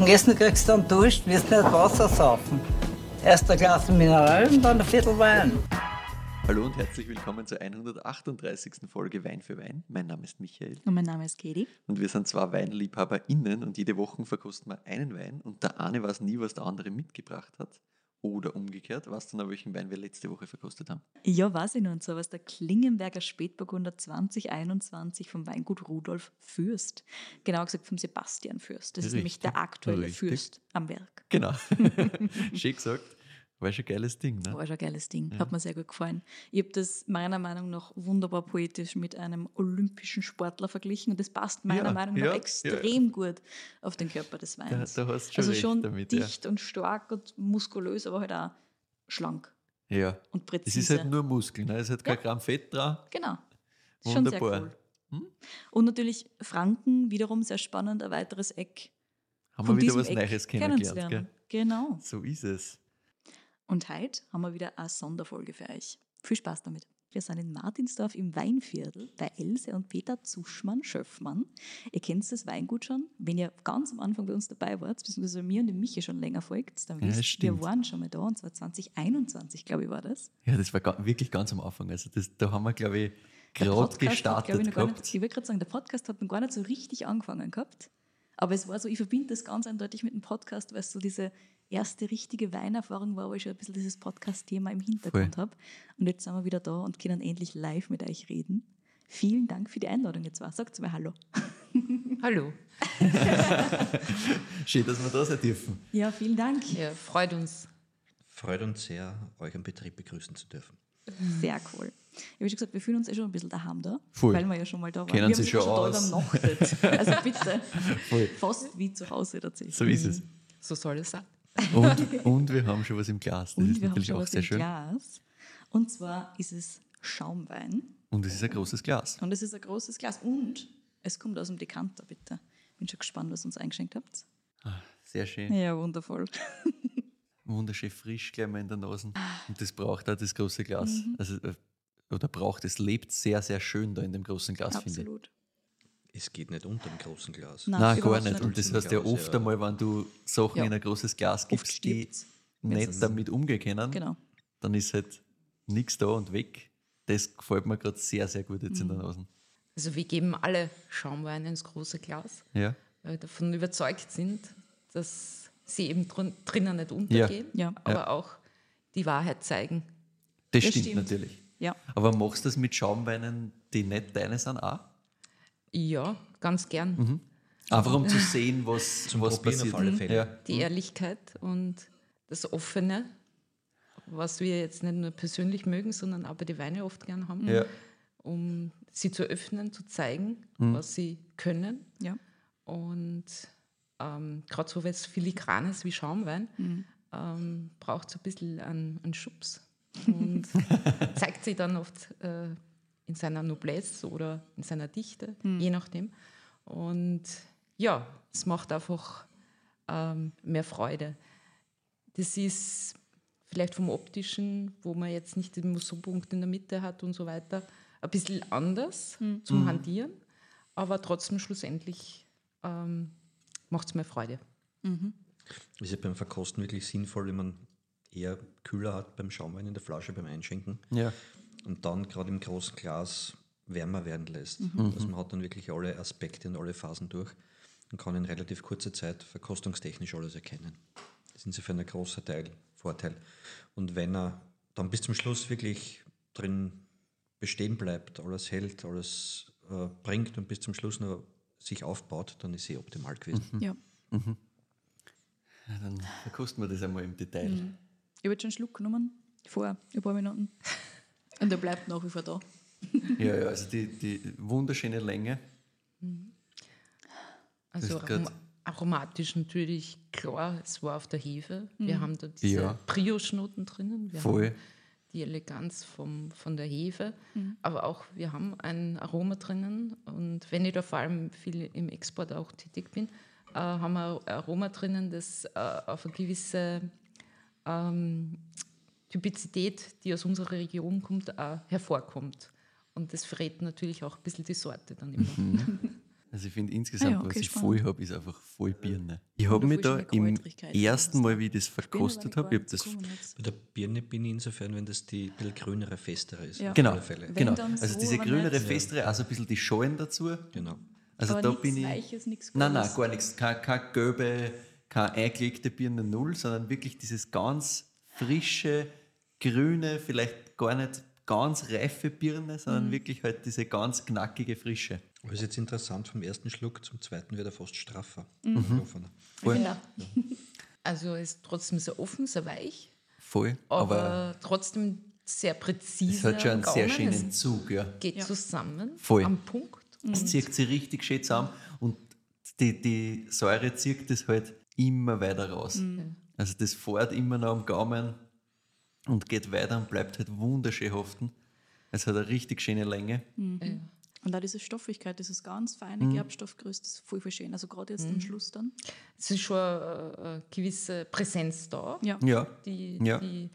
dem Essen kriegst du dann Durst, wirst nicht Wasser saufen. Erst ein Glas Mineral und dann ein Viertel Wein. Hallo und herzlich willkommen zur 138. Folge Wein für Wein. Mein Name ist Michael. Und mein Name ist Katie. Und wir sind zwei WeinliebhaberInnen und jede Woche verkosten wir einen Wein und der eine weiß nie, was der andere mitgebracht hat. Oder umgekehrt, weißt du noch, welchen Wein wir letzte Woche verkostet haben? Ja, weiß ich noch. Und zwar was der Klingenberger Spätburgunder 2021 vom Weingut Rudolf Fürst. Genauer gesagt vom Sebastian Fürst. Das ist nämlich der aktuelle richtig. Fürst am Werk. Genau. Schön gesagt. War schon ein geiles Ding, ne? War schon ein geiles Ding. Hat mir sehr gut gefallen. Ich habe das meiner Meinung nach wunderbar poetisch mit einem olympischen Sportler verglichen und das passt meiner Ja, Meinung nach ja, extrem gut auf den Körper des Da, Weins. da hast du schon also schon damit. dicht und stark und muskulös, aber halt auch schlank Ja. ja. und Es präzise. ist halt nur Muskeln, ne? es hat kein Ja. Gramm Fett dran. Genau. Ist schon sehr Wunderbar. cool. Hm? Und natürlich Franken, wiederum sehr spannend, ein weiteres Eck. Haben von wir wieder was Eck Neues kennengelernt. Genau. So ist es. Und heute haben wir wieder eine Sonderfolge für euch. Viel Spaß damit. Wir sind in Martinsdorf im Weinviertel bei Else und Peter Zuschmann-Schöffmann. Ihr kennt das Weingut schon. Wenn ihr ganz am Anfang bei uns dabei wart, beziehungsweise mir und dem Michi schon länger folgt, dann Ja, wisst wir stimmt. waren schon mal da, und zwar 2021, glaube ich, war das. Ja, das war wirklich ganz am Anfang. Also das, da haben wir, glaube ich, gerade hat, gestartet glaub ich, nicht, ich wollte gerade sagen, der Podcast hat noch gar nicht so richtig angefangen gehabt. Aber es war so, ich verbinde das ganz eindeutig mit dem Podcast, weil es so diese erste richtige Weinerfahrung war, wo ich schon ein bisschen dieses Podcast-Thema im Hintergrund habe. Und jetzt sind wir wieder da und können endlich live mit euch reden. Vielen Dank für die Einladung jetzt war. Sagt mal Hallo. Hallo. Schön, dass wir da sein dürfen. Ja, vielen Dank. Ja, freut uns. Freut uns sehr, euch am Betrieb begrüßen zu dürfen. Sehr cool. Ich habe schon gesagt, wir fühlen uns eh schon ein bisschen daheim da, Voll. weil wir ja schon mal da waren. Kennen wir Sie haben schon da aus. Also bitte. Voll. Fast wie zu Hause tatsächlich. So ist es. So soll es sein. Und, und wir haben schon was im Glas. Das Und ist natürlich auch sehr im schön. Glas. Und zwar ist es Schaumwein. Und es ist ein großes Glas. Und es ist ein großes Glas. Und es kommt aus dem Dekanter, bitte. Bin schon gespannt, was ihr uns eingeschenkt habt. Sehr schön. Ja, wundervoll. Wunderschön frisch gleich mal in der Nase. Und das braucht auch das große Glas. Mhm. Also, äh, oder braucht, es lebt sehr, sehr schön da in dem großen Glas, finde ich. Absolut. Es geht nicht unter dem großen Glas. Nein, Nein, gar nicht. Und das heißt ja Glas, oft ja. einmal, wenn du Sachen Ja. in ein großes Glas gibst, die nicht damit umgehen können, Genau. dann ist halt nichts da und weg. Das gefällt mir gerade sehr, sehr gut jetzt in Mhm. der Nase. Also wir geben alle Schaumweine ins große Glas, Ja. weil wir davon überzeugt sind, dass sie eben drin, drinnen nicht untergehen, Ja. aber Ja. auch die Wahrheit zeigen. Das, Das stimmt, stimmt. natürlich. Ja. Aber machst du das mit Schaumweinen, die nicht deine sind, auch? Ja, ganz gern. Mhm. Einfach um zu sehen, was, Zum was passiert. auf alle Fälle. Ja. Die Ehrlichkeit und das Offene, was wir jetzt nicht nur persönlich mögen, sondern aber die Weine oft gern haben, Ja. um sie zu öffnen, zu zeigen, Mhm. was sie können. Ja. Und ähm, gerade so was Filigranes wie Schaumwein ähm, braucht so ein bisschen einen, einen Schubs und zeigt sich dann oft äh, in seiner Noblesse oder in seiner Dichte, je nachdem. Und ja, es macht einfach ähm, mehr Freude. Das ist vielleicht vom Optischen, wo man jetzt nicht den Musterpunkt in der Mitte hat und so weiter, ein bisschen anders zum Handieren, aber trotzdem schlussendlich ähm, macht es mir Freude. Ist ja beim Verkosten wirklich sinnvoll, wenn man eher kühler hat beim Schaumwein in der Flasche beim Einschenken Ja. Und dann gerade im großen Glas wärmer werden lässt. Mhm. Also man hat dann wirklich alle Aspekte und alle Phasen durch und kann in relativ kurzer Zeit verkostungstechnisch alles erkennen. Das ist insofern ein großer Teil, Vorteil. Und wenn er dann bis zum Schluss wirklich drin bestehen bleibt, alles hält, alles äh, bringt und bis zum Schluss noch sich aufbaut, dann ist sie optimal gewesen. ja. Ja, Dann verkosten wir das einmal im Detail. Mhm. Ich habe jetzt schon einen Schluck genommen, vor ein paar Minuten. Und der bleibt nach wie vor da. Ja, ja, also die, die wunderschöne Länge. Also grad- arom aromatisch natürlich klar, es war auf der Hefe. Wir haben da diese Ja. Brioche-Noten drinnen. Wir Voll. haben die Eleganz vom, von der Hefe, aber auch wir haben ein Aroma drinnen. Und wenn ich da vor allem viel im Export auch tätig bin, äh, haben wir ein Aroma drinnen, das äh, auf eine gewisse ähm, Typizität, die aus unserer Region kommt, auch hervorkommt. Und das verrät natürlich auch ein bisschen die Sorte dann immer. Also ich finde insgesamt, Ah ja, okay, was ich spannend. voll habe, ist einfach voll Birne. Ich habe mich da im ersten Mal, wie ich das verkostet habe, ich habe das Bei der Birne bin ich insofern, wenn das die bisschen grünere, festere ist. Ja. Genau, genau. Also so, diese aber grünere, nicht- festere, also ein bisschen die Schalen dazu. Genau. Also aber da bin ich. Weiches, nichts Nein, nein, gar nichts. Keine, keine gelbe, keine eingelegte Birne null, sondern wirklich dieses ganz frische, grüne, vielleicht gar nicht ganz reife Birne, sondern Mhm. wirklich halt diese ganz knackige, frische. Aber ist jetzt interessant, vom ersten Schluck zum zweiten wird er fast straffer. Mhm. Offener. Voll. Genau. Also ist trotzdem sehr offen, sehr weich, Voll. aber, Aber trotzdem sehr präzise. es hat schon einen sehr schönen Zug, ja. Geht zusammen, Voll. am Punkt. Es zieht sich richtig schön zusammen und die, die Säure zieht das halt immer weiter raus. Also das fährt immer noch am Gaumen und geht weiter und bleibt halt wunderschön haften. Es hat eine richtig schöne Länge. Ja. Und auch diese Stoffigkeit, dieses ganz feine Mhm. Gerbstoffgerüst, das ist voll, voll schön. Also gerade jetzt am Schluss dann. Es ist schon eine, eine gewisse Präsenz da, Ja. Ja, die, Ja. die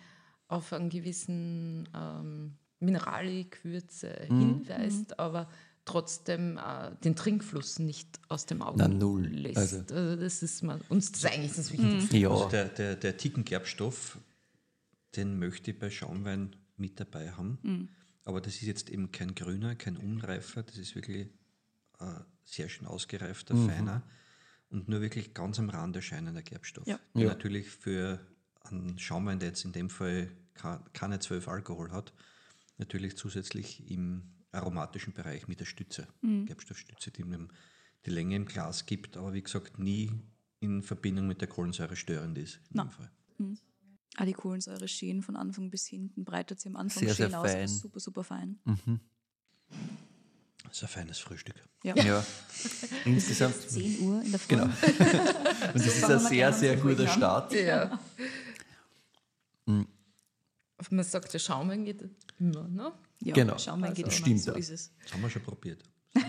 auf einen gewissen ähm, Mineralik, Würze Mhm. hinweist, aber trotzdem äh, den Trinkfluss nicht aus dem Auge Na, null. lässt. Also- Also, das ist mal, uns das ist eigentlich das Wichtigste. ja. Also der, der, der Tikengerbstoff, den möchte ich bei Schaumwein mit dabei haben. Aber das ist jetzt eben kein grüner, kein unreifer, das ist wirklich äh, sehr schön ausgereifter, feiner und nur wirklich ganz am Rand erscheinender Gerbstoff. Ja. Der Ja. natürlich für einen Schaumwein, der jetzt in dem Fall keine 12 Alkohol hat, natürlich zusätzlich im aromatischen Bereich mit der Stütze, Gerbstoffstütze, die ihm die Länge im Glas gibt, aber wie gesagt nie in Verbindung mit der Kohlensäure störend ist. In Na. dem Fall. Auch die Kohlensäure schön von Anfang bis hinten, breitet sie am Anfang Sehr, schön sehr aus, fein. super, super fein. Das ist ein feines Frühstück. Ja. ja. Insgesamt. 10 Uhr in der Früh. Genau. Und das ist ein sehr, sehr guter. Start. Ja. Man sagt, der Schaumwein geht immer, ne? Ja, Genau. Geht Das immer. stimmt So ist es. Das haben wir schon probiert.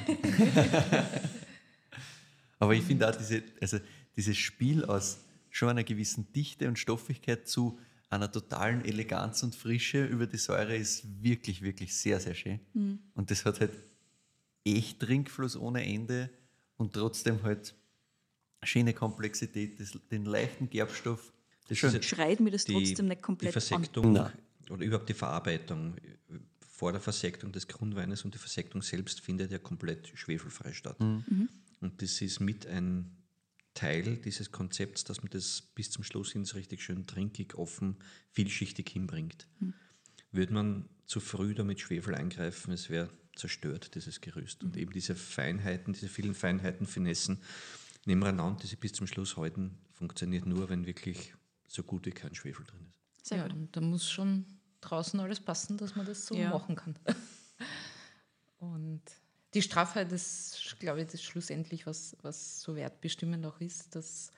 Aber ich finde auch diese, also dieses Spiel aus schon einer gewissen Dichte und Stoffigkeit zu einer totalen Eleganz und Frische über die Säure ist wirklich, wirklich sehr, sehr schön. Und das hat halt echt Trinkfluss ohne Ende und trotzdem halt schöne Komplexität, das, den leichten Gerbstoff. Das jetzt Schreit mir das die, trotzdem nicht die komplett Versektung Nein. oder überhaupt die Verarbeitung vor der Versektung des Grundweines und die Versektung selbst findet ja komplett schwefelfrei statt. Mhm. Und das ist mit ein Teil dieses Konzepts, dass man das bis zum Schluss hin so richtig schön trinkig, offen, vielschichtig hinbringt. Mhm. Würde man zu früh da mit Schwefel eingreifen, es wäre zerstört, dieses Gerüst. Mhm. Und eben diese Feinheiten, diese vielen Feinheiten, Finessen nebeneinander, die sie bis zum Schluss halten, funktioniert nur, wenn wirklich so gut wie kein Schwefel drin ist. Sehr ja, gut. und da muss schon draußen alles passen, dass man das so Ja. machen kann. Und die Straffheit ist, glaube ich, das schlussendlich, was, was so wertbestimmend auch ist, dass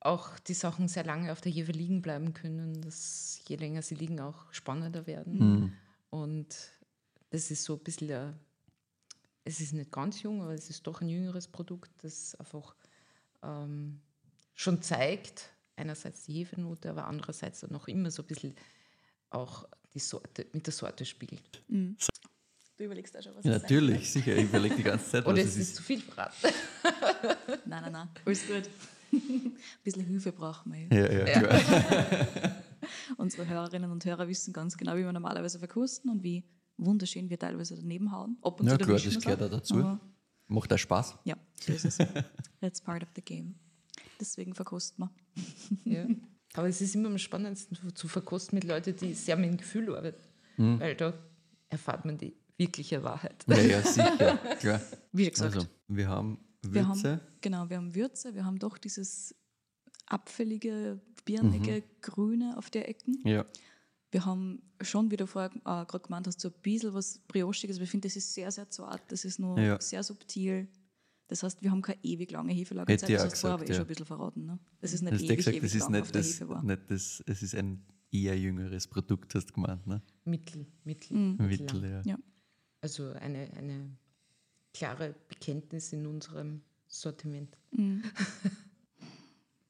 auch die Sachen sehr lange auf der Jewe liegen bleiben können, dass je länger sie liegen, auch spannender werden. Und das ist so ein bisschen, ein- es ist nicht ganz jung, aber es ist doch ein jüngeres Produkt, das einfach ähm, schon zeigt, einerseits die Hefenote, aber andererseits noch immer so ein bisschen auch die Sorte, mit der Sorte spielt. Du überlegst auch schon, was Ja, natürlich, sicher. Ich überlege die ganze Zeit, was Oder es es ist ist. zu viel verraten. Nein, nein, nein. Alles gut. Ein bisschen Hilfe brauchen wir. Ja. Ja, ja, klar. Unsere Hörerinnen und Hörer wissen ganz genau, wie wir normalerweise verkosten und wie wunderschön wir teilweise daneben hauen. Ab und Ja, zu klar, das gehört auch. dazu. Aber Macht auch Spaß. ja, so ist es. That's part of the game. Deswegen verkosten wir. Ja. Aber es ist immer am spannendsten zu- zu verkosten mit Leuten, die sehr mit dem Gefühl arbeiten. Mhm. Weil da erfahrt man die wirkliche Wahrheit. Ja, ja, sicher. Klar. Wie gesagt, Also, wir haben wir Würze. haben, genau, wir haben Würze, wir haben doch dieses abfällige, birnige, grüne auf der Ecken. ja. Wir haben schon, wie du vorher äh, gerade gemeint hast, so ein bisschen was Briochiges. aber Ich finde, das ist sehr, sehr zart. Das ist nur Ja. sehr subtil. Das heißt, wir haben keine ewig lange Hefelagerzeit. Das hast du vorher aber eh ja. schon ein bisschen verraten. Ne? Das ist nicht Hast ewig, gesagt, ewig das ist lang auf nicht der das, Hefe war. nicht das, es ist ein eher jüngeres Produkt, hast du gemeint, ne? Mittel, Mittel. Mittel, ja. Ja. Also eine, eine klare Bekenntnis in unserem Sortiment.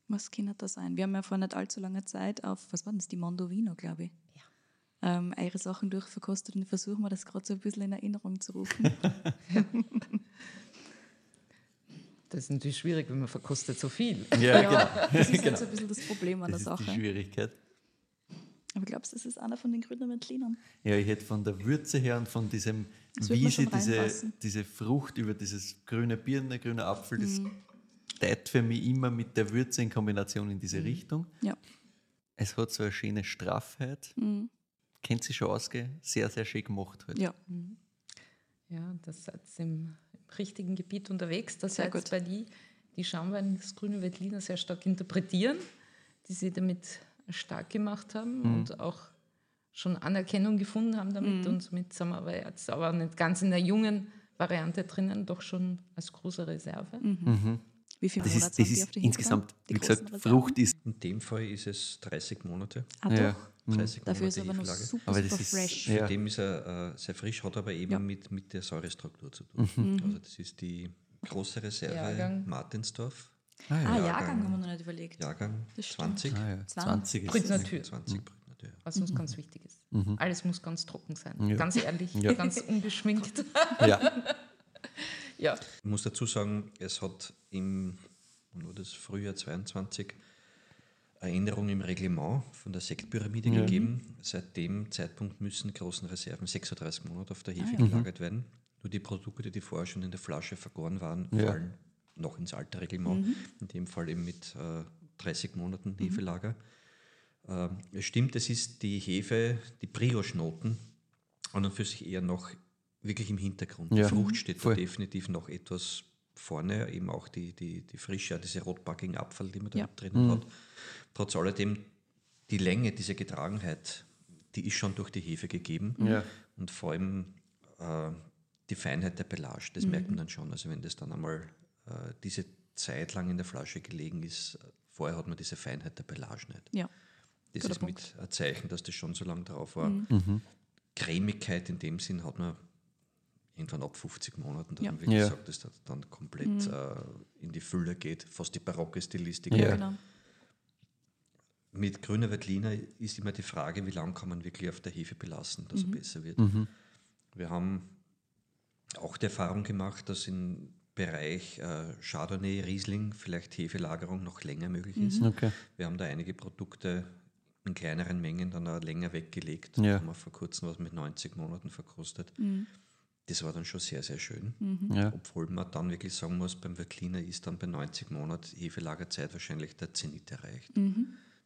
Was kann das sein? Wir haben ja vor nicht allzu langer Zeit auf, was war das, die Mondovino, glaube ich, ähm, eure Sachen durchverkostet und versuchen wir das gerade so ein bisschen in Erinnerung zu rufen. Das ist natürlich schwierig, wenn man verkostet so viel. Ja, Ja, genau. das ist genau. halt so ein bisschen das Problem an Das der ist die Sache. Schwierigkeit. Aber glaubst du, das ist einer von den grünen Veltlinern? Ja, ich hätte von der Würze her und von diesem, Das wie sie diese, diese Frucht über dieses grüne Birne, grüne Apfel, das Mhm. steht für mich immer mit der Würze in Kombination in diese Richtung. Ja. Es hat so eine schöne Straffheit. Kennt sie schon ausgehen? Sehr, sehr schön gemacht. Halt. Ja. Ja, das seid ihr im, im richtigen Gebiet unterwegs. Das Sehr seid gut. bei die, die Schaumwein das grüne Veltliner sehr stark interpretieren, die sie damit stark gemacht haben Mhm. und auch schon Anerkennung gefunden haben damit. Und somit sind wir aber jetzt aber nicht ganz in der jungen Variante drinnen, doch schon als große Reserve. Wie viele Das Monate ist, das ist auf der insgesamt, wie gesagt? Frucht ist. In dem Fall ist es 30 Monate. Ah, Ja. doch. 30 Dafür ist Monate aber noch super, Aber das super ist- fresh. ja. Für dem ist er äh, sehr frisch, hat aber eben Ja. mit, mit der Säurestruktur zu tun. Mhm. Also das ist die große Reserve Jahrgang. Martinsdorf, Ah, Jahrgang- Jahrgang haben wir noch nicht überlegt. Jahrgang Das stimmt. 20. Ah, ja, 20. 20 ist. Natur, 20 Brütnatur. was uns ganz wichtig ist. Alles muss ganz trocken sein. Ja. Ganz ehrlich, Ja. ganz ungeschminkt. Ja, ja. Ich muss dazu sagen, es hat im war das Frühjahr 22 eine Änderung im Reglement von der Sektpyramide Ja. gegeben. Seit dem Zeitpunkt müssen großen Reserven 36 Monate auf der Hefe Ah, ja. gelagert werden. Nur die Produkte, die vorher schon in der Flasche vergoren waren, Ja. fallen noch ins alte Reglement. In dem Fall eben mit äh, 30 Monaten Hefelager. Ähm, es stimmt, es ist die Hefe, die Brioche-Noten, an und für sich eher noch wirklich im Hintergrund. Ja. Die Frucht steht Voll. da definitiv noch etwas vorne, eben auch die, die, die Frische, diese rotbackigen Apfel, die man da Ja. drinnen hat. Trotz alledem, die Länge, diese Getragenheit, die ist schon durch die Hefe gegeben. Ja. Und vor allem äh, die Feinheit der Belage, das merkt man dann schon. Also wenn das dann einmal äh, diese Zeit lang in der Flasche gelegen ist, äh, vorher hat man diese Feinheit der Belage nicht. Ja. Das Guter ist Punkt. mit ein Zeichen, dass das schon so lange drauf war. Mhm. Cremigkeit in dem Sinn hat man irgendwann ab 50 Monaten, dass Ja. wirklich Ja. sagt, dass das dann komplett äh, in die Fülle geht, fast die barocke Stilistik. Ja. Genau. Mit grüner Veltliner ist immer die Frage, wie lange kann man wirklich auf der Hefe belassen, dass Mhm. er besser wird. Mhm. Wir haben auch die Erfahrung gemacht, dass im Bereich äh, Chardonnay, Riesling vielleicht Hefelagerung noch länger möglich Mhm. ist. Okay. Wir haben da einige Produkte in kleineren Mengen dann auch länger weggelegt. Ja. Da haben wir vor kurzem was mit 90 Monaten verkostet. Das war dann schon sehr, sehr schön. Ja. Obwohl man dann wirklich sagen muss, beim Veltliner ist dann bei 90 Monaten Hefelagerzeit wahrscheinlich der Zenit erreicht.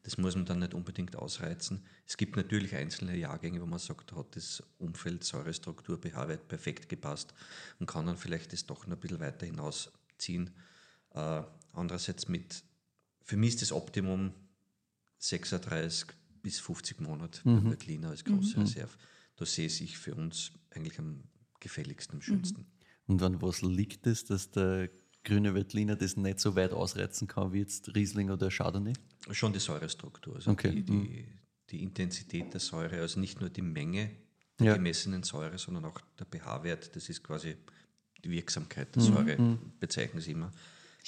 Das muss man dann nicht unbedingt ausreizen. Es gibt natürlich einzelne Jahrgänge, wo man sagt, da hat das Umfeld, Säurestruktur, pH-Wert perfekt gepasst und kann dann vielleicht das doch noch ein bisschen weiter hinausziehen. Äh, andererseits mit, für mich ist das Optimum 36 bis 50 Monate beim Veltliner als große Reserve. Da sehe ich für uns eigentlich am gefälligsten, am schönsten. Und an was liegt es, dass der grüne Veltliner das nicht so weit ausreizen kann wie jetzt Riesling oder Chardonnay? Schon die Säurestruktur, also Okay. die, die, die Intensität der Säure, also nicht nur die Menge der Ja. gemessenen Säure, sondern auch der pH-Wert, das ist quasi die Wirksamkeit der Säure, bezeichnen sie immer,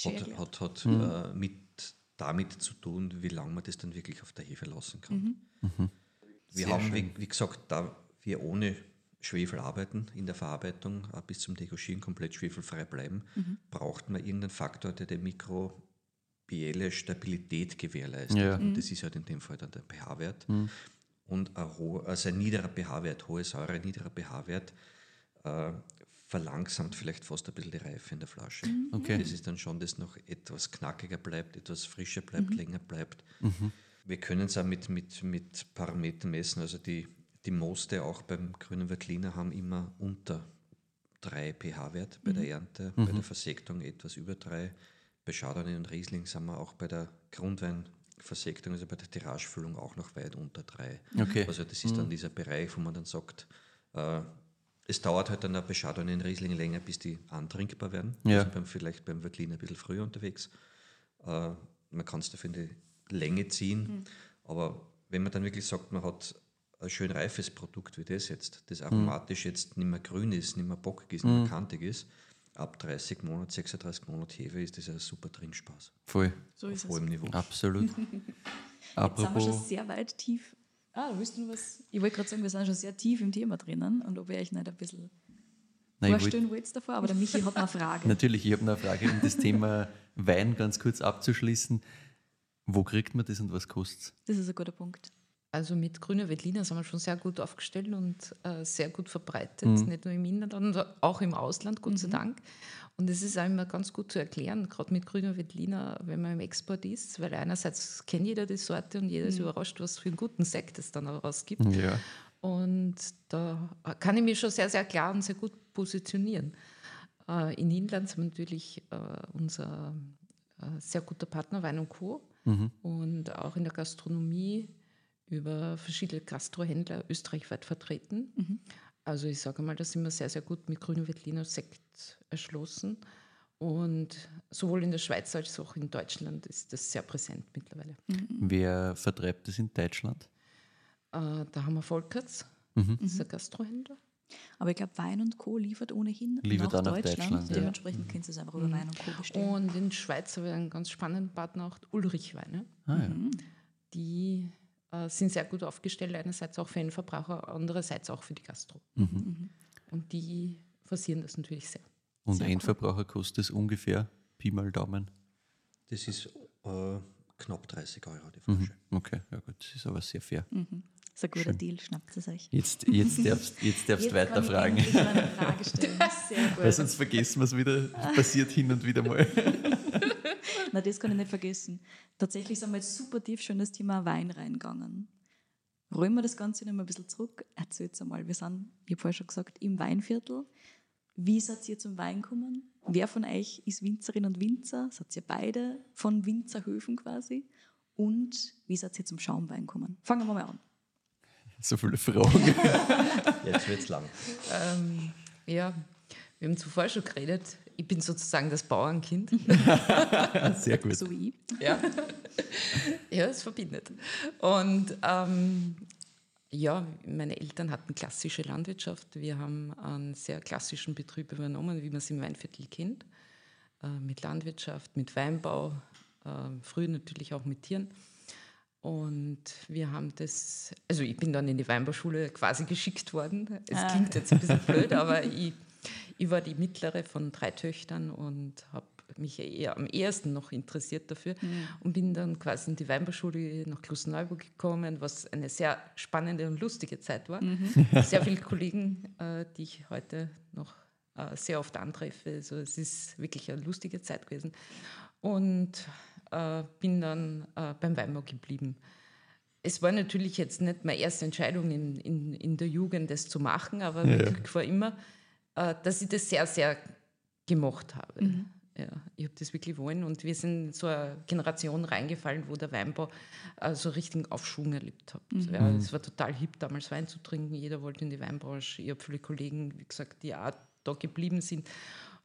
hat, hat, hat äh, mit, damit zu tun, wie lange man das dann wirklich auf der Hefe lassen kann. Wir Sehr haben, wie, wie gesagt, da wir ohne Schwefel arbeiten in der Verarbeitung, äh, bis zum Degorgieren komplett schwefelfrei bleiben, braucht man irgendeinen Faktor, der die mikrobielle Stabilität gewährleistet. Ja. Und das ist halt in dem Fall dann der pH-Wert. Und ein, hoher, also ein niederer pH-Wert, hohe Säure, niederer pH-Wert, äh, verlangsamt vielleicht fast ein bisschen die Reife in der Flasche. Okay. Das ist dann schon, dass noch etwas knackiger bleibt, etwas frischer bleibt, Mhm. länger bleibt. Wir können es auch mit, mit, mit Parametern messen. Also die, die Moste auch beim grünen Veltliner haben immer unter 3 pH-Wert bei der Ernte, bei der Versektung etwas über 3. Bei Chardonnay und Riesling sind wir auch bei der Grundweinversektung, also bei der Tiragefüllung auch noch weit unter 3. Okay. Also das ist dann dieser Bereich, wo man dann sagt, äh, es dauert halt dann auch bei Chardonnay und Riesling länger, bis die antrinkbar werden. Ja. Also beim, vielleicht beim Veltliner ein bisschen früher unterwegs. Äh, man kann es dafür in die Länge ziehen, aber wenn man dann wirklich sagt, man hat ein schön reifes Produkt wie das jetzt, das aromatisch jetzt nicht mehr grün ist, nicht mehr bockig ist, nicht mehr kantig ist, ab 30 Monate, 36 Monate Hefe ist das ein super Trinkspaß. Voll. So ist Auf es. hohem Niveau. Absolut. Jetzt sind wir schon Apropos, sehr weit tief. Ah, willst du noch was? Ich wollte gerade sagen, wir sind schon sehr tief im Thema drinnen und ob ihr euch nicht ein bisschen Nein, ich wollt- vorstellen wolltest davor, aber der Michi hat noch eine Frage. Natürlich, ich habe noch eine Frage, um das Thema Wein ganz kurz abzuschließen. Wo kriegt man das und was kostet es? Das ist ein guter Punkt. Also mit Grüner Veltliner sind wir schon sehr gut aufgestellt und äh, sehr gut verbreitet, Mhm. nicht nur im Inland, sondern auch im Ausland, Gott sei Dank. Und es ist auch immer ganz gut zu erklären, gerade mit Grüner Veltliner, wenn man im Export ist, weil einerseits kennt jeder die Sorte und jeder ist überrascht, was für einen guten Sekt es dann auch rausgibt. Ja. Und da kann ich mich schon sehr, sehr klar und sehr gut positionieren. Äh, in Inland sind wir natürlich äh, unser äh, sehr guter Partner Wein und Co. Und auch in der Gastronomie über verschiedene Gastrohändler österreichweit vertreten. Also ich sage mal, da sind wir sehr, sehr gut mit grünem Veltliner Sekt erschlossen. Und sowohl in der Schweiz als auch in Deutschland ist das sehr präsent mittlerweile. Wer vertreibt das in Deutschland? Äh, da haben wir Volkerts, Mhm. das ist ein Gastrohändler. Aber ich glaube, Wein und Co. liefert ohnehin Liefert nach Deutschland. Deutschland, ja. Dementsprechend können Sie es einfach über Wein und Co. bestellen. Und in Schweiz haben wir einen ganz spannenden Partner, auch Ulrich Weine. Ah, ja. Die äh, sind sehr gut aufgestellt, einerseits auch für den Verbraucher, andererseits auch für die Gastro. Mhm. Und die forcieren das natürlich sehr. Und Sehr cool. Endverbraucher kostet es ungefähr Pi mal Daumen. Das ist äh, knapp 30 Euro die Mhm. Flasche. Okay, ja gut, das ist aber sehr fair. Das ist ein guter Deal, schnappt es euch. Jetzt, jetzt darfst du jetzt darfst weiter fragen. Ich kann eine Frage stellen. Sehr gut. Weil sonst vergessen wir es wieder. Das passiert hin und wieder mal. Na, das kann ich nicht vergessen. Tatsächlich sind wir jetzt super tief schon in das Thema Wein reingegangen. Räumen wir das Ganze noch mal ein bisschen zurück. Erzählt einmal, wir sind, ich habe vorher schon gesagt, im Weinviertel. Wie seid ihr zum Wein gekommen? Wer von euch ist Winzerin und Winzer? Seid ihr beide von Winzerhöfen quasi? Und wie seid ihr zum Schaumwein gekommen? Fangen wir mal an. So viele Fragen. Jetzt wird es lang. Ähm, ja, wir haben zuvor schon geredet. Ich bin sozusagen das Bauernkind. Sehr gut. So wie ich. Ja, ja es verbindet. Und ähm, ja, meine Eltern hatten klassische Landwirtschaft. Wir haben einen sehr klassischen Betrieb übernommen, wie man es im Weinviertel kennt. Äh, mit Landwirtschaft, mit Weinbau, äh, früher natürlich auch mit Tieren. Und wir haben das, also ich bin dann in die Weinbauschule quasi geschickt worden. Es Ah. klingt jetzt ein bisschen blöd, aber ich, ich war die mittlere von drei Töchtern und habe mich eher am ehesten noch interessiert dafür und bin dann quasi in die Weinbauschule nach Klosterneuburg gekommen, was eine sehr spannende und lustige Zeit war. Sehr viele Kollegen, äh, die ich heute noch äh, sehr oft antreffe. Also es ist wirklich eine lustige Zeit gewesen. Und äh, bin dann äh, beim Weinbau geblieben. Es war natürlich jetzt nicht meine erste Entscheidung in, in, in der Jugend, das zu machen, aber mein Glück war immer, dass ich das sehr, sehr gemocht habe. Ja, ich habe das wirklich wollen und wir sind in so eine Generation reingefallen, wo der Weinbau äh, so richtigen Aufschwung erlebt hat. Ja, es war total hip, damals Wein zu trinken. Jeder wollte in die Weinbranche. Ich habe viele Kollegen, wie gesagt, die auch da geblieben sind.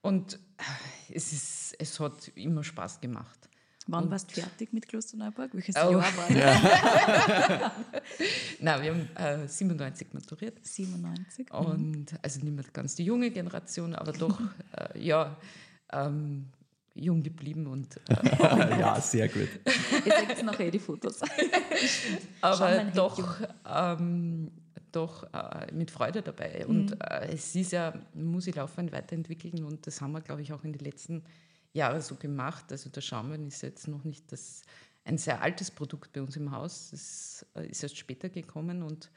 Und äh, es, ist, es hat immer Spaß gemacht. Wann warst du fertig mit Klosterneuburg? Welches Oh. Jahr war das? Nein, wir haben äh, 97 maturiert. 97. Und also nicht mehr ganz die junge Generation, aber doch äh, ja, ähm, jung geblieben und äh, ja, sehr gut. Ihr seht jetzt nachher die Fotos. aber doch, ähm, doch äh, mit Freude dabei. Und äh, es ist ja, muss sich laufend weiterentwickeln und das haben wir, glaube ich, auch in den letzten Jahren so gemacht. Also der Schaumwein ist jetzt noch nicht das, ein sehr altes Produkt bei uns im Haus. Das äh, ist erst später gekommen und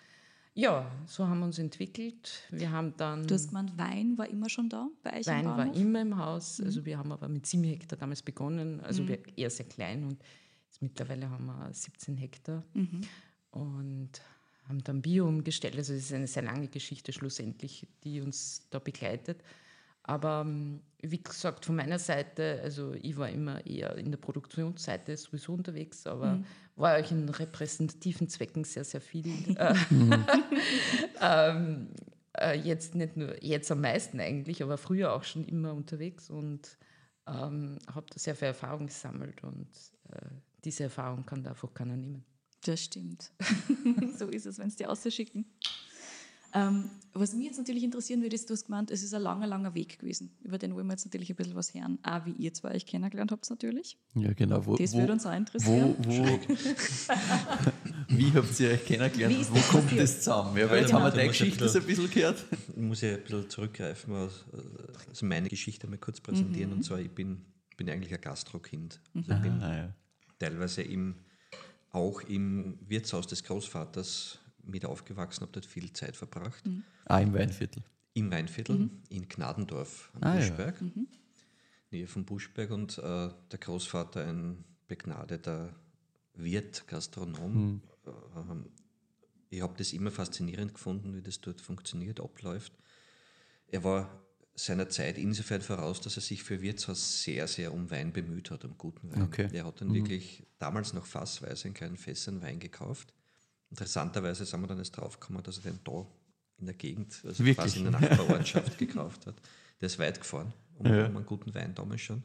ja, so haben wir uns entwickelt. Wir haben dann Du hast gemeint, Wein war immer schon da bei euch Wein war immer im Haus. Also wir haben aber mit 7 Hektar damals begonnen. Also wir eher sehr klein und mittlerweile haben wir 17 Hektar und haben dann Bio umgestellt. Also es ist eine sehr lange Geschichte schlussendlich, die uns da begleitet. Aber ähm, wie gesagt, von meiner Seite, also ich war immer eher in der Produktionsseite sowieso unterwegs, aber war euch in repräsentativen Zwecken sehr, sehr viel. Äh, ähm, äh, jetzt nicht nur, jetzt am meisten eigentlich, aber früher auch schon immer unterwegs und ähm, habe da sehr viel Erfahrung gesammelt und äh, diese Erfahrung kann da einfach keiner nehmen. Das stimmt. so ist es, wenn es die ausschicken. Ähm, was mich jetzt natürlich interessieren würde, ist, du hast gemeint, es ist ein langer, langer Weg gewesen. Über den wollen wir jetzt natürlich ein bisschen was hören. Auch wie ihr zwei euch kennengelernt habt natürlich. Ja, genau. Wo, das würde uns auch interessieren. Wo, wo, wie habt ihr euch kennengelernt? Wo das kommt passiert? das zusammen? Ja, weil Ja, jetzt genau. haben wir deine Geschichte so ein bisschen gehört. Ich muss ja ein bisschen zurückgreifen, also meine Geschichte mal kurz präsentieren. Und zwar, ich bin, bin eigentlich ein Gastrokind. Also ich bin Ah, ja. teilweise im, auch im Wirtshaus des Großvaters mit aufgewachsen, habe dort viel Zeit verbracht. Ah, im Weinviertel. Im Weinviertel in Gnadendorf am Ah, ja. Buschberg, Nähe von Buschberg. Und äh, der Großvater, ein begnadeter Wirt, Gastronom. Ähm, ich habe das immer faszinierend gefunden, wie das dort funktioniert, abläuft. Er war seiner Zeit insofern voraus, dass er sich für Wirtshaus sehr, sehr um Wein bemüht hat, um guten Wein. Okay. Er hat dann wirklich damals noch fassweise in kleinen Fässern Wein gekauft. Interessanterweise sind wir dann erst draufgekommen, dass er den da in der Gegend, also Wirklich? quasi in der Nachbarortschaft gekauft hat. Der ist weit gefahren, um, Ja. um einen guten Wein damals schon.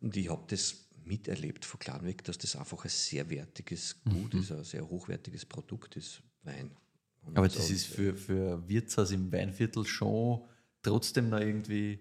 Und ich habe das miterlebt von klein weg, dass das einfach ein sehr wertiges Gut ist, ein sehr hochwertiges Produkt ist, Wein. Und Mhm. Aber das ist für, für Wirtshaus im Weinviertel schon trotzdem noch irgendwie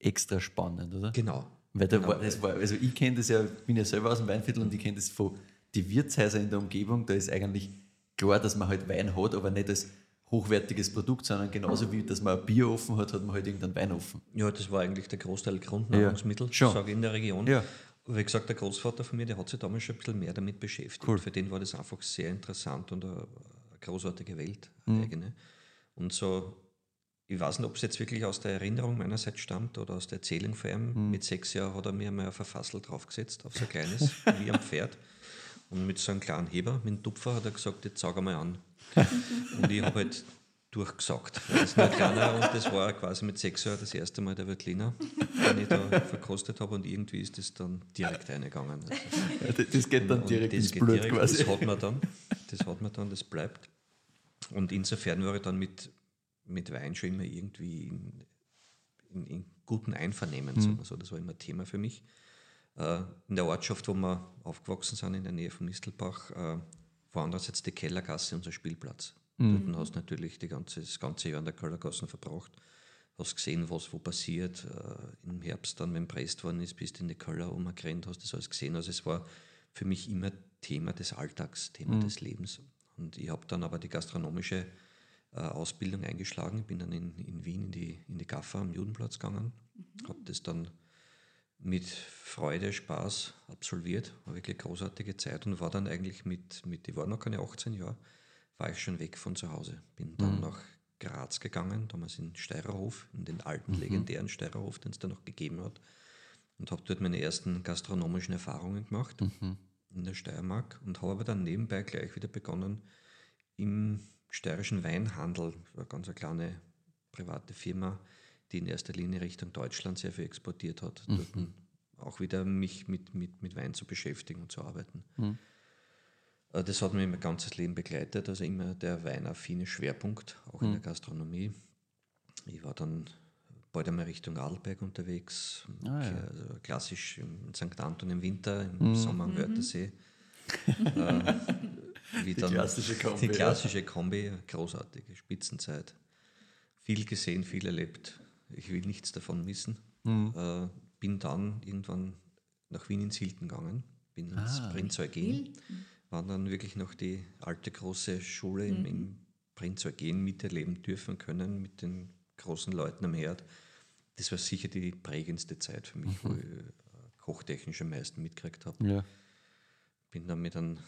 extra spannend, oder? Genau. Weil da Genau. war, war, also ich kenne das ja, bin ja selber aus dem Weinviertel und ich kenne das von die Wirtshäuser in der Umgebung, da ist eigentlich klar, dass man halt Wein hat, aber nicht als hochwertiges Produkt, sondern genauso wie, dass man ein Bier offen hat, hat man halt irgendeinen Wein offen. Ja, das war eigentlich der Großteil Grundnahrungsmittel, Ja, sage ich, in der Region. Ja. Wie gesagt, der Großvater von mir, der hat sich damals schon ein bisschen mehr damit beschäftigt. Cool. Für den war das einfach sehr interessant und eine, großartige Welt, Mhm. eigene. Und so, ich weiß nicht, ob es jetzt wirklich aus der Erinnerung meinerseits stammt oder aus der Erzählung von ihm. Mhm. Mit sechs Jahren hat er mir mal ein Verfassel draufgesetzt, auf so ein kleines, wie am Pferd. Und mit so einem kleinen Heber, mit einem Tupfer, hat er gesagt, jetzt sag einmal an. Und ich habe halt durchgesagt. Das ist nur kleiner und das war quasi mit sechs Jahren das erste Mal der Veltliner, den ich da verkostet habe und irgendwie ist das dann direkt eingegangen. Also, das- geht dann und direkt das ins Blut direkt, quasi. Das hat man dann, das hat man dann, das bleibt. Und insofern war ich dann mit, mit Wein schon immer irgendwie in, in, in guten Einvernehmen, wir so. Das war immer Thema für mich. Äh, in der Ortschaft, wo wir aufgewachsen sind, in der Nähe von Mistelbach, äh, war andererseits die Kellergasse unser Spielplatz. Dort hast du natürlich die ganze, das ganze Jahr in der Kellergasse verbracht. Hast gesehen, was wo passiert. Äh, Im Herbst dann, wenn Prest worden ist, bist du in die Keller umgerannt, hast das alles gesehen. Also es war für mich immer Thema des Alltags, Thema des Lebens. Und ich habe dann aber die gastronomische äh, Ausbildung eingeschlagen, bin dann in, in Wien in die, in die Gaffa am Judenplatz gegangen, habe das dann mit Freude, Spaß absolviert, war wirklich großartige Zeit und war dann eigentlich mit, mit ich war noch keine 18 Jahre, war ich schon weg von zu Hause. Bin dann nach Graz gegangen, damals in Steirerhof, in den alten legendären Steirerhof, den es da noch gegeben hat. Und habe dort meine ersten gastronomischen Erfahrungen gemacht in der Steiermark und habe aber dann nebenbei gleich wieder begonnen im steirischen Weinhandel, eine ganz eine kleine private Firma, die in erster Linie Richtung Deutschland sehr viel exportiert hat, dort auch wieder mich mit, mit, mit Wein zu beschäftigen und zu arbeiten. Äh, Das hat mich mein ganzes Leben begleitet, also immer der weinaffine Schwerpunkt, auch in der Gastronomie. Ich war dann bald einmal Richtung Adelberg unterwegs, Ah, ja. also klassisch in St. Anton im Winter, im Sommer am Wörthersee. äh, wie Die klassische Kombi, Die ja. klassische Kombi, großartige Spitzenzeit. Viel gesehen, viel erlebt. Ich will nichts davon missen. Mhm. Äh, bin dann irgendwann nach Wien ins Hilton gegangen, bin ins Ah. Prinz Eugen, war dann wirklich noch die alte große Schule im, im Prinz Eugen miterleben dürfen können mit den großen Leuten am Herd. Das war sicher die prägendste Zeit für mich, wo ich äh, kochtechnisch am meisten mitgekriegt habe Ja. bin dann mit einem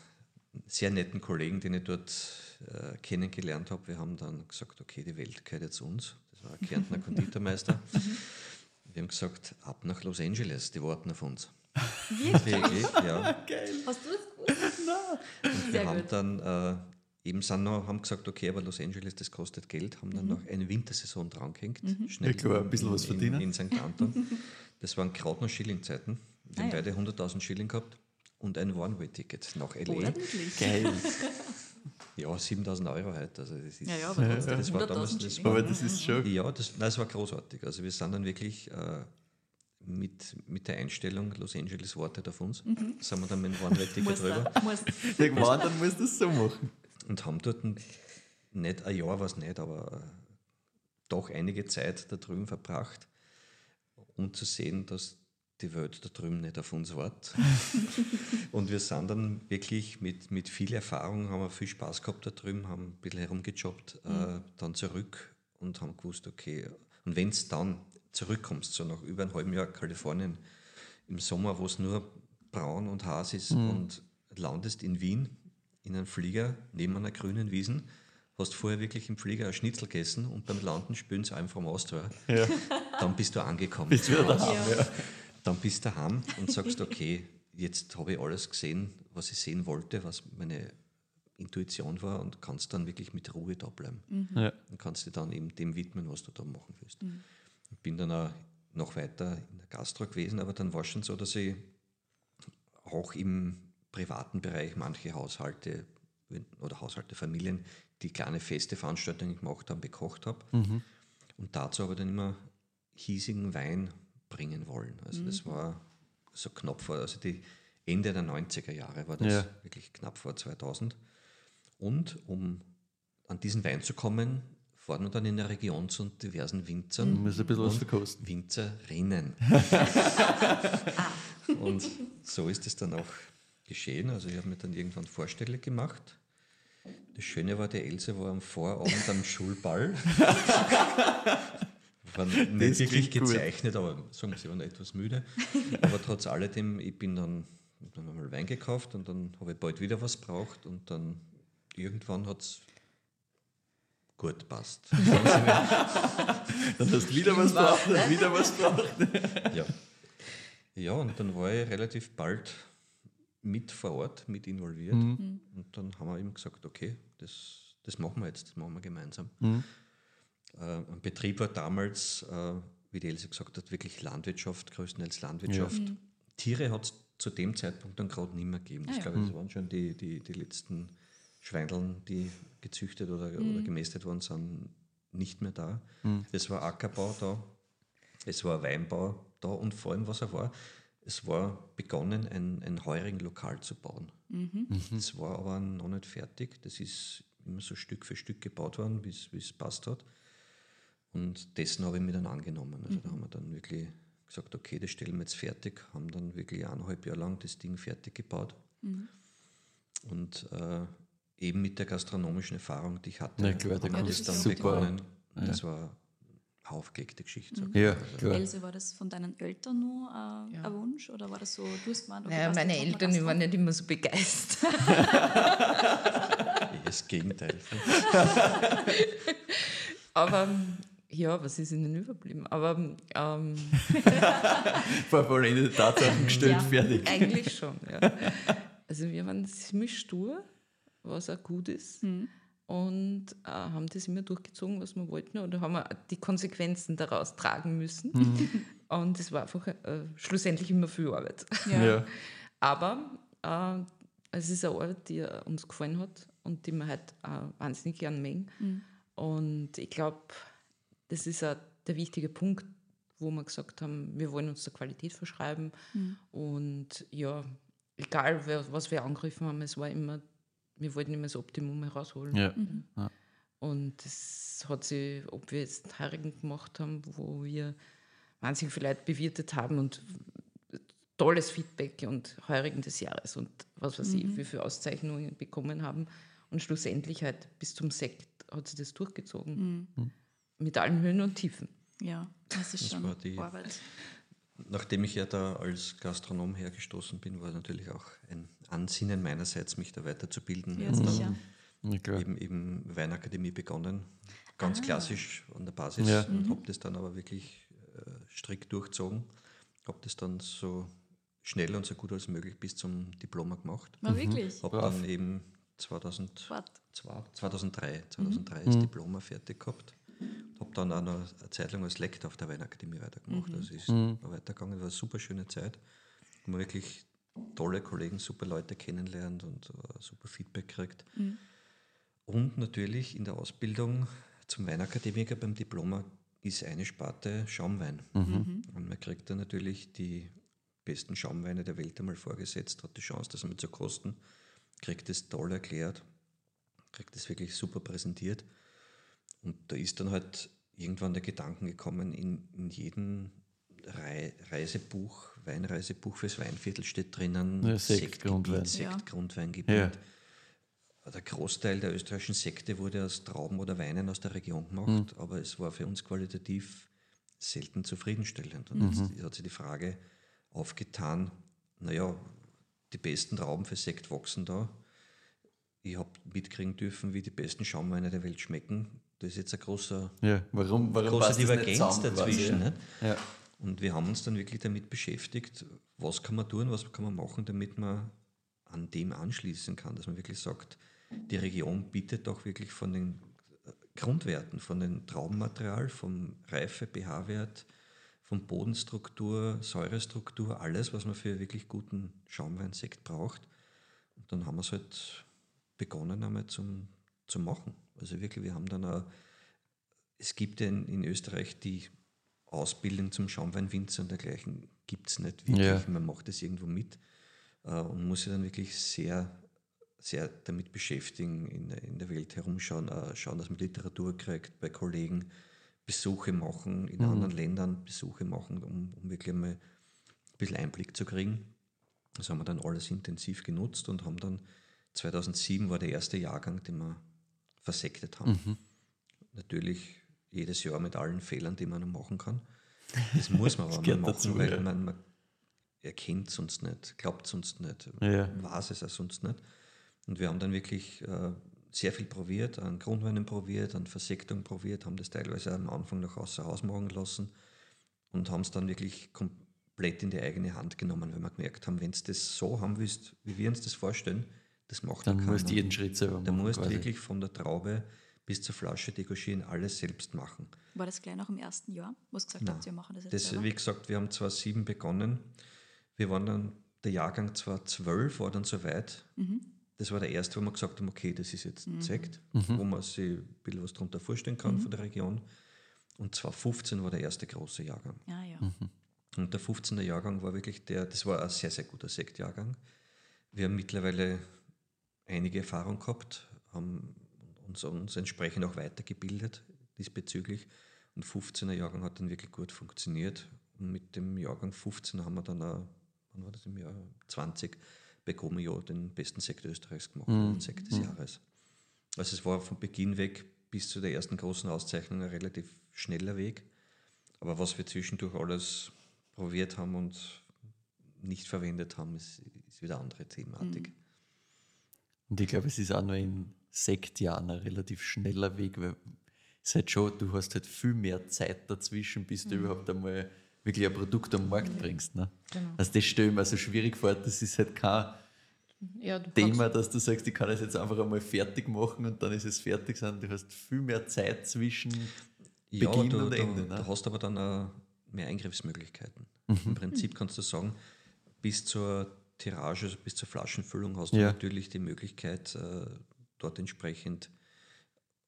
sehr netten Kollegen, den ich dort äh, kennengelernt habe. Wir haben dann gesagt, okay, die Welt gehört jetzt uns. Das war ein Kärntner Konditormeister. Wir haben gesagt, ab nach Los Angeles, die warten auf uns. Wirklich? Ja. Hast du das gewusst? Und Sehr wir haben gut. dann äh, eben sind noch, haben gesagt, okay, aber Los Angeles, das kostet Geld, haben dann noch eine Wintersaison dran gehängt. Schnell Ja, klar, ein bisschen was in, verdienen. In, in St. Anton. Das waren gerade noch Schillingzeiten. Wir haben Ah, ja. beide 100.000 Schilling gehabt und ein One-Way-Ticket nach L.A. Ordentlich. Geil. Ja, 7000 Euro heute. Also das ist, Ja, ja, aber trotzdem, das war 100.000 damals, das war, Aber das ist schon. ja, das, nein, das war großartig. Also wir sind dann wirklich äh, mit, mit der Einstellung, Los Angeles wartet auf uns, sind wir dann mit dem One-Way-Ticket Muss drüber. Irgendwann dann musst du es so machen. und haben dort nicht ein Jahr war es nicht, aber doch einige Zeit da drüben verbracht, um zu sehen, dass die Welt da drüben nicht auf uns wartet. und wir sind dann wirklich mit, mit viel Erfahrung, haben wir viel Spaß gehabt da drüben, haben ein bisschen herumgejobbt, mhm. äh, dann zurück und haben gewusst, okay, und wenn es dann zurückkommst, so nach über einem halben Jahr Kalifornien, im Sommer, wo es nur braun und heiß ist mhm. und landest in Wien in einem Flieger neben einer grünen Wiesen, hast vorher wirklich im Flieger ein Schnitzel gegessen und beim Landen spülen sie einem vom Austria, ja. dann bist du angekommen. Bist du daheim, ja. Dann bist du daheim und sagst, okay, jetzt habe ich alles gesehen, was ich sehen wollte, was meine Intuition war und kannst dann wirklich mit Ruhe da bleiben. Mhm. Ja. Und kannst dir dann eben dem widmen, was du da machen willst. Mhm. Ich bin dann auch noch weiter in der Gastro gewesen, aber dann war es schon so, dass ich auch im privaten Bereich manche Haushalte oder Haushalte, Familien, die kleine feste Veranstaltungen gemacht haben, bekocht habe. Mhm. Und dazu aber dann immer hiesigen Wein bringen wollen. Also mhm. das war so knapp vor, also die Ende der 90er Jahre war das ja. wirklich knapp vor 2000. Und um an diesen Wein zu kommen, fahren wir dann in der Region zu diversen Winzern. Mhm. Muss ein bisschen was verkosten. Winzerinnen. und so ist es dann auch geschehen. Also ich habe mir dann irgendwann vorstellig gemacht. Das Schöne war, die Else war am Vorabend am Schulball. war nicht wirklich gezeichnet, gut. aber sagen sie waren etwas müde. Aber trotz alledem, ich bin dann, dann einmal Wein gekauft und dann habe ich bald wieder was braucht und dann irgendwann hat es gut passt. dann hast du wieder was braucht und wieder was braucht. ja. ja, und dann war ich relativ bald mit vor Ort, mit involviert. Mhm. Und dann haben wir eben gesagt, okay, das, das machen wir jetzt, das machen wir gemeinsam. Mhm. Äh, ein Betrieb war damals, äh, wie die Else gesagt hat, wirklich Landwirtschaft, größtenteils Landwirtschaft. Ja. Mhm. Tiere hat es zu dem Zeitpunkt dann gerade nicht mehr gegeben. Das, ah, ja. glaube ich, das mhm. waren schon die, die, die letzten Schweindeln, die gezüchtet oder, mhm. oder gemästet worden sind, nicht mehr da. Mhm. Es war Ackerbau da, es war Weinbau da und vor allem, was er war, es war begonnen, ein, ein heurigen Lokal zu bauen. Mhm. Es mhm. war aber noch nicht fertig. Das ist immer so Stück für Stück gebaut worden, bis es passt hat. Und dessen habe ich mir dann angenommen. Also mhm. da haben wir dann wirklich gesagt, okay, das stellen wir jetzt fertig, haben dann wirklich eineinhalb Jahre lang das Ding fertig gebaut. Mhm. Und äh, eben mit der gastronomischen Erfahrung, die ich hatte, Na klar, haben wir das dann super. begonnen. Ja. Das war aufgelegte Geschichte. Mhm. Ja, klar. Else, war das von deinen Eltern nur äh, ja. ein Wunsch oder war das so, du hast gemeint, naja, meine Eltern die waren nicht immer so begeistert. das Gegenteil. Aber ja, was ist ihnen überblieben? Aber ähm, vor vollendete Tatsachen gestellt, ja, fertig. Eigentlich schon, ja. Also wir waren ziemlich stur, was auch gut ist. Mhm und äh, haben das immer durchgezogen, was wir wollten, oder haben wir die Konsequenzen daraus tragen müssen. Mhm. Und es war einfach äh, schlussendlich immer viel Arbeit. Ja. ja. Aber äh, es ist eine Arbeit, die uns gefallen hat und die wir halt äh, wahnsinnig gern mengen. Mhm. Und ich glaube, das ist auch der wichtige Punkt, wo wir gesagt haben, wir wollen uns der Qualität verschreiben. Mhm. Und ja, egal was wir angegriffen haben, es war immer wir wollten immer das Optimum herausholen. Ja. Mhm. ja. Und das hat sich, ob wir jetzt Heurigen gemacht haben, wo wir wahnsinnig viele Leute bewirtet haben und tolles Feedback und Heurigen des Jahres und was weiß mhm. ich, wie viele Auszeichnungen bekommen haben. Und schlussendlich halt bis zum Sekt hat sich das durchgezogen. Mhm. Mit allen Höhen und Tiefen. Ja, das ist das schon die, Arbeit. Nachdem ich ja da als Gastronom hergestoßen bin, war natürlich auch ein Ansinnen meinerseits, mich da weiterzubilden. Ja, sicher. Ja, eben, eben Weinakademie begonnen, ganz ah. klassisch an der Basis ja. und mhm. habe das dann aber wirklich äh, strikt durchzogen. Habe das dann so schnell und so gut als möglich bis zum Diploma gemacht. War mhm. wirklich? Habe dann eben 2002, 2003, 2003 mhm. das mhm. Diploma fertig gehabt. Habe dann auch noch eine Zeit lang als Lektor auf der Weinakademie weitergemacht. Mhm. Also ist mhm. weitergegangen, war eine super schöne Zeit. Wo man wirklich tolle Kollegen, super Leute kennenlernt und uh, super Feedback kriegt. Mhm. Und natürlich in der Ausbildung zum Weinakademiker beim Diploma ist eine Sparte Schaumwein. Mhm. mhm. Und man kriegt dann natürlich die besten Schaumweine der Welt einmal vorgesetzt, hat die Chance, das einmal zu kosten, kriegt es toll erklärt, kriegt das wirklich super präsentiert. Und da ist dann halt irgendwann der Gedanken gekommen, in, in jedem Re Reisebuch, Weinreisebuch fürs Weinviertel steht drinnen, Ja, Sekt, Grundwein. Sekt, Ja. Grundweingebiet. Ja. Der Großteil der österreichischen Sekte wurde aus Trauben oder Weinen aus der Region gemacht, Mhm. aber es war für uns qualitativ selten zufriedenstellend. Und Mhm. jetzt hat sich die Frage aufgetan, naja, die besten Trauben für Sekt wachsen da. Ich habe mitkriegen dürfen, wie die besten Schaumweine der Welt schmecken. Das ist jetzt ein großer, Ja, warum, warum große passt das nicht Divergenz zusammen quasi, dazwischen. ja? Ja. Und wir haben uns dann wirklich damit beschäftigt, was kann man tun, was kann man machen, damit man an dem anschließen kann, dass man wirklich sagt, die Region bietet doch wirklich von den äh, Grundwerten, von dem Traubenmaterial, vom Reife, pH-Wert, von Bodenstruktur, Säurestruktur, alles, was man für wirklich guten Schaumweinsekt braucht. Und dann haben wir es halt begonnen einmal zum, zum Machen. Also wirklich, wir haben dann auch, es gibt ja in, in Österreich die Ausbildung zum Schaumweinwinzer und dergleichen gibt es nicht wirklich. Ja. Man macht das irgendwo mit äh, und muss sich dann wirklich sehr, sehr damit beschäftigen, in, der- in der Welt herumschauen, äh, schauen, dass man Literatur kriegt, bei Kollegen Besuche machen, in anderen Ländern Besuche machen, um, um wirklich mal ein bisschen Einblick zu kriegen. Das haben wir dann alles intensiv genutzt und haben dann 2007 war der erste Jahrgang, den wir versektet haben. Natürlich jedes Jahr mit allen Fehlern, die man machen kann. Das muss man aber machen, dazu, weil ja. man, man erkennt sonst nicht, glaubt sonst nicht, Ja. weiß es auch sonst nicht. Und wir haben dann wirklich äh, sehr viel probiert, an Grundweinen probiert, an Versektung probiert, haben das teilweise am Anfang noch außer Haus machen lassen und haben es dann wirklich komplett in die eigene Hand genommen, weil wir gemerkt haben, wenn du das so haben willst, wie wir uns das vorstellen, das macht Dann ja musst du jeden Schritt selber Da machen. musst du quasi. wirklich von der Traube bis zur Flasche degorgieren, alles selbst machen. War das gleich noch im ersten Jahr, wo ihr gesagt Nein. habt, wir machen das jetzt Das, selber? wie gesagt, wir haben 2007 begonnen. Wir waren dann, der Jahrgang 2012 war dann soweit. Das war der erste, wo wir gesagt haben, okay, das ist jetzt ein Sekt, wo man sich ein bisschen was darunter vorstellen kann von der Region. Und 2015 war der erste große Jahrgang. Ja, ja. Und der 15er Jahrgang war wirklich der, das war ein sehr, sehr guter Sektjahrgang. Wir haben mittlerweile einige Erfahrung gehabt, haben uns, uns entsprechend auch weitergebildet diesbezüglich. Und 15er Jahrgang hat dann wirklich gut funktioniert. Und mit dem Jahrgang 15 haben wir dann, auch, wann war das im Jahr 20, bei Gomio den besten Sekt Österreichs gemacht, den Sekt des Jahres. Also es war von Beginn weg bis zu der ersten großen Auszeichnung ein relativ schneller Weg. Aber was wir zwischendurch alles probiert haben und nicht verwendet haben, ist, ist wieder eine andere Thematik. Und ich glaube, es ist auch nur in Sektjahren ein relativ schneller Weg, weil es halt schon, du hast halt viel mehr Zeit dazwischen, bis du überhaupt einmal wirklich ein Produkt am Markt bringst. Ne? Genau. Also das stelle ich mir so schwierig vor, das ist halt kein Ja, du Thema, dass du sagst, ich kann das jetzt einfach einmal fertig machen und dann ist es fertig, sondern du hast viel mehr Zeit zwischen Ja, Beginn du, und du, Ende. du Ne? hast aber dann auch mehr Eingriffsmöglichkeiten. Mhm. Im Prinzip kannst du sagen, bis zur Tirage, also bis zur Flaschenfüllung hast du Ja. natürlich die Möglichkeit, äh, dort entsprechend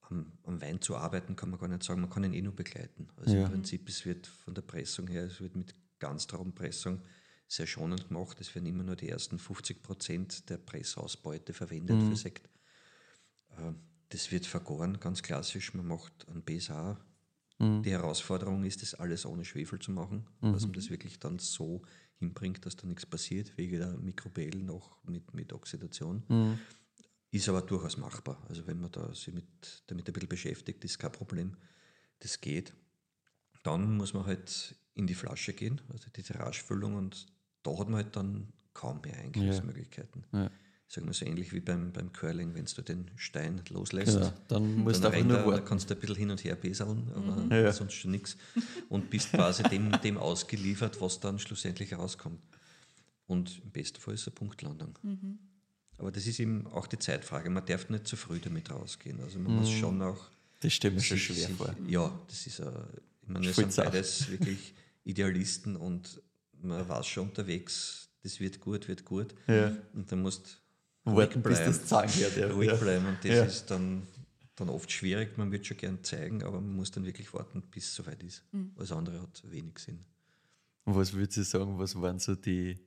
am, am Wein zu arbeiten, kann man gar nicht sagen. Man kann ihn eh nur begleiten. Also Ja. im Prinzip, es wird von der Pressung her, es wird mit Ganztraubenpressung sehr schonend gemacht. Es werden immer nur die ersten 50 Prozent der Pressausbeute verwendet Mhm. für Sekt. Äh, Das wird vergoren, ganz klassisch. Man macht einen BSA. Mhm. Die Herausforderung ist, das alles ohne Schwefel zu machen, dass man das wirklich dann so hinbringt, dass da nichts passiert, wegen der Mikrobellen noch mit, mit Oxidation. Mhm. Ist aber durchaus machbar. Also wenn man da sich mit, damit ein bisschen beschäftigt, ist kein Problem. Das geht. Dann muss man halt in die Flasche gehen, also die Tiragefüllung, und da hat man halt dann kaum mehr Eingriffsmöglichkeiten. Ja. Sagen wir so ähnlich wie beim, beim Curling, wenn du den Stein loslässt. Genau, dann musst du Dann einfach rennt nur er, da warten. kannst du ein bisschen hin und her beseln, aber Ja. sonst schon nichts. Und bist quasi dem, dem ausgeliefert, was dann schlussendlich rauskommt. Und im besten Fall ist es eine Punktlandung. Aber das ist eben auch die Zeitfrage. Man darf nicht zu früh damit rausgehen. Also man muss schon auch. Das stelle mir schon schwer sich- vor. Ja, das ist. Ich meine, wir sind beides wirklich Idealisten und man weiß schon unterwegs, das wird gut, wird gut. Ja. Und dann musst Warten, bis das Zahn hört. Ja. ruhig Ja. bleiben. Und das Ja. ist dann, dann oft schwierig. Man wird schon gern zeigen, aber man muss dann wirklich warten, bis es soweit ist. Alles andere hat wenig Sinn. Und was würdest du sagen, was waren so die,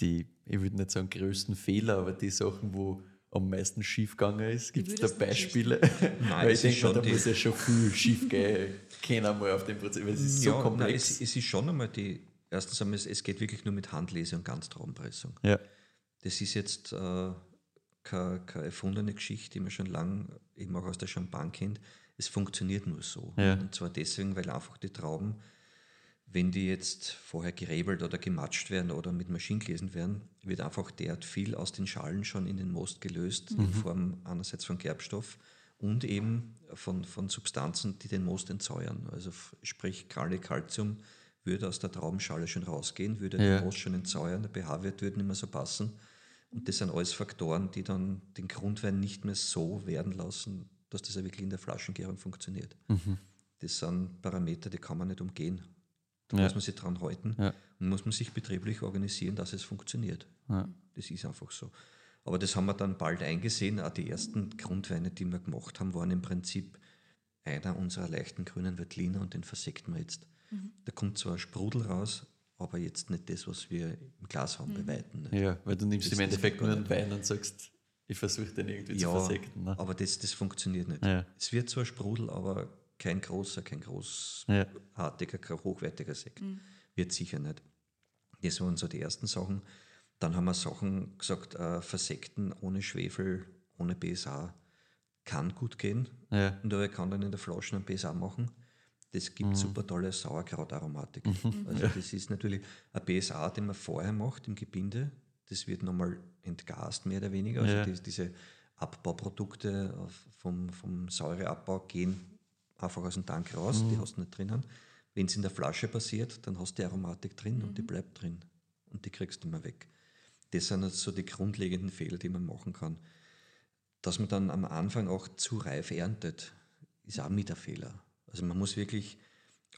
die ich würde nicht sagen größten Fehler, aber die Sachen, wo am meisten schiefgegangen ist? Gibt es da Beispiele? Nein, Weil ich ist denke, schon da muss ja schon viel schief gehen können mal auf dem Prozess, weil es ist so ja, komplex. Nein, es, es ist schon einmal die, erstens einmal, es, es geht wirklich nur mit Handlese und Ganztraubenpressung. ja. Das ist jetzt äh, keine, keine erfundene Geschichte, die man schon lange eben auch aus der Champagne kennt. Es funktioniert nur so. Ja. Und zwar deswegen, weil einfach die Trauben, wenn die jetzt vorher gerebelt oder gematscht werden oder mit Maschinen gelesen werden, wird einfach derart viel aus den Schalen schon in den Most gelöst, in Form einerseits von Gerbstoff und eben von, von Substanzen, die den Most entsäuern. Also sprich Kali, Calcium würde aus der Traubenschale schon rausgehen, würde Ja. den Most schon entsäuern, der pH-Wert würde nicht mehr so passen. Und das sind alles Faktoren, die dann den Grundwein nicht mehr so werden lassen, dass das ja wirklich in der Flaschengärung funktioniert. Das sind Parameter, die kann man nicht umgehen. Da Ja. muss man sich dran halten Ja. und muss man sich betrieblich organisieren, dass es funktioniert. Ja. Das ist einfach so. Aber das haben wir dann bald eingesehen. Auch die ersten Grundweine, die wir gemacht haben, waren im Prinzip einer unserer leichten grünen Veltliner und den versekten wir jetzt. Da kommt zwar Sprudel raus, aber jetzt nicht das, was wir im Glas haben, bei Weitem. Nicht. ja, weil du nimmst Das- im Endeffekt nur einen Wein und sagst, ich versuche den irgendwie zu Ja, versekten. Ne? aber das, das funktioniert nicht. Ja. Es wird zwar Sprudel, aber kein großer, kein großartiger, kein hochwertiger Sekt. Wird sicher nicht. Das waren so die ersten Sachen. Dann haben wir Sachen gesagt, äh, Versekten ohne Schwefel, ohne BSA kann gut gehen. Ja. Und aber ich kann dann in der Flasche einen BSA machen. Das gibt super tolle Sauerkrautaromatik. Also das ist natürlich ein BSA, den man vorher macht im Gebinde. Das wird nochmal entgast, mehr oder weniger. Also Ja. die, diese Abbauprodukte vom, vom Säureabbau gehen einfach aus dem Tank raus, die hast du nicht drinnen. Wenn es in der Flasche passiert, dann hast du die Aromatik drin und die bleibt drin. Und die kriegst du immer weg. Das sind jetzt so die grundlegenden Fehler, die man machen kann. Dass man dann am Anfang auch zu reif erntet, ist auch mit ein Fehler. Also man muss wirklich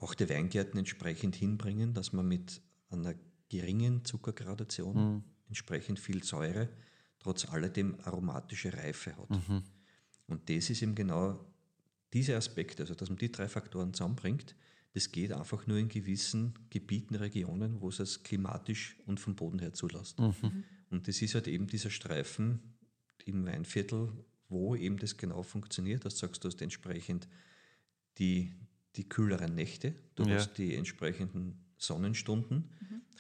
auch die Weingärten entsprechend hinbringen, dass man mit einer geringen Zuckergradation entsprechend viel Säure, trotz alledem aromatische Reife hat. Und das ist eben genau diese Aspekte, also dass man die drei Faktoren zusammenbringt, das geht einfach nur in gewissen Gebieten, Regionen, wo es es klimatisch und vom Boden her zulässt. Und das ist halt eben dieser Streifen im Weinviertel, wo eben das genau funktioniert. Das sagst du, hast entsprechend die, die kühleren Nächte, du Ja. hast die entsprechenden Sonnenstunden,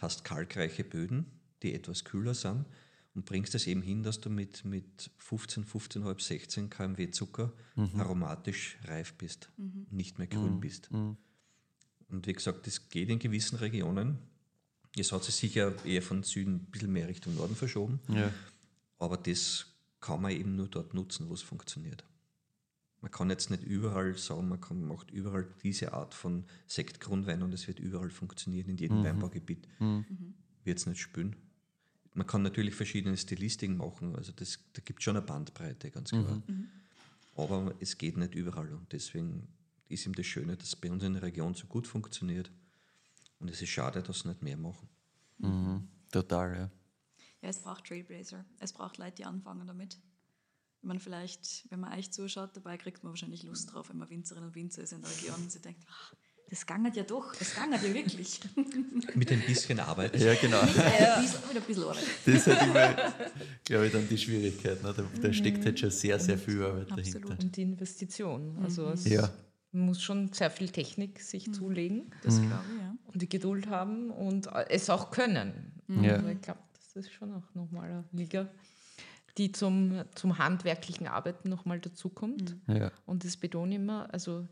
hast kalkreiche Böden, die etwas kühler sind und bringst es eben hin, dass du mit, mit 15, 15,5, 16 kmw Zucker aromatisch reif bist, nicht mehr grün bist. Und wie gesagt, das geht in gewissen Regionen. Jetzt hat sich sicher eher von Süden ein bisschen mehr Richtung Norden verschoben. Ja. Aber das kann man eben nur dort nutzen, wo es funktioniert. Man kann jetzt nicht überall sagen, man kann, macht überall diese Art von Sektgrundwein und es wird überall funktionieren, in jedem Weinbaugebiet. Wird es nicht spülen. Man kann natürlich verschiedene Stilistiken machen, also das, da gibt es schon eine Bandbreite, ganz klar. Aber es geht nicht überall und deswegen ist ihm das Schöne, dass es bei uns in der Region so gut funktioniert. Und es ist schade, dass sie nicht mehr machen. Total, ja. Ja, es braucht Trailblazer. Es braucht Leute, die anfangen damit. Meine, vielleicht, wenn man euch zuschaut, dabei kriegt man wahrscheinlich Lust drauf, wenn man Winzerin und Winzer ist in der Region und sie denkt, ach, das gangert ja doch, das gangert ja wirklich. Mit ein bisschen Arbeit. Ja, genau. ja. Wieder ein bisschen Arbeit. Das ist halt immer, glaube ich, dann die Schwierigkeit. Ne? Da, da steckt halt schon sehr, sehr viel Arbeit Absolut. dahinter. Und die Investition. Also es Ja. man muss schon sehr viel Technik sich zulegen Das glaube ich, ja. und die Geduld haben und es auch können. Ja. Also ich glaube, das ist schon auch nochmal eine Liga, die zum, zum handwerklichen Arbeiten nochmal dazukommt. Ja. Und das betone ich immer, also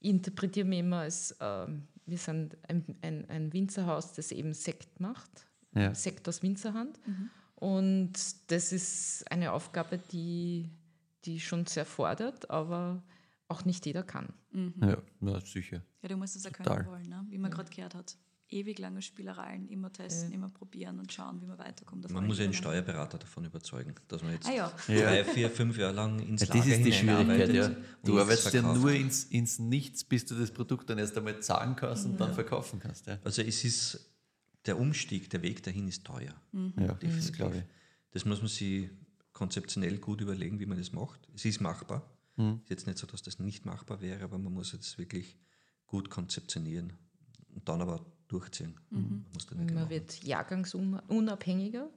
ich interpretiere mich immer als, ähm, wir sind ein, ein, ein Winzerhaus, das eben Sekt macht, Ja. Sekt aus Winzerhand. Und das ist eine Aufgabe, die, die schon sehr fordert, aber auch nicht jeder kann. Ja, na, sicher. Ja, du musst es ja können Total. wollen, ne? wie man gerade gehört hat. Ewig lange Spielereien, immer testen, immer probieren und schauen, wie man weiterkommt. Man muss ja den Ebenen. Steuerberater davon überzeugen, dass man jetzt Ah ja. drei, vier, fünf Jahre lang ins Ja, Lager das ist die Schwierigkeit, hineinarbeitet ja. und Du arbeitest ja nur ins, ins Nichts, bis du das Produkt dann erst einmal zahlen kannst und dann verkaufen kannst. Ja, Also es ist, der Umstieg, der Weg dahin ist teuer. ja das glaube ich. Das muss man sich konzeptionell gut überlegen, wie man das macht. Es ist machbar. Mhm. Ist jetzt nicht so, dass das nicht machbar wäre, aber man muss jetzt wirklich gut konzeptionieren und dann aber durchziehen. Wirklich Man machen. wird jahrgangsunabhängiger.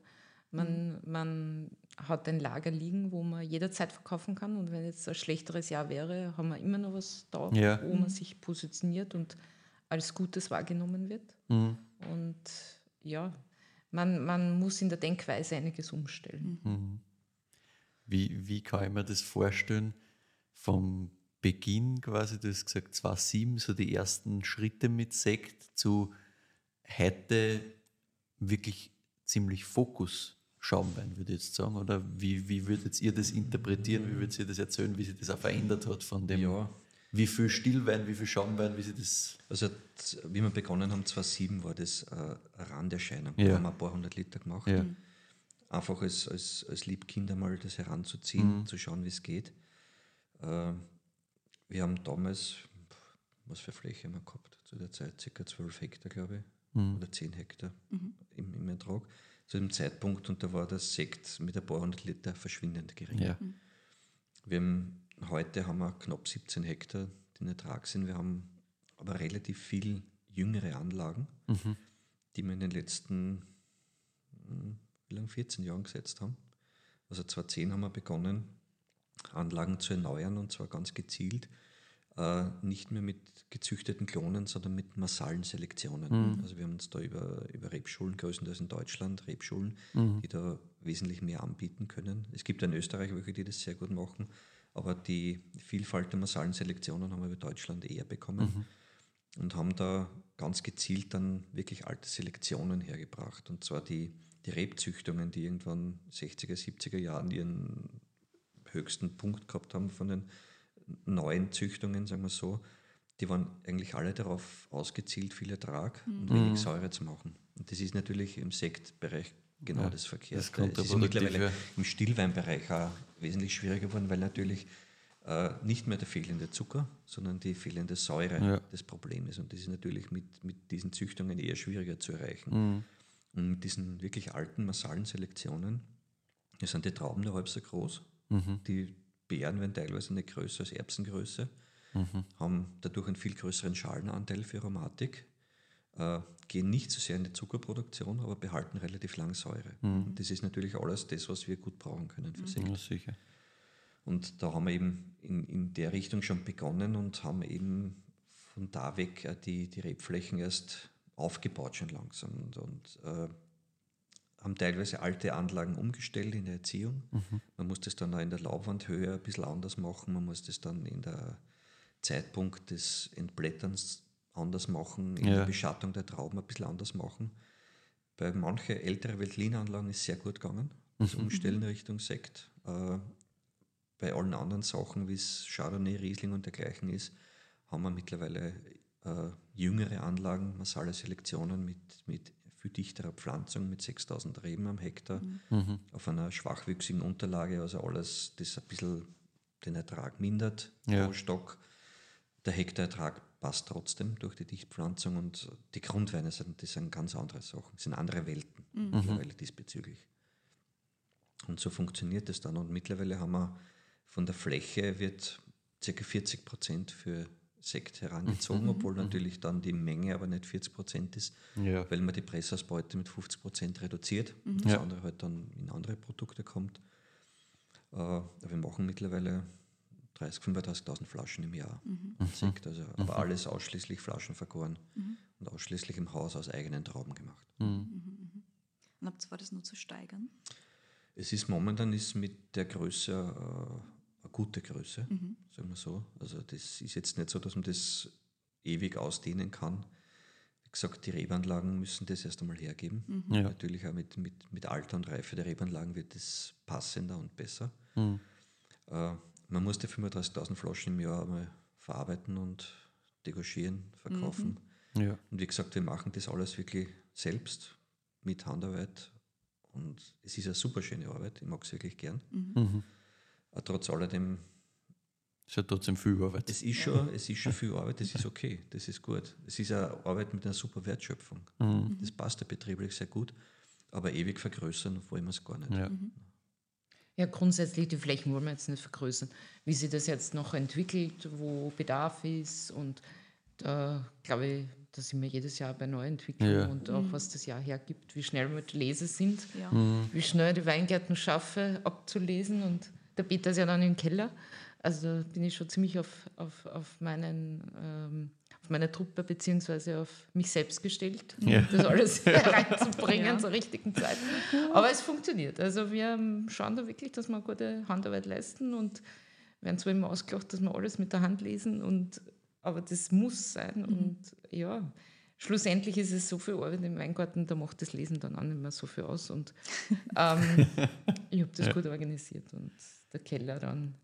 Man, man hat ein Lager liegen, wo man jederzeit verkaufen kann. Und wenn jetzt ein schlechteres Jahr wäre, haben wir immer noch was da, Ja. wo man sich positioniert und als Gutes wahrgenommen wird. Mhm. Und ja, man, man muss in der Denkweise einiges umstellen. Wie, wie kann ich mir das vorstellen? Vom Beginn quasi, du hast gesagt 2007, so die ersten Schritte mit Sekt zu heute wirklich ziemlich Fokus Schaumwein, würde ich jetzt sagen. Oder wie, wie würdet ihr das interpretieren? Wie würdet ihr das erzählen, wie sich das auch verändert hat von dem, Ja. wie viel Stillwein, wie viel Schaumwein, wie sich das. Also, wie wir begonnen haben, 2007 war das äh, Randerscheinung. Ja. Da haben wir ein paar hundert Liter gemacht. Ja. Einfach als, als, als Liebkind einmal das heranzuziehen, zu schauen, wie es geht. Äh, wir haben damals, was für Fläche haben wir gehabt zu der Zeit? Circa 12 Hektar, glaube ich. Oder 10 Hektar im, im Ertrag. Zu dem Zeitpunkt, und da war der Sekt mit ein paar hundert Liter verschwindend gering. Ja. Wir haben, heute haben wir knapp 17 Hektar, die in Ertrag sind. Wir haben aber relativ viel jüngere Anlagen, die wir in den letzten hm, wie lang, 14 Jahren gesetzt haben. Also 2010 haben wir begonnen, Anlagen zu erneuern und zwar ganz gezielt. Äh, nicht mehr mit gezüchteten Klonen, sondern mit massalen Selektionen. Also wir haben uns da über, über Rebschulen, größtenteils in Deutschland, Rebschulen, die da wesentlich mehr anbieten können. Es gibt in Österreich welche, die das sehr gut machen, aber die Vielfalt der massalen Selektionen haben wir über Deutschland eher bekommen und haben da ganz gezielt dann wirklich alte Selektionen hergebracht. Und zwar die, die Rebzüchtungen, die irgendwann 60er, 70er Jahren ihren höchsten Punkt gehabt haben von den neuen Züchtungen, sagen wir so, die waren eigentlich alle darauf ausgezielt, viel Ertrag und wenig Säure zu machen. Und das ist natürlich im Sektbereich genau Ja, das das Verkehrte. ist es ist mittlerweile im Stillweinbereich auch wesentlich schwieriger geworden, weil natürlich äh, nicht mehr der fehlende Zucker, sondern die fehlende Säure Ja. das Problem ist. Und das ist natürlich mit, mit diesen Züchtungen eher schwieriger zu erreichen. Mhm. Und mit diesen wirklich alten massalen Selektionen da sind die Trauben nur halb so groß. Mhm. Die Beeren werden teilweise nicht größer als Erbsengröße, Mhm. haben dadurch einen viel größeren Schalenanteil für Aromatik, äh, gehen nicht so sehr in die Zuckerproduktion, aber behalten relativ lang Säure. Mhm. Und das ist natürlich alles das, was wir gut brauchen können für Sekt. Ja, sicher. Und da haben wir eben in, in der Richtung schon begonnen und haben eben von da weg äh, die, die Rebflächen erst aufgebaut schon langsam und, und äh, haben teilweise alte Anlagen umgestellt in der Erziehung. Man muss das dann auch in der Laubwandhöhe ein bisschen anders machen, man muss das dann in der Zeitpunkt des Entblätterns anders machen, in Ja. der Beschattung der Trauben ein bisschen anders machen. Bei manchen älteren Veltlinanlagen ist sehr gut gegangen, das Umstellen Richtung Sekt. Äh, bei allen anderen Sachen, wie es Chardonnay, Riesling und dergleichen ist, haben wir mittlerweile äh, jüngere Anlagen, massale Selektionen mit, mit viel dichterer Pflanzung, mit 6000 Reben am Hektar, auf einer schwachwüchsigen Unterlage, also alles, das ein bisschen den Ertrag mindert Ja. pro Stock. Der Hektarertrag passt trotzdem durch die Dichtpflanzung und die Grundweine sind, das sind ganz andere Sachen, das sind andere Welten mittlerweile diesbezüglich. Und so funktioniert es dann. Und mittlerweile haben wir von der Fläche wird ca. 40 Prozent für Sekt herangezogen, obwohl natürlich dann die Menge aber nicht 40 Prozent ist, Ja. weil man die Pressausbeute mit 50 Prozent reduziert. Das Ja. andere halt dann in andere Produkte kommt. Äh, aber wir machen mittlerweile 30, 35.000 Flaschen im Jahr an Sekt. Also, aber alles ausschließlich Flaschen vergoren und ausschließlich im Haus aus eigenen Trauben gemacht. Und habt ihr vor, das nur zu steigern? Es ist momentan ist mit der Größe äh, gute Größe, sagen wir so. Also das ist jetzt nicht so, dass man das ewig ausdehnen kann. Wie gesagt, die Rebanlagen müssen das erst einmal hergeben. Ja. Natürlich auch mit, mit, mit Alter und Reife der Rebanlagen wird das passender und besser. Mhm. Äh, man muss die 35.000 Flaschen im Jahr einmal verarbeiten und degorgieren, verkaufen. Ja. Und wie gesagt, wir machen das alles wirklich selbst mit Handarbeit. Und es ist eine super schöne Arbeit, ich mag es wirklich gern. Mhm. Aber trotz alledem, Ist ja trotzdem viel Arbeit. es ist schon, es ist schon viel Arbeit, das ist okay, das ist gut. Es ist eine Arbeit mit einer super Wertschöpfung. Mhm. Das passt ja betrieblich sehr gut, aber ewig vergrößern wollen wir es gar nicht. Ja. Ja, grundsätzlich die Flächen wollen wir jetzt nicht vergrößern. Wie sich das jetzt noch entwickelt, wo Bedarf ist und da glaube ich, da sind wir jedes Jahr bei Neuentwicklung Ja. und auch was das Jahr hergibt, wie schnell wir mit Lese sind, Ja. wie schnell die Weingärten schaffe, abzulesen. Und der Peter ist ja dann im Keller. Also da bin ich schon ziemlich auf, auf, auf, meinen, ähm, auf meine Truppe beziehungsweise auf mich selbst gestellt, um Ja. das alles reinzubringen Ja. zur richtigen Zeit. Aber es funktioniert. Also wir ähm, schauen da wirklich, dass wir gute Handarbeit leisten und werden zwar immer ausgelacht, dass wir alles mit der Hand lesen, und, aber das muss sein. Und ja, schlussendlich ist es so viel Arbeit im Weingarten, da macht das Lesen dann auch nicht mehr so viel aus. Und ähm, ich habe das gut organisiert und der Keller dann.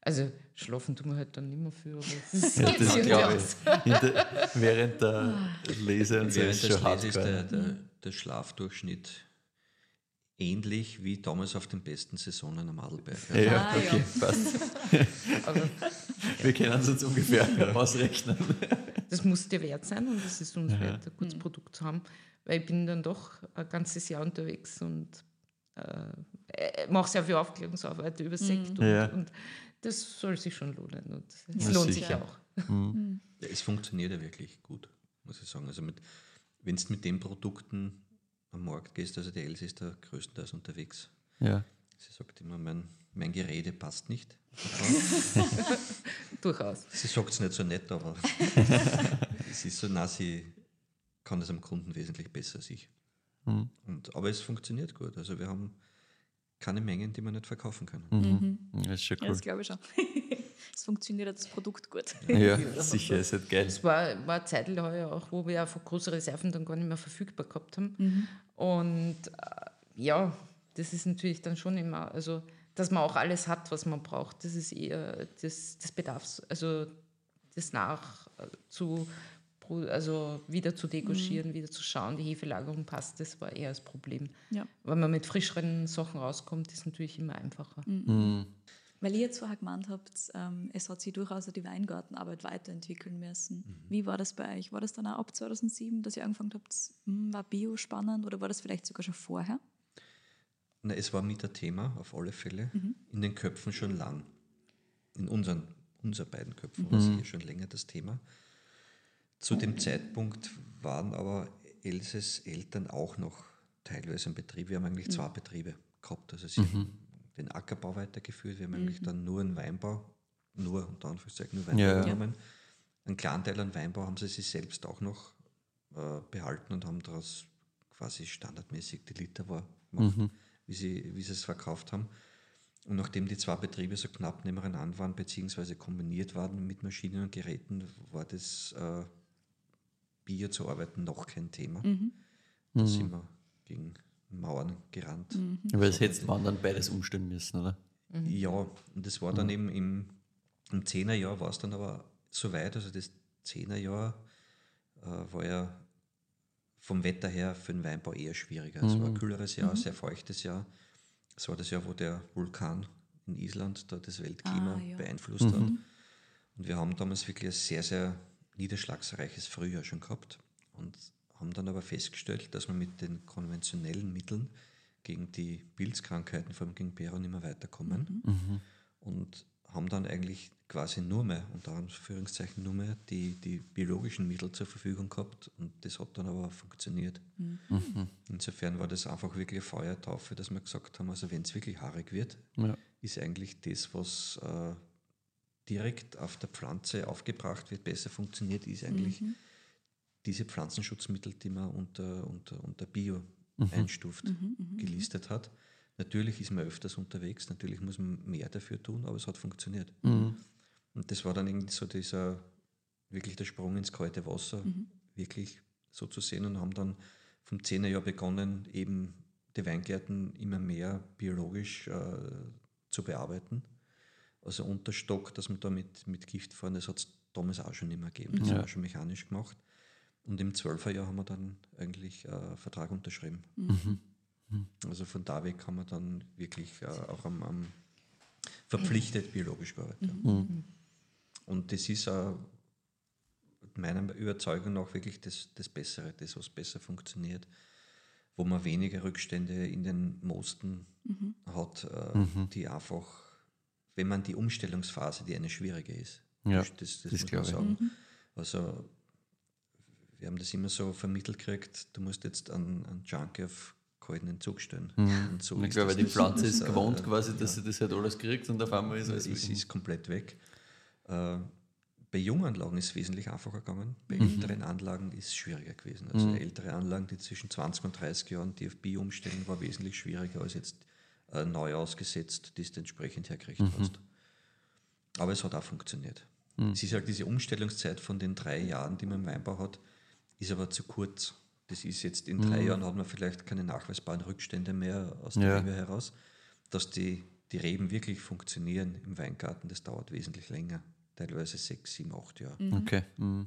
Also schlafen tun wir halt dann nicht mehr aber das, Ja, das glaube ich. Hinter, während der Lese und so Während ist schon Leses ist der, der, der Schlafdurchschnitt ähnlich wie damals auf den besten Saisonen am Adelberg. Also Ja, Ah, okay, ja. passt. Aber Wir können es uns ungefähr ausrechnen. das muss dir wert sein und es ist uns wert, ein gutes Produkt zu haben, weil ich bin dann doch ein ganzes Jahr unterwegs und äh, mache sehr viel Aufklärungsarbeit über Sekt Ja. und, und das soll sich schon lohnen und es Ja, lohnt sicher. sich auch. Ja, es funktioniert ja wirklich gut, muss ich sagen. Also wenn du mit den Produkten am Markt gehst, also die Else ist da größtenteils unterwegs. Ja. Sie sagt immer, mein, mein Gerede passt nicht. Durchaus. Sie sagt es nicht so nett, aber es ist so, na, sie kann das am Kunden wesentlich besser als ich. Mhm. Und, aber es funktioniert gut. Also wir haben keine Mengen, die wir nicht verkaufen können. Mhm. Das ist schon Ja, cool. das glaube ich schon. Es funktioniert das Produkt gut. Ja, sicher, ist halt geil. Es war, war eine Zeit heuer auch, wo wir einfach große Reserven dann gar nicht mehr verfügbar gehabt haben. Und äh, ja, das ist natürlich dann schon immer, also dass man auch alles hat, was man braucht, das ist eher das, das Bedarfs, also das nach äh, zu also wieder zu degorgieren, wieder zu schauen, die Hefelagerung passt, das war eher das Problem. Ja. Wenn man mit frischeren Sachen rauskommt, ist natürlich immer einfacher. Weil ihr jetzt vorher gemeint habt, ähm, es hat sich durchaus die Weingartenarbeit weiterentwickeln müssen. Wie war das bei euch? War das dann auch ab 2007, dass ihr angefangen habt, hm, war Bio spannend oder war das vielleicht sogar schon vorher? Na, es war mit ein Thema, auf alle Fälle, in den Köpfen schon lang. In unseren, unser beiden Köpfen war es hier schon länger das Thema. Zu dem Zeitpunkt waren aber Elses Eltern auch noch teilweise im Betrieb. Wir haben eigentlich zwei Betriebe gehabt. Also sie haben den Ackerbau weitergeführt, wir haben eigentlich dann nur einen Weinbau, nur unter Anführungszeichen nur Weinbau Ja, ja. genommen. Einen kleinen Teil an Weinbau haben sie sich selbst auch noch äh, behalten und haben daraus quasi standardmäßig die Liter war gemacht, wie, sie, wie sie es verkauft haben. Und nachdem die zwei Betriebe so knapp nebeneinander waren, beziehungsweise kombiniert waren mit Maschinen und Geräten, war das äh, Bier zu arbeiten noch kein Thema. Da sind wir gegen Mauern gerannt. Aber das hättest man dann beides umstellen müssen, oder? Ja, und das war dann eben im, im Zehnerjahr war es dann aber so weit, also das Zehnerjahr äh, war ja vom Wetter her für den Weinbau eher schwieriger. Es war ein kühleres Jahr, sehr feuchtes Jahr. Es war das Jahr, wo der Vulkan in Island da das Weltklima Ah, ja. beeinflusst hat. Und wir haben damals wirklich ein sehr, sehr niederschlagsreiches Frühjahr schon gehabt und haben dann aber festgestellt, dass wir mit den konventionellen Mitteln gegen die Pilzkrankheiten, vor allem gegen Bären, nicht mehr weiterkommen. Und haben dann eigentlich quasi nur mehr, unter Anführungszeichen nur mehr, die, die biologischen Mittel zur Verfügung gehabt und das hat dann aber funktioniert. Insofern war das einfach wirklich eine Feuertaufe, dass wir gesagt haben, also wenn es wirklich haarig wird, Ja. ist eigentlich das, was äh, direkt auf der Pflanze aufgebracht wird, besser funktioniert, ist eigentlich diese Pflanzenschutzmittel, die man unter, unter, unter Bio einstuft, gelistet hat. Natürlich ist man öfters unterwegs, natürlich muss man mehr dafür tun, aber es hat funktioniert. Und das war dann irgendwie so dieser, wirklich der Sprung ins kalte Wasser, wirklich so zu sehen und haben dann vom 10er Jahr begonnen, eben die Weingärten immer mehr biologisch äh, zu bearbeiten. Also unter Stock, dass man da mit, mit Gift fahren, das hat es damals auch schon immer gegeben. Das Ja. haben wir schon mechanisch gemacht. Und im 12er Jahr haben wir dann eigentlich äh, einen Vertrag unterschrieben. Also von da weg haben wir dann wirklich äh, auch am, am verpflichtet biologisch gearbeitet. ja. Und das ist äh, meiner Überzeugung nach wirklich das, das Bessere, das, was besser funktioniert, wo man weniger Rückstände in den Moosten hat, äh, die einfach, wenn man die Umstellungsphase, die eine schwierige ist, Ja, das, das, das muss man glaube ich. sagen. Also wir haben das immer so vermittelt gekriegt, du musst jetzt einen, einen Junkie auf kalten Zug stellen. Und so ich glaube, die. Pflanze ist äh, gewohnt quasi, dass sie das halt alles kriegt und auf einmal ist es weg. ist komplett weg. Äh, bei Junganlagen ist es wesentlich einfacher gegangen. Bei Mhm. älteren Anlagen ist es schwieriger gewesen. Also ältere Anlagen, die zwischen 20 und 30 Jahren die auf Bio umstellen, war wesentlich schwieriger als jetzt äh, neu ausgesetzt, die du entsprechend hergekriegt Mhm. hast. Aber es hat auch funktioniert. Es ist halt diese Umstellungszeit von den drei Jahren, die man im Weinbau hat, ist aber zu kurz. Das ist jetzt in drei Jahren hat man vielleicht keine nachweisbaren Rückstände mehr aus der Ja. Rebe heraus. Dass die, die Reben wirklich funktionieren im Weingarten, das dauert wesentlich länger. Teilweise sechs, sieben, acht Jahre. Okay. Mhm.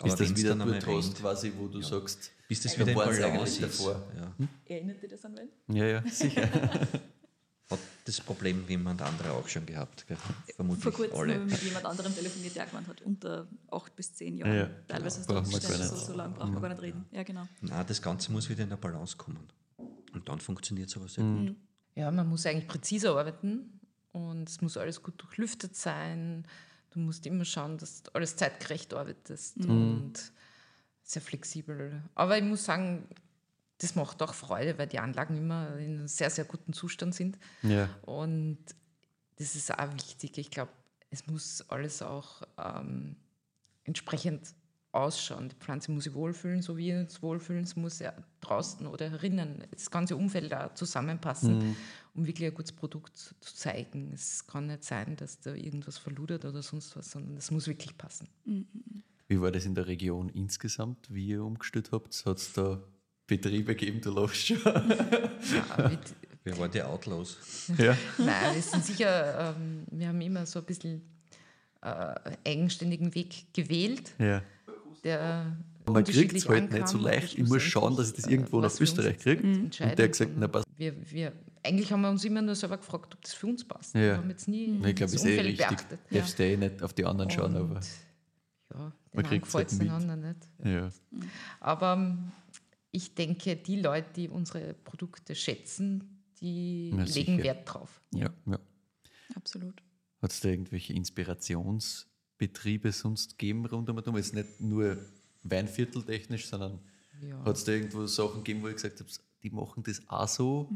Aber ist das wieder hast, rennt, quasi, wo du sagst, bis das Da wieder in war's Balance ist. davor. Ja. Erinnert ihr das an wen? ja, ja, sicher. Hat das Problem jemand anderer auch schon gehabt. Gell? Vermutlich Vor kurzem alle. mit jemand anderem telefoniert, der gemeint hat, unter acht bis zehn Jahren. Ja, Teilweise ist brauchen das wir Umstände, gar so, so lange braucht man gar nicht reden. Ja, genau. Nein, das Ganze muss wieder in der Balance kommen. Und dann funktioniert es aber sehr Mhm. gut. Ja, man muss eigentlich präziser arbeiten und es muss alles gut durchlüftet sein. Du musst immer schauen, dass du alles zeitgerecht arbeitest und sehr flexibel. Aber ich muss sagen, das macht auch Freude, weil die Anlagen immer in einem sehr, sehr guten Zustand sind. ja. Und das ist auch wichtig. Ich glaube, es muss alles auch ähm, entsprechend ausschauen. Die Pflanze muss sich wohlfühlen, so wie wir uns wohlfühlen. Es muss ja draußen oder herinnen das ganze Umfeld da zusammenpassen, um wirklich ein gutes Produkt zu zeigen. Es kann nicht sein, dass da irgendwas verludert oder sonst was, sondern es muss wirklich passen. Wie war das in der Region insgesamt, wie ihr umgestellt habt? Hat es da Betriebe gegeben, du lachst schon? Ja, mit, Wer war die Outlaws? ja. Nein, wir sind sicher, ähm, wir haben immer so ein bisschen äh, eigenständigen Weg gewählt. ja. der Man kriegt es halt nicht so leicht. Ich muss schauen, dass ich das irgendwo äh, nach für uns Österreich kriege. Und der hat gesagt, na passt. Wir, wir, eigentlich haben wir uns immer nur selber gefragt, ob das für uns passt. Ja. Wir haben jetzt nie Ich glaube, das ist eh Umfeld richtig. beachtet. Darfst du eh nicht auf die anderen schauen, Und, aber ja, man den gefällt halt es den mit. anderen nicht. ja. Aber ähm, ich denke, die Leute, die unsere Produkte schätzen, die Na, legen sicher. Wert drauf. ja, ja. Absolut. Hat es da irgendwelche Inspirationsbetriebe sonst gegeben rund um und Jetzt nicht nur Weinvierteltechnisch, sondern Ja. hat es da irgendwo Sachen gegeben, wo ich gesagt habe, die machen das auch so?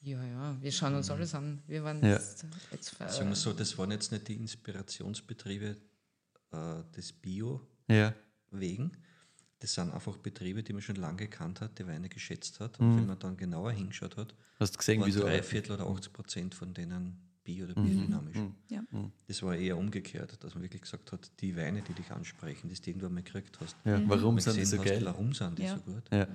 Ja, ja, wir schauen uns alles an. Wir waren Ja. jetzt, jetzt äh, Sagen wir so, das waren jetzt nicht die Inspirationsbetriebe äh, des Bio Ja. wegen. Das sind einfach Betriebe, die man schon lange gekannt hat, die Weine geschätzt hat. Und wenn man dann genauer hingeschaut hat, Hast du gesehen, waren wieso? drei Viertel oder 80 Prozent von denen bio oder biodynamisch. Ja. Das war eher umgekehrt, dass man wirklich gesagt hat, die Weine, die dich ansprechen, die du irgendwann mal gekriegt hast, Ja, warum sind die so hast, geil? warum sind die so gut? Ja.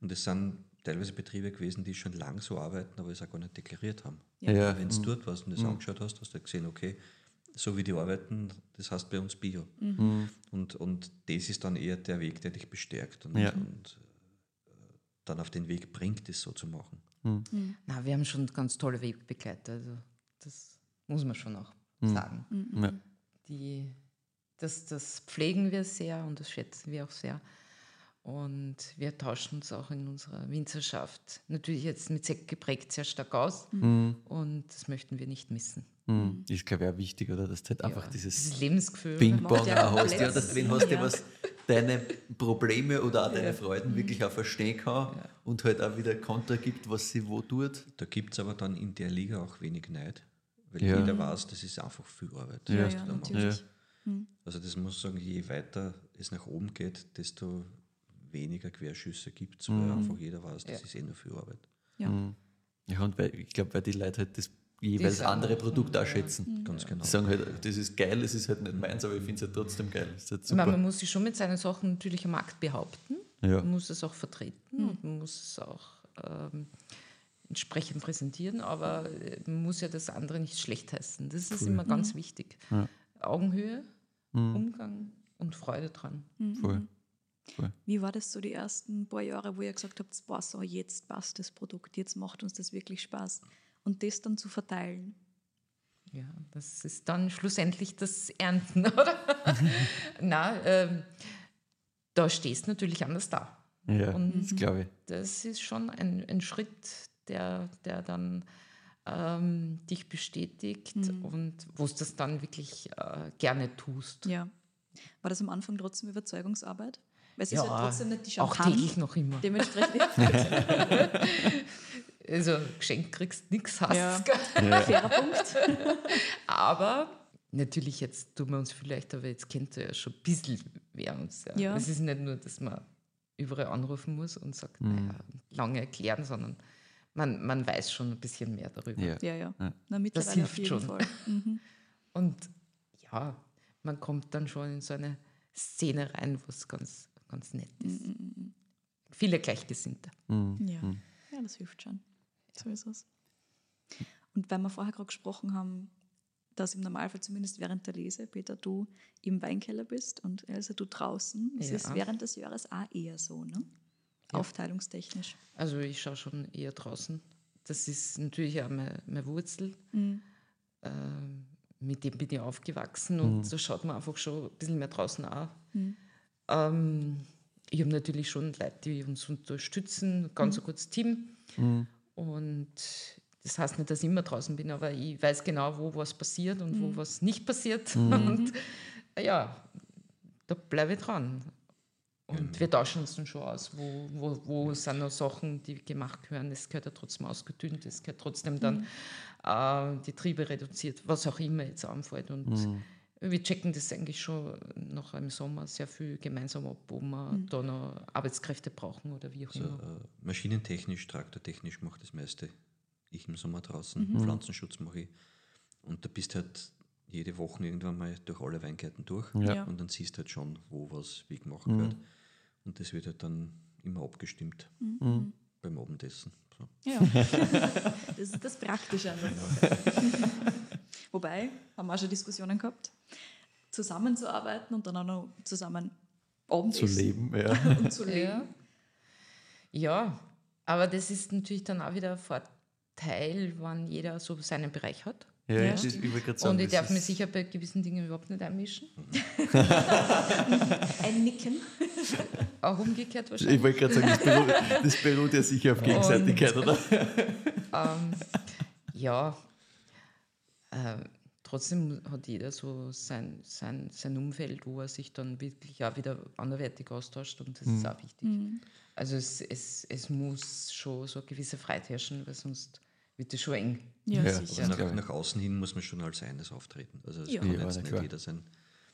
Und es sind teilweise Betriebe gewesen, die schon lange so arbeiten, aber es auch gar nicht deklariert haben. Ja. Ja. Wenn du dort warst und das angeschaut hast, hast du gesehen, okay, so wie die arbeiten, das heißt bei uns Bio. Und, und das ist dann eher der Weg, der dich bestärkt und, Ja. und äh, dann auf den Weg bringt, das so zu machen. Na, wir haben schon ganz tolle Wegbegleiter. Also das muss man schon auch Hm. sagen. Ja. Die, das, das pflegen wir sehr und das schätzen wir auch sehr. Und wir tauschen uns auch in unserer Winzerschaft natürlich jetzt mit Sekt geprägt sehr stark aus. Hm. Und das möchten wir nicht missen. Mhm. Ist, glaube ich, auch wichtig, oder? Dass du halt einfach Ja, dieses Lebensgefühl. Ping-Pong ja auch hast. Ja, dass du hast, der ja. was deine Probleme oder auch deine Freuden wirklich auch verstehen kann und halt auch wieder Konter gibt, was sie wo tut. Da gibt es aber dann in der Liga auch wenig Neid, weil Ja. jeder weiß, das ist einfach viel Arbeit. Ja, ja, natürlich. Also das muss ich sagen, je weiter es nach oben geht, desto weniger Querschüsse gibt es, weil einfach jeder weiß, das Ja. ist eh nur viel Arbeit. Ja. Ja, und weil, ich glaube, weil die Leute halt das jeweils Das andere Produkt auch ja. schätzen. Ganz genau. Die sagen halt, das ist geil, es ist halt nicht meins, aber ich finde es halt trotzdem geil. Ist halt meine, man muss sich schon mit seinen Sachen natürlich am Markt behaupten. Ja. Man muss es auch vertreten und man muss es auch ähm, entsprechend präsentieren, aber äh, man muss ja das andere nicht schlecht heißen. Das ist immer ganz wichtig. Augenhöhe, Umgang und Freude dran. Voll. Voll. Wie war das so die ersten paar Jahre, wo ihr gesagt habt, boah, so jetzt passt das Produkt, jetzt macht uns das wirklich Spaß. Und das dann zu verteilen. Ja, das ist dann schlussendlich das Ernten, oder? Na, ähm, da stehst du natürlich anders da. Ja, Und- das glaube ich. Das ist schon ein, ein Schritt, der, der dann ähm, dich bestätigt und wo du das dann wirklich äh, gerne tust. Ja. War das am Anfang trotzdem Überzeugungsarbeit? Weil es ist halt trotzdem nicht die auch Champagne. täglich noch immer. Dementsprechend Also Geschenk kriegst nichts, hast Ja. gell? fairer Punkt. Aber natürlich, jetzt tun wir uns vielleicht, aber jetzt kennt ihr ja schon ein bisschen wer uns. Ja. Ja. Es ist nicht nur, dass man überall anrufen muss und sagt, Mhm. naja, lange erklären, sondern man, man weiß schon ein bisschen mehr darüber. Ja. Ja, ja. Ja. Na, mittlerweile hilft auf jeden schon. Fall. Mhm. Und ja, man kommt dann schon in so eine Szene rein, was ganz, ganz nett ist. Viele Gleichgesinnte. Mhm. Ja. ja, das hilft schon. So ist es. Und weil wir vorher gerade gesprochen haben, dass im Normalfall zumindest während der Lese, Peter, du im Weinkeller bist und Elsa, du draußen. Das Ja. ist während des Jahres auch eher so, ne? Aufteilungstechnisch. Also ich schaue schon eher draußen. Das ist natürlich auch meine, meine Wurzel. Mhm. Ähm, mit dem bin ich aufgewachsen und da schaut man einfach schon ein bisschen mehr draußen auch. Ähm, ich habe natürlich schon Leute, die uns unterstützen, ganz ein gutes Team. Und das heißt nicht, dass ich immer draußen bin, aber ich weiß genau, wo was passiert und wo was nicht passiert. Und ja, da bleibe ich dran. Und wir tauschen uns dann schon aus, wo, wo, wo sind noch Sachen, die gemacht gehören. Es gehört ja trotzdem ausgedünnt, es gehört trotzdem dann äh, die Triebe reduziert, was auch immer jetzt anfällt. Und wir checken das eigentlich schon noch im Sommer sehr viel gemeinsam ab, ob wir da noch Arbeitskräfte brauchen oder wie auch Also, immer. äh, maschinentechnisch, traktortechnisch mache das meiste. Ich im Sommer draußen, Pflanzenschutz mache ich. Und da bist halt jede Woche irgendwann mal durch alle Weingärten durch. Ja. Und dann siehst du halt schon, wo was wie gemacht wird. Und das wird halt dann immer abgestimmt beim Abendessen. So. Ja. das ist das Praktische an. Wobei, haben wir auch schon Diskussionen gehabt, zusammenzuarbeiten und dann auch noch zusammen Zu Abendessen leben, ja. und zu leben. Ja. ja, aber das ist natürlich dann auch wieder ein Vorteil, wenn jeder so seinen Bereich hat. Ja, Ja, stimmt. ich sagen, Und ich darf mich ist- sicher bei gewissen Dingen überhaupt nicht einmischen. Ein Nicken. Auch umgekehrt wahrscheinlich. Ich wollte gerade sagen, das beruht, das beruht ja sicher auf Gegenseitigkeit, oder? ähm, ja, äh, trotzdem hat jeder so sein, sein, sein Umfeld, wo er sich dann wirklich auch wieder anderweitig austauscht und das ist auch wichtig. Also es, es, es muss schon so eine gewisse Freiheit herrschen, weil sonst wird es schon eng. Ja, Ja, sicher. Nach, nach außen hin muss man schon als eines auftreten. Also es Ja. kann Ja, jetzt nicht klar. jeder sein,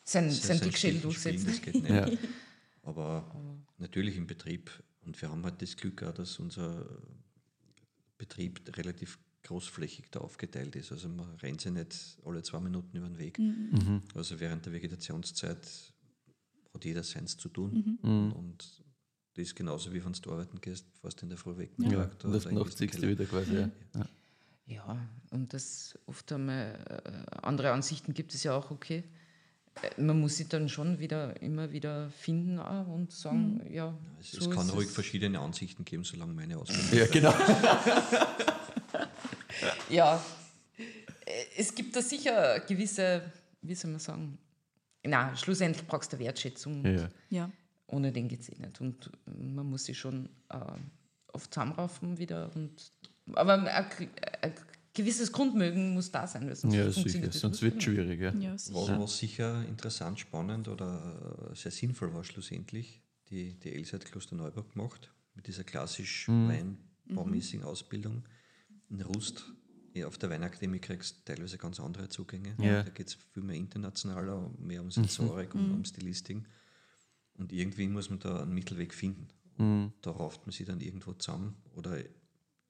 Sein, sein sein spielen, durchsetzen. das geht nicht. Ja. Aber natürlich im Betrieb. Und wir haben halt das Glück auch, dass unser Betrieb relativ großflächig da aufgeteilt ist. Also man rennt sich nicht alle zwei Minuten über den Weg. Also während der Vegetationszeit hat jeder seins zu tun. Und das ist genauso wie wenn du arbeiten gehst, fährst in der Früh weg. Ja, Traktor und das diesen siehst du wieder quasi. Ja. Ja. Ja, und das oft einmal äh, andere Ansichten gibt es ja auch, okay. Äh, Man muss sich dann schon wieder immer wieder finden und sagen, ja, Es, so es kann ist ruhig es. verschiedene Ansichten geben, solange meine Ausbildung. ja, genau. Ja, äh, es gibt da sicher gewisse, wie soll man sagen, na, schlussendlich brauchst du Wertschätzung. und Ja. Ja. Ohne den geht es eh nicht. Und man muss sich schon äh, oft zusammenraufen wieder. Und, aber ein, ein gewisses Grundmögen muss da sein, weil sonst ja, sicher. Sonst wird es schwierig. Ja. Ja, Was, sicher. was sicher interessant, spannend oder äh, sehr sinnvoll war schlussendlich, die, die Elsa hat Klosterneuburg gemacht, mit dieser klassisch weinbaumäßigen Ausbildung. In Rust, ja, auf der Weinakademie kriegst du teilweise ganz andere Zugänge. Ja. Da geht es viel mehr internationaler, mehr um Sensorik und um Stilistik. Und irgendwie muss man da einen Mittelweg finden. Und da rauft man sich dann irgendwo zusammen oder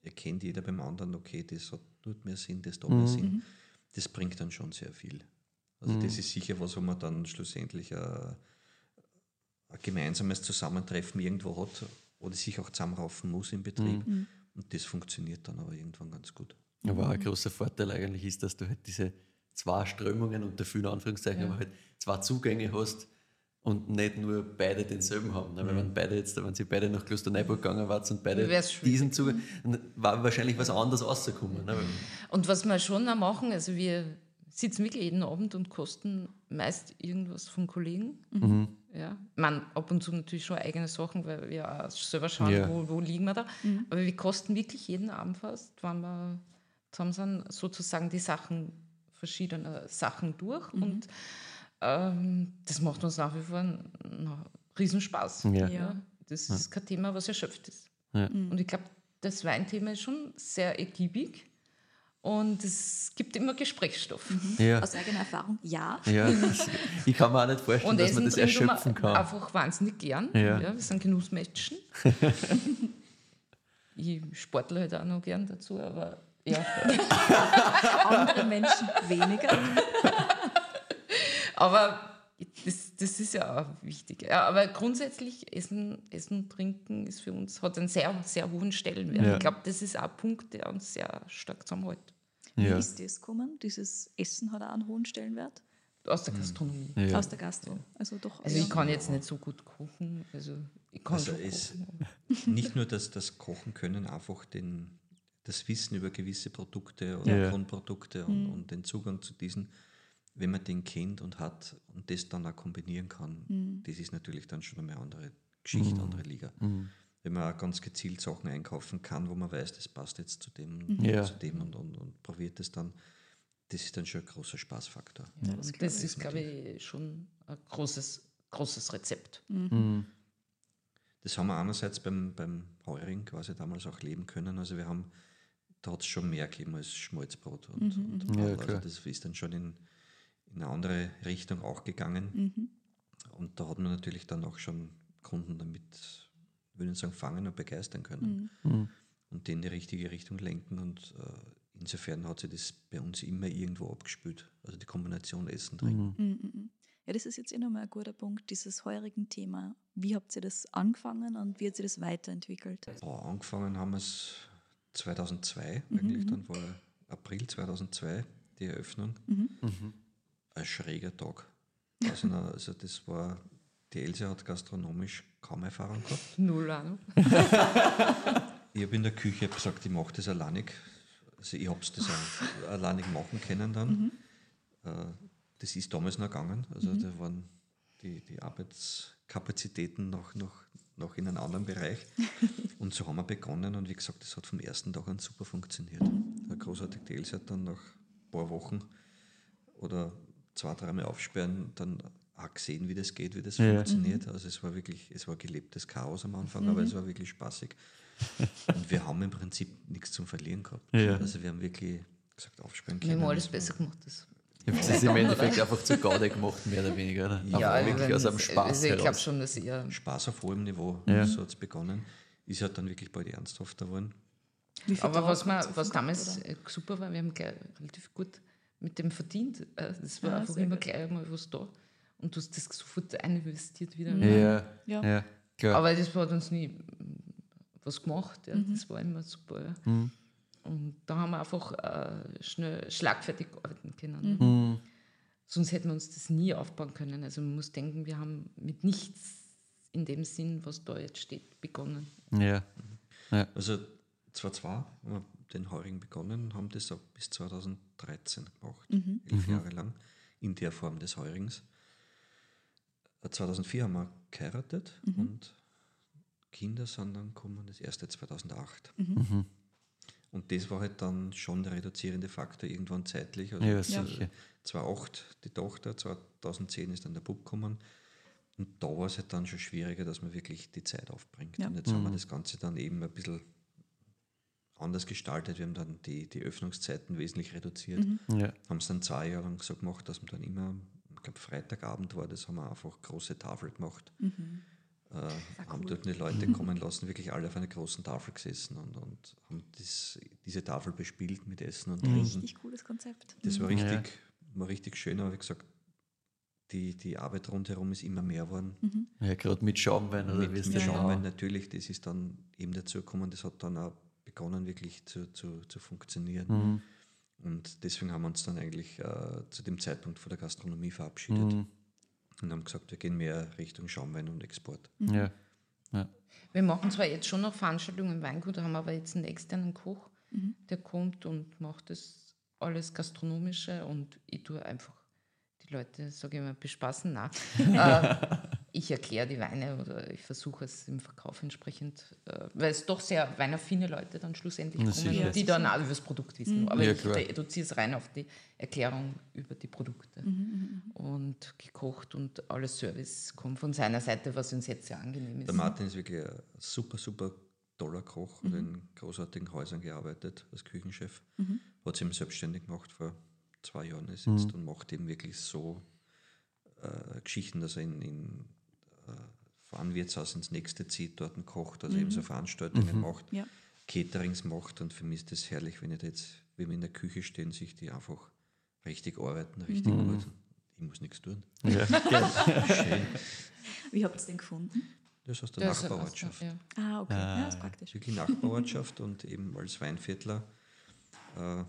erkennt jeder beim anderen, okay, das hat tut mehr Sinn, das tut mehr Sinn. Das bringt dann schon sehr viel. Also das ist sicher was, wo man dann schlussendlich ein, ein gemeinsames Zusammentreffen irgendwo hat oder sich auch zusammenraufen muss im Betrieb. Und das funktioniert dann aber irgendwann ganz gut. Aber ein großer Vorteil eigentlich ist, dass du halt diese zwei Strömungen unter vielen Anführungszeichen, aber halt zwei Zugänge hast und nicht nur beide denselben haben. Ne? Weil wenn beide jetzt, wenn sie beide nach Klosterneuburg gegangen waren und beide diesen Zugang, dann war wahrscheinlich was anderes rausgekommen. Ne? Und was wir schon auch machen, also wir sitzen wirklich jeden Abend und kosten meist irgendwas von Kollegen. Ja. Man, ab und zu natürlich schon eigene Sachen, weil wir auch selber schauen, Ja. wo, wo liegen wir da. Aber wir kosten wirklich jeden Abend fast, wenn wir zusammen sind, sozusagen die Sachen, verschiedene Sachen durch. Und ähm, das macht uns nach wie vor na, Riesenspaß. Ja. Ja. Das ist kein Thema, was erschöpft ist. Ja. Und ich glaube, das Weinthema ist schon sehr ergiebig und es gibt immer Gesprächsstoff. Ja. Aus eigener Erfahrung, ja. ja. Ich kann mir auch nicht vorstellen, Und dass man das erschöpfen kann. einfach wahnsinnig gern. Ja. wir sind Genussmenschen. ich sportle halt auch noch gern dazu, aber ja. Andere Menschen weniger. Aber das, das ist ja auch wichtig. Ja, aber grundsätzlich Essen, Essen, Trinken ist für uns, hat einen sehr, sehr hohen Stellenwert. Ja. Ich glaube, das ist auch ein Punkt, der uns sehr stark zusammenhält. Wie Ja. ist das gekommen? Dieses Essen hat auch einen hohen Stellenwert Aus der Gastronomie. Ja. aus der Gastro. Also doch. Also ja. ich kann jetzt nicht so gut kochen. Also ich kann Also es- kochen. Nicht nur das, das Kochen können, einfach den, das Wissen über gewisse Produkte oder Ja. Grundprodukte und, und den Zugang zu diesen, wenn man den kennt und hat und das dann auch kombinieren kann, das ist natürlich dann schon eine andere Geschichte, andere Liga. Wenn man auch ganz gezielt Sachen einkaufen kann, wo man weiß, das passt jetzt zu dem, und Ja. zu dem und, und, und probiert es dann, das ist dann schon ein großer Spaßfaktor. Und das ist, glaube ich, schon ein großes, großes Rezept. Das haben wir einerseits beim, beim Heuring quasi damals auch leben können. Also wir haben, da hat es schon mehr gegeben als Schmalzbrot und, und Ja, also das ist dann schon in, in eine andere Richtung auch gegangen. Und da hat man natürlich dann auch schon Kunden damit, würde ich sagen, fangen und begeistern können. Und den in die richtige Richtung lenken. Und äh, insofern hat sich das bei uns immer irgendwo abgespült. Also die Kombination Essen, Trinken. Ja, das ist jetzt eh nochmal ein guter Punkt, dieses heurigen Thema. Wie habt ihr das angefangen und wie hat sich das weiterentwickelt? Boah, angefangen haben wir es 2002, eigentlich, dann war April 2002 die Eröffnung. Ein schräger Tag. Also, also das war, die Else hat gastronomisch kaum Erfahrung gehabt. Null Ahnung. Ich habe in der Küche gesagt, ich mache das alleinig. Also ich habe es das alleinig machen können dann. Äh, Das ist damals noch gegangen. Also da waren die, die Arbeitskapazitäten noch, noch, noch in einem anderen Bereich. Und so haben wir begonnen und wie gesagt, das hat vom ersten Tag an super funktioniert. Der großartig die Else hat dann nach ein paar Wochen oder zwei, dreimal aufsperren, dann auch gesehen, wie das geht, wie das Ja. funktioniert. Also es war wirklich, es war gelebtes Chaos am Anfang, aber es war wirklich spaßig. Und wir haben im Prinzip nichts zum Verlieren gehabt. Ja. Also wir haben wirklich gesagt, aufsperren Wir können. haben alles besser gemacht. Das. Ich habe es im Endeffekt einfach zu Gaude gemacht, mehr oder weniger. Oder? Ja, Aber also wirklich aus einem das- Spaß Also ich glaube heraus. schon, dass ihr Spaß auf hohem Niveau, Ja. so hat es begonnen. Ist ja dann wirklich bald ernsthafter geworden. Aber was, wir, ihr was damals gehabt, äh, super war, wir haben gleich relativ gut mit dem verdient. Äh, Das war Ah, einfach immer gut. gleich mal was da. Und du hast das sofort eininvestiert wieder. Ja, Ja. ja, klar. Aber das hat uns nie mm, was gemacht. Ja. Mhm. Das war immer super. Ja. Und da haben wir einfach äh, schnell schlagfertig arbeiten können. Mhm. Sonst hätten wir uns das nie aufbauen können. Also man muss denken, wir haben mit nichts in dem Sinn, was da jetzt steht, begonnen. Ja. Also 2002 haben wir den Heuring begonnen und haben das auch bis 2013 gemacht, elf Jahre lang, in der Form des Heurings. Äh, 2004 haben wir geheiratet und Kinder sind dann gekommen, das erste 2008. Und das war halt dann schon der reduzierende Faktor irgendwann zeitlich. Also Ja, äh, sicher. 2008 die Tochter, 2010 ist dann der Bub gekommen. Und da war es halt dann schon schwieriger, dass man wirklich die Zeit aufbringt. Ja. Und jetzt haben wir das Ganze dann eben ein bisschen anders gestaltet. Wir haben dann die, die Öffnungszeiten wesentlich reduziert. Ja. Haben es dann zwei Jahre lang so gemacht, dass man dann immer, glaube Freitagabend war das, haben wir einfach große Tafel gemacht. Äh, haben dort die Leute kommen lassen, wirklich alle auf einer großen Tafel gesessen und, und haben das, diese Tafel bespielt mit Essen und Trinken. Richtig cooles Konzept. Das war Ja. richtig, war richtig schön, aber wie gesagt, die, die Arbeit rundherum ist immer mehr geworden. ja gerade mit Schaumwein oder Mit, wie es mit Schaumwein natürlich, das ist dann eben dazu gekommen, das hat dann auch begonnen wirklich zu, zu, zu funktionieren. Mhm. Und deswegen haben wir uns dann eigentlich äh, zu dem Zeitpunkt von der Gastronomie verabschiedet Mhm. und haben gesagt, wir gehen mehr Richtung Schaumwein und Export. Ja. Wir machen zwar jetzt schon noch Veranstaltungen im Weingut, haben aber jetzt einen externen Koch, der kommt und macht das alles Gastronomische und ich tue einfach die Leute, sage ich mal, bespaßen. Nein. äh, ich erkläre die Weine oder ich versuche es im Verkauf entsprechend, äh, weil es doch sehr weinaffine Leute dann schlussendlich kommen, sicher. die dann auch über das Produkt wissen. Aber Ja, ich reduziere es rein auf die Erklärung über die Produkte. Und gekocht und alles Service kommt von seiner Seite, was uns jetzt sehr angenehm ist. Der Martin ist wirklich ein super, super toller Koch, hat in großartigen Häusern gearbeitet als Küchenchef, hat sich selbstständig gemacht vor zwei Jahren ist jetzt und macht eben wirklich so äh, Geschichten, dass er in, in von einem Wirtshaus ins nächste zieht, dort kocht, also eben so Veranstaltungen macht, Ja. Caterings macht und für mich ist das herrlich, wenn ich da jetzt, wenn wir in der Küche stehen, sich die einfach richtig arbeiten, richtig gut. Ich muss nichts tun. Ja, geil. Wie habt ihr es denn gefunden? Das aus der Das ist ja Nachbarortschaft. Ja. Ah, okay. Ja, das ist praktisch. wirklich Nachbarortschaft und eben als Weinviertler, äh,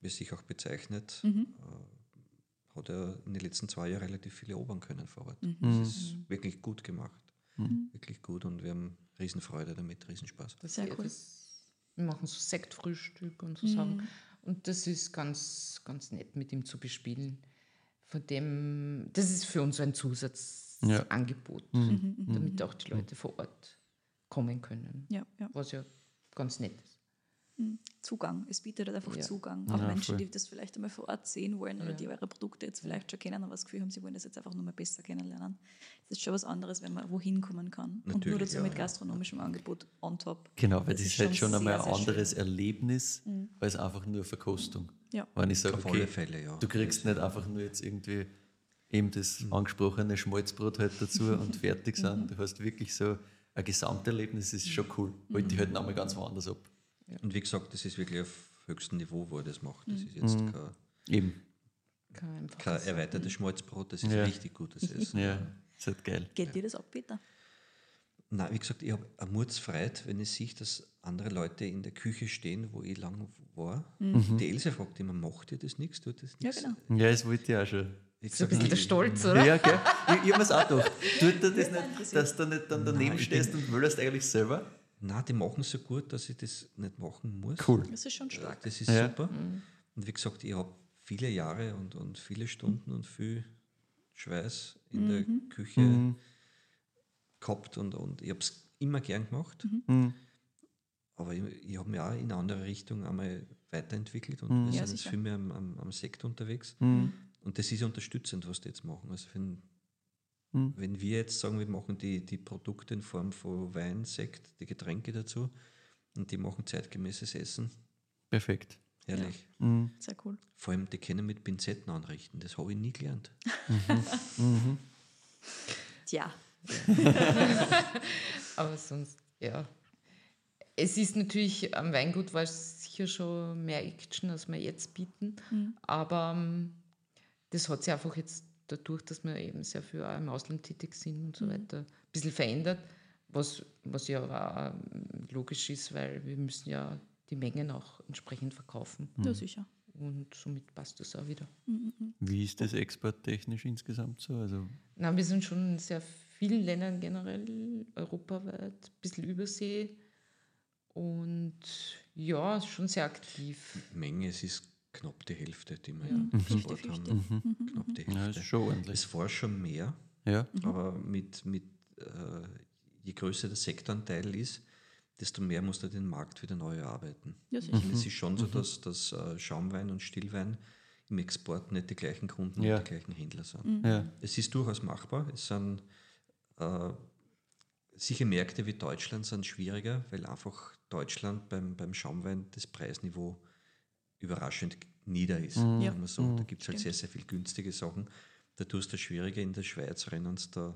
wie es sich auch bezeichnet, Mhm. äh, hat er in den letzten zwei Jahren relativ viele erobern können vor Ort. Mhm. Das ist wirklich gut gemacht. Wirklich gut und wir haben Riesenfreude damit, Riesenspaß. Das, Sehr ja, cool. wir machen so Sektfrühstück und so Mhm. Sachen. Und das ist ganz, ganz nett mit ihm zu bespielen. Von dem, das ist für uns ein Zusatzangebot, damit auch die Leute vor Ort kommen können. Ja, ja. Was ja ganz nett ist. Zugang. Es bietet halt einfach Ja. Zugang. Auch Ja, Menschen, voll. die das vielleicht einmal vor Ort sehen wollen oder Ja. die eure Produkte jetzt vielleicht schon kennen, aber das Gefühl haben, sie wollen das jetzt einfach nur mal besser kennenlernen. Es ist schon was anderes, wenn man wohin kommen kann. und nur Natürlich, dazu ja, mit ja. gastronomischem Angebot on top. Genau, weil das, ist halt schon einmal ein sehr schön. anderes Erlebnis als einfach nur Verkostung. Ja. Wenn ich sage, Auf okay, alle Fälle, ja. du kriegst nicht einfach nur jetzt irgendwie eben das angesprochene Schmalzbrot halt dazu und fertig sind. Du hast wirklich so ein Gesamterlebnis, das ist schon cool. Holt dich halt nochmal ganz woanders ab. Und wie gesagt, das ist wirklich auf höchstem Niveau, wo er das macht. Das ist jetzt Mhm. kein, Eben. Kein kein erweitertes Schmalzbrot, das ist Ja. richtig gutes Essen. Ja, ist halt geil. Geht dir das ab, Peter? Nein, wie gesagt, ich habe eine Mordsfreude, wenn ich sehe, dass andere Leute in der Küche stehen, wo ich lang war. Die Elsa fragt immer, macht ihr das nichts? Tut das Ja, nichts? genau. Ja, das wollte ich auch schon. Ich So ein bisschen der Stolz, oder? Ja, gell? Ich, ich habe mir es auch gedacht. Tut dir das nicht, dass du nicht dann daneben Nein, stehst und willst eigentlich selber? Nein, die machen so gut, dass ich das nicht machen muss. Cool. Das ist schon stark. Das ist Ja. super. Und wie gesagt, ich habe viele Jahre und, und viele Stunden und viel Schweiß in der Küche gehabt und, und ich habe es immer gern gemacht. Aber ich, ich habe mich auch in eine andere Richtung einmal weiterentwickelt und wir Ja, sind jetzt viel mehr am, am, am Sekt unterwegs. Und das ist unterstützend, was die jetzt machen. Also wenn, wenn wir jetzt sagen, wir machen die, die Produkte in Form von Wein, Sekt, die Getränke dazu und die machen zeitgemäßes Essen, Perfekt. herrlich. Sehr cool. Vor allem, die können mit Pinzetten anrichten. Das habe ich nie gelernt. Tja, Aber sonst, ja. Es ist natürlich, am Weingut war es sicher schon mehr Action, als wir jetzt bieten. Aber ähm, das hat sich einfach jetzt dadurch, dass wir eben sehr viel auch im Ausland tätig sind und so weiter, ein bisschen verändert. Was, was ja auch ähm, logisch ist, weil wir müssen ja die Mengen auch entsprechend verkaufen. ja sicher. Und somit passt das auch wieder. Wie ist das exporttechnisch insgesamt so? Also, Na, wir sind schon in sehr vielen Ländern generell, europaweit, ein bisschen Übersee. Und ja, schon sehr aktiv. Menge, es ist knapp die Hälfte, die wir im Export 50-50. haben. Knapp die ja, Hälfte. ist schon ordentlich. Es war schon mehr, Ja, aber mit, mit äh, je größer der Sektoranteil ist, desto mehr muss er den Markt wieder neu erarbeiten. Ja, sicher. Es ist schon so, dass, dass äh, Schaumwein und Stillwein im Export nicht die gleichen Kunden Ja. und die gleichen Händler sind. ja. Es ist durchaus machbar. Es sind äh, sicher Märkte wie Deutschland sind schwieriger, weil einfach Deutschland beim, beim Schaumwein das Preisniveau überraschend nieder ist. Ja. Sagen wir so. Da gibt es halt sehr, sehr viel günstige Sachen. Da tust du das schwieriger. In der Schweiz rennen uns da,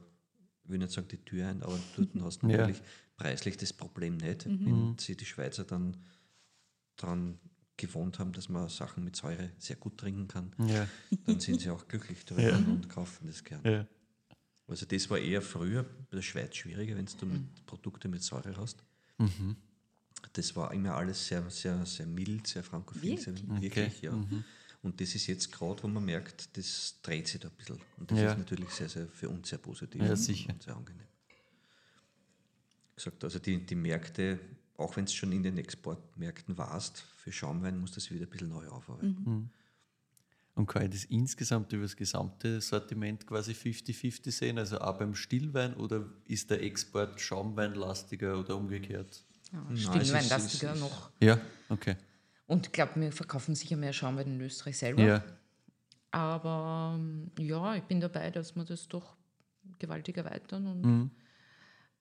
ich will nicht sagen die Tür ein, aber dort hast du Ja. natürlich preislich das Problem nicht. Wenn sie die Schweizer dann daran gewohnt haben, dass man Sachen mit Säure sehr gut trinken kann, Ja, dann sind sie auch glücklich darüber Ja. und kaufen das gern. ja. Also das war eher früher bei der Schweiz schwieriger, wenn du mit Produkte mit Säure hast. Das war immer alles sehr, sehr, sehr mild, sehr frankophil, sehr wirklich, ja. Und das ist jetzt gerade, wo man merkt, das dreht sich da ein bisschen. Und das Ja. ist natürlich sehr, sehr für uns sehr positiv Ja, sicher. und sehr angenehm. Gesagt, also die, die Märkte, auch wenn es schon in den Exportmärkten warst, für Schaumwein muss das wieder ein bisschen neu aufarbeiten. Und kann ich das insgesamt über das gesamte Sortiment quasi 50-50 sehen? Also auch beim Stillwein oder ist der Export Schaumwein lastiger oder umgekehrt? Ja, es ist- noch. Ja, okay. Und ich glaube, wir verkaufen sicher mehr Schaumwein in Österreich selber. Ja, Aber ähm, ja, ich bin dabei, dass wir das doch gewaltig erweitern und Mhm.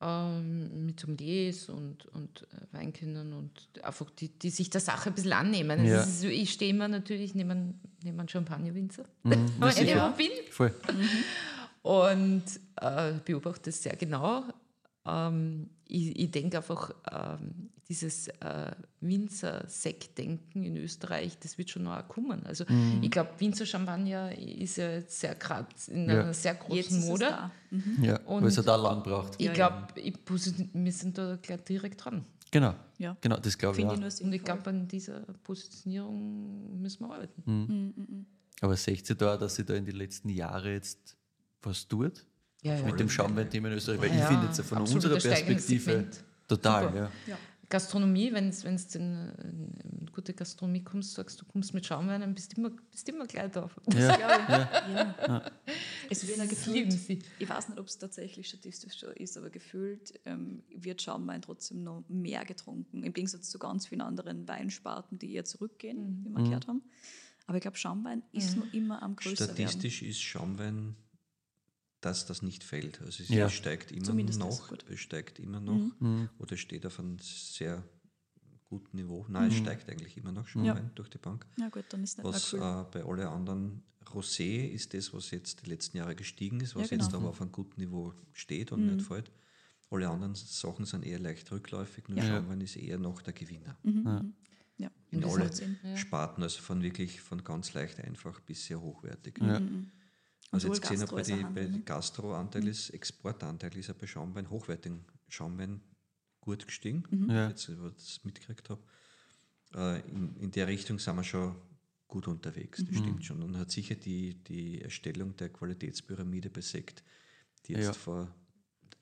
ähm, mit Sommeliers und, und äh, Weinkennern und einfach die, die sich der Sache ein bisschen annehmen. Also Ja. ist ich stehe immer natürlich neben, neben einem Champagnerwinzer, Mhm. weil ich bin voll. und äh, beobachte das sehr genau. Ähm, ich ich denke einfach, ähm, dieses äh, Winzer-Sekt-Denken in Österreich, das wird schon noch kommen. Also ich glaube, Winzer Champagner ist ja jetzt sehr gerade in Ja. einer sehr Jetzt großen ist es Mode. da. Ja, weil es Und- halt auch lang braucht. Ich Ja, glaube, wir sind da gleich direkt dran. Genau, Ja. genau, das glaube ich ich nur Und ich glaube, an dieser Positionierung müssen wir arbeiten. Mhm. Aber seht ihr da, dass sie da in den letzten Jahren jetzt was tut? Ja, ja. Mit dem Schaumwein-Thema in Österreich? Weil ich Ja, finde jetzt von absolut unserer Perspektive total, Super. ja. Ja. Gastronomie, wenn du in, in gute Gastronomie kommst, sagst du, kommst mit Schaumwein, dann bist du immer, bist immer gleich da. Ja, Ja. Es wird ja Das lieben gefühlt, ich weiß nicht, ob es tatsächlich statistisch so ist, aber gefühlt ähm, wird Schaumwein trotzdem noch mehr getrunken, im Gegensatz zu ganz vielen anderen Weinsparten, die eher zurückgehen, Mhm. wie wir gehört haben. Aber ich glaube, Schaumwein ist noch immer am größten. Statistisch ist Schaumwein, dass das nicht fällt. Also es Ja. steigt immer noch, es steigt immer noch Mhm. oder steht auf einem sehr guten Niveau. Nein, es steigt eigentlich immer noch Schaumwein durch die Bank. Ja gut, dann ist nicht Was cool. äh, bei allen anderen Rosé ist das, was jetzt die letzten Jahre gestiegen ist, was Ja, genau. jetzt aber auf einem guten Niveau steht und nicht fällt. Alle anderen Sachen sind eher leicht rückläufig, nur Ja. Schaumwein ist eher noch der Gewinner. ja, In alle. Sparten, also von wirklich von ganz leicht einfach bis sehr hochwertig. Ja. Also jetzt gesehen habe, bei die, bei ne? Gastro-Anteil ist, Exportanteil ist ja bei Schaumwein, hochwertigen Schaumwein gut gestiegen, Ja. jetzt ich das mitgekriegt habe. Äh, in, in der Richtung sind wir schon gut unterwegs, das stimmt schon. Und hat sicher die, die Erstellung der Qualitätspyramide bei Sekt, die jetzt Ja. vor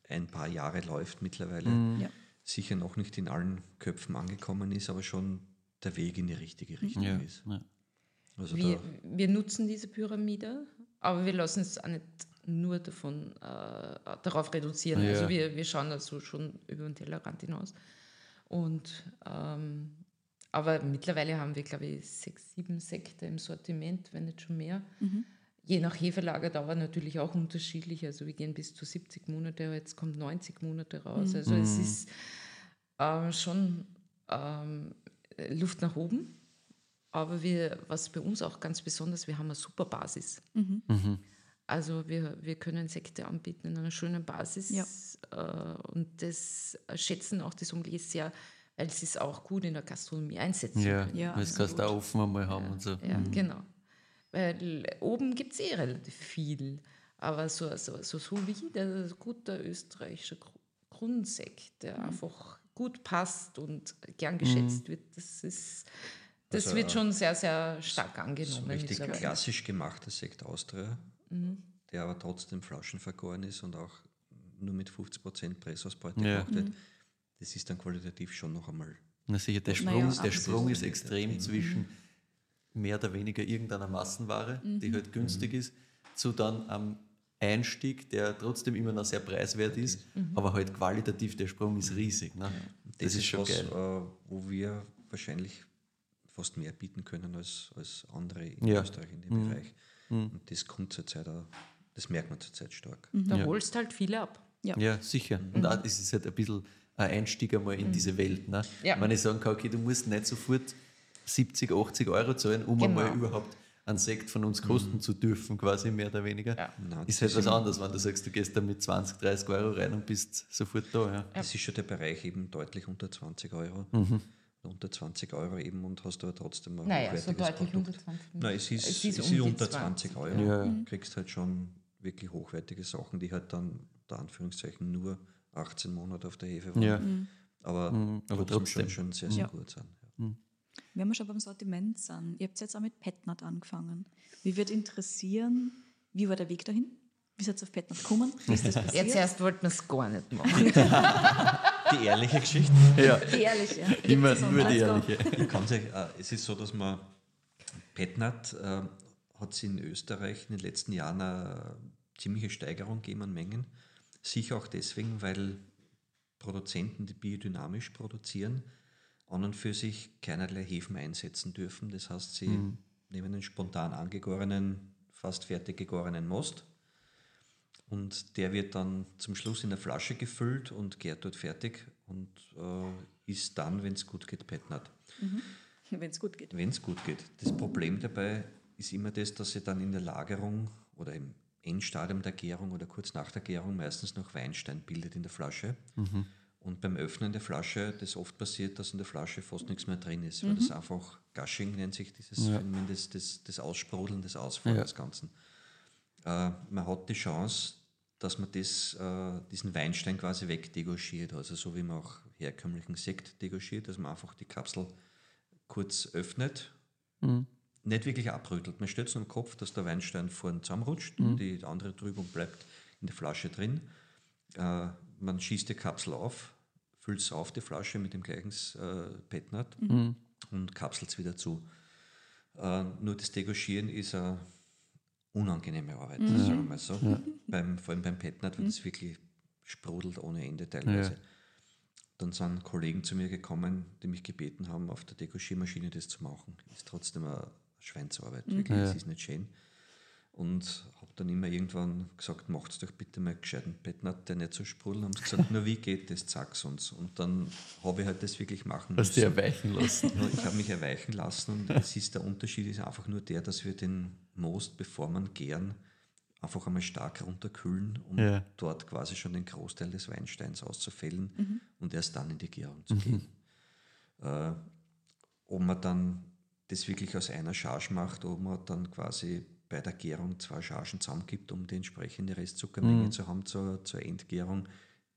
ein paar Jahren läuft mittlerweile, Ja. sicher noch nicht in allen Köpfen angekommen ist, aber schon der Weg in die richtige Richtung ist. Ja. Also Wir, wir nutzen diese Pyramide, aber wir lassen es auch nicht nur davon, äh, darauf reduzieren. Ja. Also wir, wir schauen also schon über den Tellerrand hinaus. Und, ähm, aber mittlerweile haben wir, glaube ich, sechs, sieben Sekte im Sortiment, wenn nicht schon mehr. Je nach Hefelager natürlich auch unterschiedlich. Also wir gehen bis zu 70 Monate, jetzt kommt 90 Monate raus. Also es ist ähm, schon ähm, Luft nach oben. Aber wir, was bei uns auch ganz besonders, wir haben eine super Basis. Also wir, wir können Sekte anbieten in einer schönen Basis. Ja. Äh, und das schätzen auch die Sommeliers sehr, weil sie es auch gut in der Gastronomie einsetzen Ja, können. Ja, weil es kannst du auch offen einmal haben und so. Ja, genau. Weil oben gibt es eh relativ viel. Aber so, so, so solide, guter österreichischer Gru- Grundsekt, der einfach gut passt und gern geschätzt wird, das ist. Das Also, wird schon sehr, sehr stark so angenommen. richtig mittlerweile. klassisch gemachter Sekt Austria, der aber trotzdem flaschenvergoren ist und auch nur mit 50% Pressausbeute Ja. gemacht wird. Das ist dann qualitativ schon noch einmal. Na sicher, der Naja, Sprung, der absolut. Sprung ist extrem zwischen mehr oder weniger irgendeiner Massenware, die halt günstig ist, zu dann am Einstieg, der trotzdem immer noch sehr preiswert ist, aber halt qualitativ der Sprung ist riesig. Ne? Das, ist schon was, geil. Äh, wo wir wahrscheinlich fast mehr bieten können als, als andere in Ja. Österreich in dem Bereich. Und das kommt zurzeit auch, das merkt man zurzeit stark. Da Ja. holst halt viele ab. Ja. Ja, sicher. Und auch, es ist halt ein bisschen ein Einstieg einmal in diese Welt. Ne? Ja. Wenn ich sagen kann, okay, du musst nicht sofort 70, 80 Euro zahlen, um Genau. einmal überhaupt einen Sekt von uns kosten zu dürfen, quasi mehr oder weniger. Ja. Nein, ist das halt was anderes, wenn du sagst, du gehst da mit 20, 30 Euro rein und bist sofort da. Ja. Das ist schon der Bereich eben deutlich unter 20 Euro. Mhm. Unter 20 Euro eben und hast aber trotzdem ein Naja, so hochwertiges deutlich Produkt. unter 20. Nein, es ist, Es es ist ist, um unter 20, 20 Euro. Ja. Du kriegst halt schon wirklich hochwertige Sachen, die halt dann, unter Anführungszeichen, nur 18 Monate auf der Hefe waren. Ja. Aber, Mhm, aber trotzdem. Schon, schon sehr, sehr Ja. gut sind. Ja. Wenn wir schon beim Sortiment sind, ihr habt jetzt auch mit Petnat angefangen. Mich würde interessieren, wie war der Weg dahin? Wie seid ihr auf gekommen? Ist das passiert? Jetzt erst wollten wir es gar nicht machen. Die ehrliche Geschichte. ja, Die ehrliche. immer So, nur die ehrliche. Ich äh, es ist so, dass man Petnat äh, hat es in Österreich in den letzten Jahren eine ziemliche Steigerung gegeben an Mengen. Sicher auch deswegen, weil Produzenten, die biodynamisch produzieren, an und für sich keinerlei Hefen einsetzen dürfen. Das heißt, sie mhm. nehmen einen spontan angegorenen, fast fertig gegorenen Most und der wird dann zum Schluss in eine Flasche gefüllt und gärt dort fertig und äh, ist dann, wenn es gut geht, Petnat. Mhm. Wenn es gut geht. Wenn es gut geht. Das Problem dabei ist immer das, dass sie dann in der Lagerung oder im Endstadium der Gärung oder kurz nach der Gärung meistens noch Weinstein bildet in der Flasche. Mhm. Und beim Öffnen der Flasche, das oft passiert, dass in der Flasche fast nichts mehr drin ist, weil mhm. das einfach Gushing nennt sich dieses ja. Phänomen, das, das, das Aussprudeln, das Ausfallen ja. des Ganzen. Äh, man hat die Chance, dass man das, äh, diesen Weinstein quasi wegdegorgiert, also so wie man auch herkömmlichen Sekt degorgiert, dass man einfach die Kapsel kurz öffnet, mhm. nicht wirklich abrüttelt. Man stellt es im Kopf, dass der Weinstein vorne zusammenrutscht mhm. und die andere Trübung bleibt in der Flasche drin. Äh, man schießt die Kapsel auf, füllt es auf die Flasche mit dem gleichen äh, Petnat mhm. und kapselt es wieder zu. Äh, nur das Degorgieren ist eine unangenehme Arbeit, mhm. sagen wir mal so. Ja. Beim, vor allem beim Petnat, weil mhm. das wirklich sprudelt ohne Ende teilweise. Ja. Dann sind Kollegen zu mir gekommen, die mich gebeten haben, auf der Dekoschiermaschine das zu machen. Ist trotzdem eine Schweinsarbeit, mhm. wirklich, es ist nicht schön. Und habe dann immer irgendwann gesagt, macht es doch bitte mal gescheiten Bettnat, der nicht so sprudeln. Haben sie gesagt, nur wie geht das, sag's uns. Und dann habe ich halt das wirklich machen Hast müssen. Hast du erweichen lassen? ich habe mich erweichen lassen und es ist der Unterschied ist einfach nur der, dass wir den Most, bevor man gären, einfach einmal stark runterkühlen, um ja. dort quasi schon den Großteil des Weinsteins auszufällen mhm. und erst dann in die Gärung zu mhm. gehen. Äh, ob man dann das wirklich aus einer Charge macht, ob man dann quasi bei der Gärung zwei Chargen zusammengibt, um die entsprechende Restzuckermenge mhm. zu haben zur, zur Endgärung.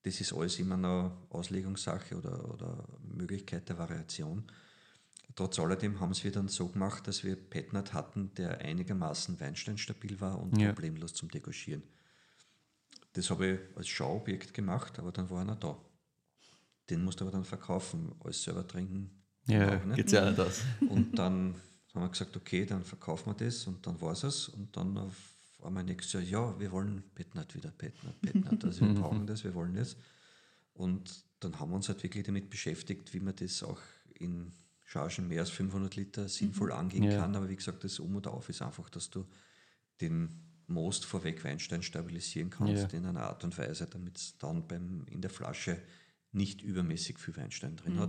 Das ist alles immer noch Auslegungssache oder, oder Möglichkeit der Variation. Trotz alledem haben wir dann so gemacht, dass wir Petnat hatten, der einigermaßen weinsteinstabil war und ja. problemlos zum Degorgieren. Das habe ich als Schauobjekt gemacht, aber dann war einer da. Den musste aber dann verkaufen, alles selber trinken. Ja, geht ja nicht aus. Und dann haben wir gesagt, okay, dann verkaufen wir das und dann war es Und dann war mein nächstes Jahr, ja, wir wollen Petnat wieder, Petnat, Petnat. Also wir brauchen das, wir wollen das. Und dann haben wir uns halt wirklich damit beschäftigt, wie man das auch in Chargen mehr als 500 Liter sinnvoll mhm. angehen ja. kann. Aber wie gesagt, das Um und Auf ist einfach, dass du den Most vorweg Weinstein stabilisieren kannst ja. in einer Art und Weise, damit es dann beim, in der Flasche nicht übermäßig viel Weinstein drin mhm.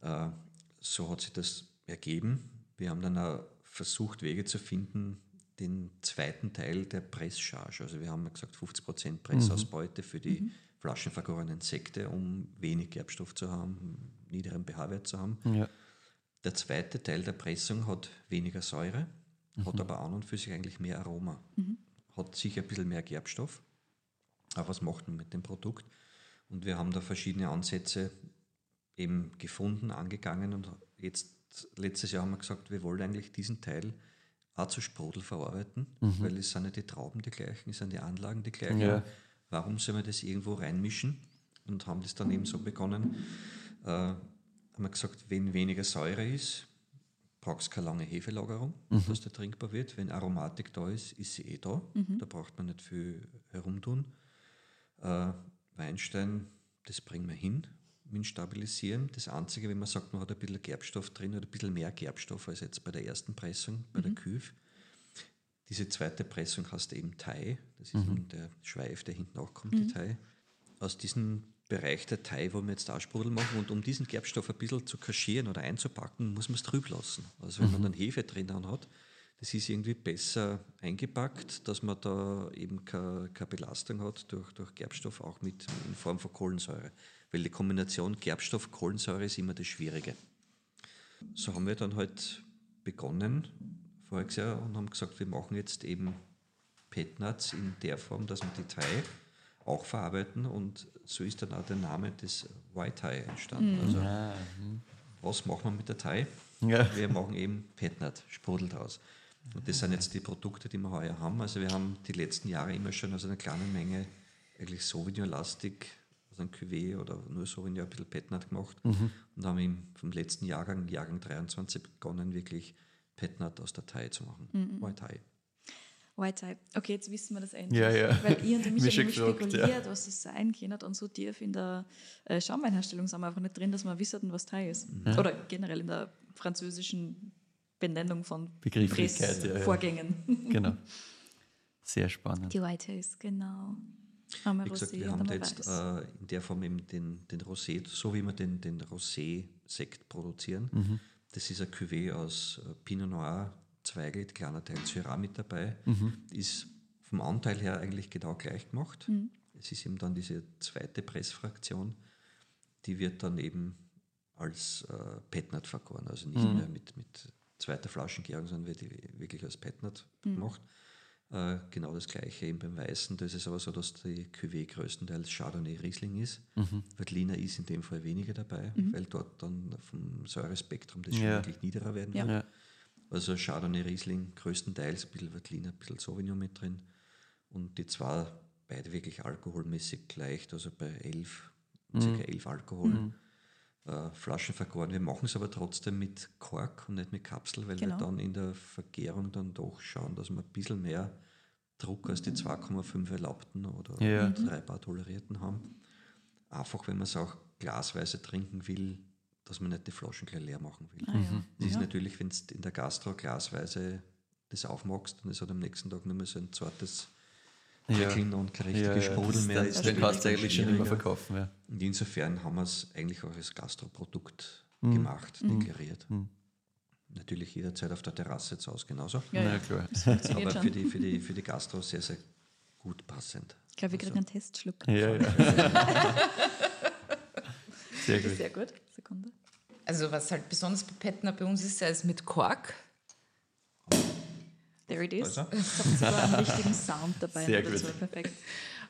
hat. Äh, so hat sich das ergeben. Wir haben dann auch versucht, Wege zu finden, den zweiten Teil der Presscharge. Also wir haben gesagt 50% Pressausbeute mhm. für die mhm. flaschenvergorenen Sekte, um wenig Gerbstoff zu haben, niederen pH-Wert zu haben. Ja. Der zweite Teil der Pressung hat weniger Säure, mhm. hat aber an und für sich eigentlich mehr Aroma. Mhm. Hat sicher ein bisschen mehr Gerbstoff. Aber was macht man mit dem Produkt? Und wir haben da verschiedene Ansätze eben gefunden, angegangen und jetzt letztes Jahr haben wir gesagt, wir wollen eigentlich diesen Teil auch zu Sprudel verarbeiten, mhm. weil es sind ja die Trauben die gleichen, es sind die Anlagen die gleichen. Ja. Warum soll man das irgendwo reinmischen? Und haben das dann eben so begonnen. Äh, haben wir gesagt, wenn weniger Säure ist, braucht es keine lange Hefelagerung, mhm. dass der trinkbar wird. Wenn Aromatik da ist, ist sie eh da. Mhm. Da braucht man nicht viel herumtun. Äh, Weinstein, das bringen wir hin mit Stabilisieren. Das Einzige, wenn man sagt, man hat ein bisschen Gerbstoff drin oder ein bisschen mehr Gerbstoff als jetzt bei der ersten Pressung, bei mhm. der Küf. Diese zweite Pressung heißt eben Thai. Das ist mhm. der Schweif, der hinten auch kommt, mhm. die Thai. Aus diesem Bereich der Thai wollen wir jetzt Aussprudel machen und um diesen Gerbstoff ein bisschen zu kaschieren oder einzupacken, muss man es trüb lassen. Also wenn man mhm. dann Hefe drin hat, das ist irgendwie besser eingepackt, dass man da eben keine, keine Belastung hat durch, durch Gerbstoff, auch mit in Form von Kohlensäure weil die Kombination Gerbstoff-Kohlensäure ist immer das Schwierige. So haben wir dann halt begonnen voriges Jahr und haben gesagt, wir machen jetzt eben Petnuts in der Form, dass wir die Thai auch verarbeiten und so ist dann auch der Name des White Thai entstanden. Mhm. Also, ja. Mhm. was machen wir mit der Thai? Ja. Wir machen eben Petnut, Sprudel draus. Und das sind jetzt die Produkte, die wir heuer haben. Also wir haben die letzten Jahre immer schon aus einer kleinen Menge eigentlich Sauvignon-lastig also ein Cuvée oder nur so in ja ein bisschen Petnat gemacht mhm. und haben im, vom letzten Jahrgang, Jahrgang 23, begonnen, wirklich Petnat aus der Thai zu machen. Mhm. White Thai. White Type. Okay, jetzt wissen wir das endlich. Ja, ja. Weil ich und der Mich gefragt, spekuliert, was das sein kann. Und so tief in der äh, Schaumweinherstellung sind wir einfach nicht drin, dass wir wissen, was Thai ist. Oder generell in der französischen Benennung von Begrifflichkeit, ja, ja. Vorgängen. Genau. Sehr spannend. Die White Taste, genau. Einmal Wie gesagt, Rosé wir haben da jetzt äh, in der Form eben den, den Rosé, so wie wir den, den Rosé-Sekt produzieren. Mhm. Das ist ein Cuvée aus äh, Pinot Noir, Zweigelt, kleiner Teil Syrah mit dabei. Mhm. Ist vom Anteil her eigentlich genau gleich gemacht. Mhm. Es ist eben dann diese zweite Pressfraktion, die wird dann eben als äh, Petnat vergoren, also nicht Mhm. mehr mit, mit zweiter Flaschengärung, sondern wird die wirklich als Petnat Mhm. gemacht. Äh, genau das gleiche eben beim Weißen. Da ist es aber so, dass die Cuvée größtenteils Chardonnay Riesling ist. Mhm. Veltliner ist in dem Fall weniger dabei, weil dort dann vom Säurespektrum das schon Ja. wirklich niederer werden Ja. wird. Ja. Also Chardonnay Riesling größtenteils, ein bisschen Veltliner, ein bisschen Sauvignon mit drin. Und die zwei beide wirklich alkoholmäßig leicht, also bei 11, ca. 11 Alkohol. Äh, Flaschen vergoren. Wir machen es aber trotzdem mit Kork und nicht mit Kapsel, weil Genau. wir dann in der Vergärung dann doch schauen, dass wir ein bisschen mehr Druck als die 2,5 erlaubten oder Ja. drei Bar tolerierten haben. Einfach, wenn man es auch glasweise trinken will, dass man nicht die Flaschen gleich leer machen will. Ah, ja. Das ist ja. natürlich, wenn du in der Gastro glasweise das aufmachst und es hat am nächsten Tag nur mehr so ein zartes kein Ja, richtiges ja, Sprudel mehr. das, ist den natürlich kannst du dann eigentlich schon schwieriger. verkaufen. Ja. Und insofern haben wir es eigentlich auch als Gastroprodukt Mhm. gemacht, deklariert. Natürlich jederzeit auf der Terrasse zu Hause genauso. Ja, Na ja. klar. Aber für die, für, die, für die Gastro sehr, sehr gut passend. ich glaube, wir kriegen einen Testschluck. Ja, ja. Sehr gut. Sehr gut. Sekunde. Also was halt besonders bei Petner bei uns ist, er ist mit Kork. There it is. Also? Habt ihr sogar einen richtigen Sound dabei. Sehr dazu. gut. Perfekt.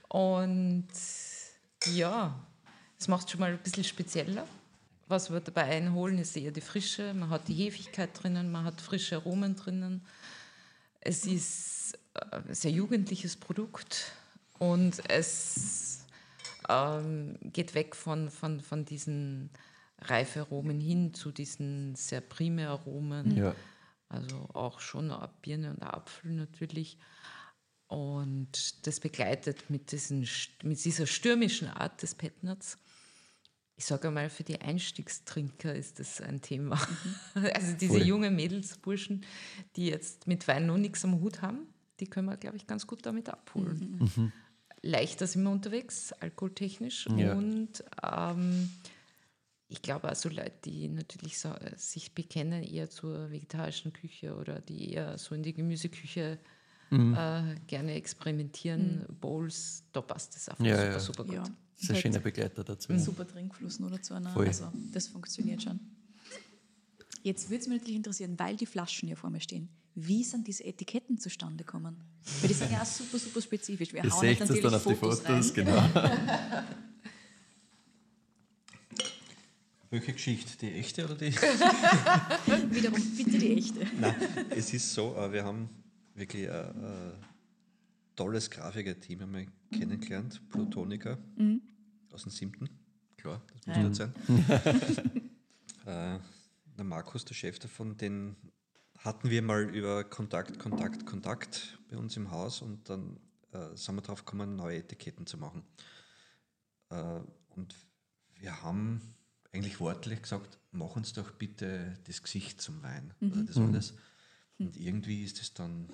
Und ja, es macht schon mal ein bisschen spezieller. Was wir dabei einholen, ist eher die Frische. Man hat die Hefigkeit drinnen, man hat frische Aromen drinnen. Es ist äh, ein sehr jugendliches Produkt und es ähm, geht weg von, von, von diesen Reiferomen hin zu diesen sehr prime Aromen. Ja. Also auch schon eine Birne und ein Apfel natürlich. Und das begleitet mit, diesen, mit dieser stürmischen Art des Petnats. Ich sage einmal, für die Einstiegstrinker ist das ein Thema. Also diese Voll. jungen Mädels, Burschen, die jetzt mit Wein noch nichts am Hut haben, die können wir, glaube ich, ganz gut damit abholen. Leichter sind wir unterwegs, alkoholtechnisch. Ja. Und ähm, ich glaube also Leute, die natürlich so, äh, sich bekennen eher zur vegetarischen Küche oder die eher so in die Gemüseküche Mhm. äh, gerne experimentieren, Bowls, da passt das einfach Ja, super, ja. super gut. Ja. Das ist ein schöner Begleiter dazu. Super Trinkfluss nur dazu. Ne? Voll. Also, das funktioniert schon. Jetzt würde es mich natürlich interessieren, weil die Flaschen hier vor mir stehen. Wie sind diese Etiketten zustande gekommen? Weil die sind ja auch super, super spezifisch. Wir Ihr hauen jetzt natürlich dann auf die Fotos, Fotos, rein. genau. Welche Geschichte? Die echte oder die? Wiederum bitte die echte. Nein, es ist so, äh, wir haben wirklich ein, ein tolles Grafiker-Team einmal kennengelernt, Plutoniker aus dem siebten. Klar, das muss nicht sein. äh, der Markus, der Chef davon, den hatten wir mal über Kontakt, Kontakt, Kontakt bei uns im Haus und dann äh, sind wir drauf gekommen, neue Etiketten zu machen. Äh, und wir haben eigentlich wortlich gesagt, mach uns doch bitte das Gesicht zum Wein. Also das war das. Und irgendwie ist es dann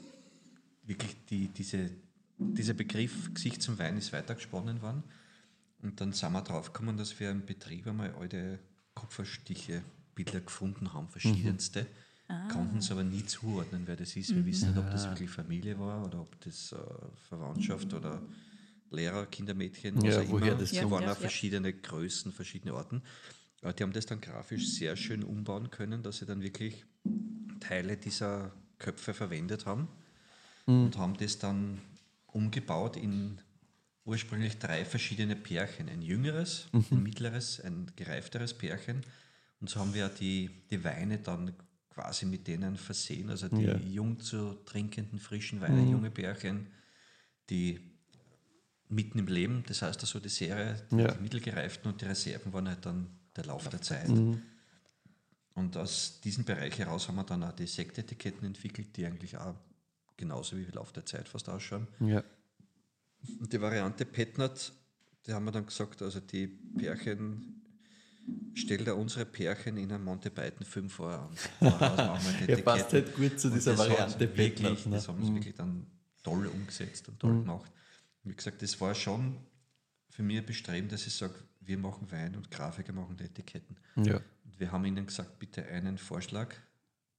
wirklich die, diese, dieser Begriff Gesicht zum Wein ist weitergesponnen worden. Und dann sind wir drauf gekommen, dass wir im Betrieb einmal alte Kupferstiche Bilder gefunden haben, verschiedenste. Konnten es aber nie zuordnen, wer das ist. Wir wissen nicht, ob das wirklich Familie war oder ob das äh, Verwandtschaft oder Lehrer, Kindermädchen, Ja, auch woher immer. das Es kommt. waren Ja, auch ja. verschiedene Größen, verschiedene Orten. Die haben das dann grafisch sehr schön umbauen können, dass sie dann wirklich Teile dieser Köpfe verwendet haben und haben das dann umgebaut in ursprünglich drei verschiedene Pärchen. Ein jüngeres, ein mittleres, ein gereifteres Pärchen. Und so haben wir die, die Weine dann quasi mit denen versehen. Also die Ja. jung zu trinkenden frischen Weine, junge Pärchen, die mitten im Leben, das heißt also die Serie, die, Ja. die mittelgereiften und die Reserven waren halt dann der Lauf der Zeit. Und aus diesem Bereich heraus haben wir dann auch die Sektetiketten entwickelt, die eigentlich auch genauso wie im Laufe der Zeit fast ausschauen. Ja. Und die Variante Petnat, die haben wir dann gesagt, also die Pärchen, stell dir unsere Pärchen in einem Monty Python Film vor. Und Ja, passt halt gut zu dieser Variante Wirklich, Petnat, ne? das haben sie wirklich dann toll umgesetzt und toll gemacht. Und wie gesagt, das war schon für mich ein Bestreben, dass ich sage, wir machen Wein und Grafiker machen die Etiketten. Ja. Und wir haben ihnen gesagt, bitte einen Vorschlag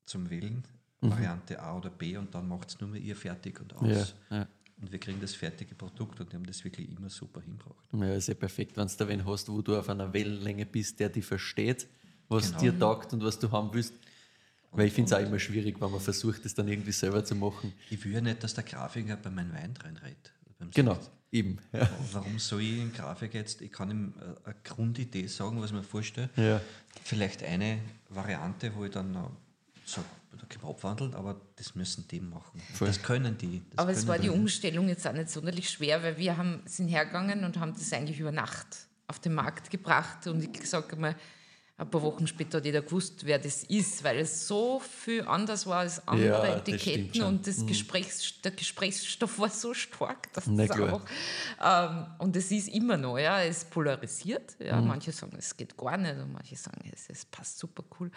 zum Wählen, Mhm. Variante A oder B, und dann macht es nur mehr ihr fertig und Ja, aus. ja. Und wir kriegen das fertige Produkt und die haben das wirklich immer super hingebracht. Ja, ist ja perfekt, wenn du da wen hast, wo du auf einer Wellenlänge bist, der dich versteht, was Genau. dir taugt und was du haben willst. Weil ich finde es auch immer schwierig, wenn man versucht, das dann irgendwie selber zu machen. Ich will ja nicht, dass der Grafiker bei meinem Wein reinredet. Genau, Sekt. Eben. Ja. Warum soll ich einen Grafiker jetzt, ich kann ihm äh, eine Grundidee sagen, was ich mir vorstelle. Ja. Vielleicht eine Variante, wo ich dann noch sage, da können wir abwandeln, aber das müssen die machen. Voll. Das können die. Das Aber es können war die. Umstellung jetzt auch nicht sonderlich schwer, weil wir haben, sind hergegangen und haben das eigentlich über Nacht auf den Markt gebracht. Und ich sage mal, ein paar Wochen später hat jeder gewusst, wer das ist, weil es so viel anders war als andere Ja, das Etiketten schon. und das Gesprächs, der Gesprächsstoff war so stark, dass Na das klar. einfach. Ähm, und es ist immer noch, ja, es polarisiert. Ja, Mhm. Manche sagen, es geht gar nicht und manche sagen, es, es passt super cool.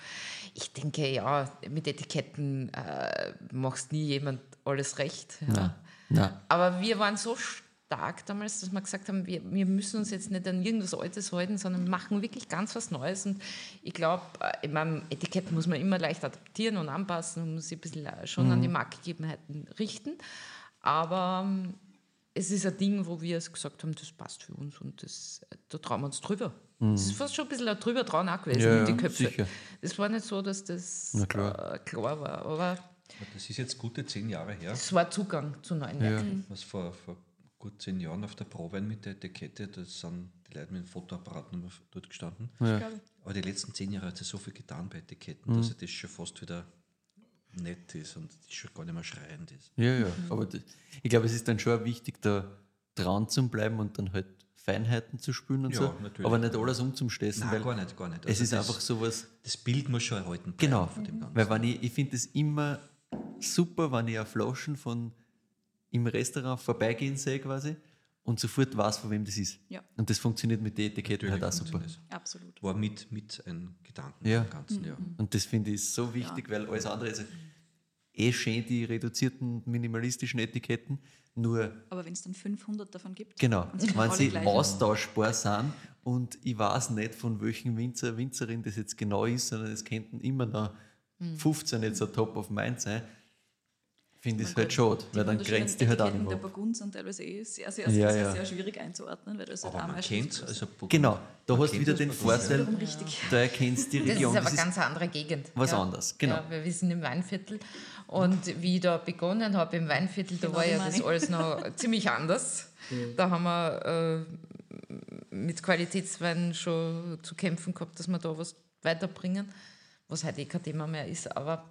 Ich denke, ja, mit Etiketten äh, machst nie jemand alles recht. Ja. Nein. Nein. Aber wir waren so stark damals, dass wir gesagt haben, wir, wir müssen uns jetzt nicht an irgendwas Altes halten, sondern machen wirklich ganz was Neues. Und ich glaube, in meinem Etikett muss man immer leicht adaptieren und anpassen und muss sich ein bisschen äh, schon an die Marktgegebenheiten richten. Aber ähm, es ist ein Ding, wo wir es gesagt haben, das passt für uns und das, äh, da trauen wir uns drüber. Es ist fast schon ein bisschen ein drüber trauen auch gewesen Ja, in die ja, Köpfe. sicher. Es war nicht so, dass das klar. Äh, klar war, aber Das ist jetzt gute zehn Jahre her. es war Zugang zu neuen Märkten. Was vor, vor gut zehn Jahren auf der Probe mit der Etikette, da sind die Leute mit dem Fotoapparat noch mal dort gestanden. Aber die letzten zehn Jahre hat sich so viel getan bei Etiketten, dass das schon fast wieder nett ist und das schon gar nicht mehr schreiend ist. Ja, ja. Aber das, ich glaube, es ist dann schon wichtig, da dran zu bleiben und dann halt Feinheiten zu spüren und Ja, so. natürlich. Aber nicht alles umzustessen. Nein, weil gar nicht, gar nicht. Es Also ist das- einfach sowas. Das Bild muss schon erhalten bleiben Genau. von dem Ganzen. Weil wenn ich, ich finde es immer super, wenn ich eine Flaschen von im Restaurant vorbeigehen sehe quasi und sofort weiß, von wem das ist. Ja. Und das funktioniert mit den Etiketten halt auch super. Absolut. War mit, mit ein Gedanken Ja. im Ganzen, ja. Und das finde ich so wichtig, weil alles andere ist eh schön, die reduzierten minimalistischen Etiketten, nur Aber wenn es dann 500 davon gibt, Genau, wenn sie austauschbar sind und ich weiß nicht, von welchem Winzer, Winzerin das jetzt genau ist, sondern es könnten immer noch Hm. 15 jetzt ein Top of Mind sein, finde ich es halt schade, weil dann grenzt die halt nicht Der. Burgund sind teilweise eh sehr, sehr, Ja, sehr, sehr, ja. sehr schwierig einzuordnen, weil das halt Aber auch man kennt so- also Burgund- Genau, da man hast du wieder das den. Vorteil, da erkennst du die Das Region. ist aber Das ganz andere Gegend. was anderes, genau. Ja, weil wir sind im Weinviertel und wie ich da begonnen habe im Weinviertel, da Genau, war ja meine das alles noch ziemlich anders. Da haben wir äh, mit Qualitätswein schon zu kämpfen gehabt, dass wir da was weiterbringen, was heute eh kein Thema mehr ist. Aber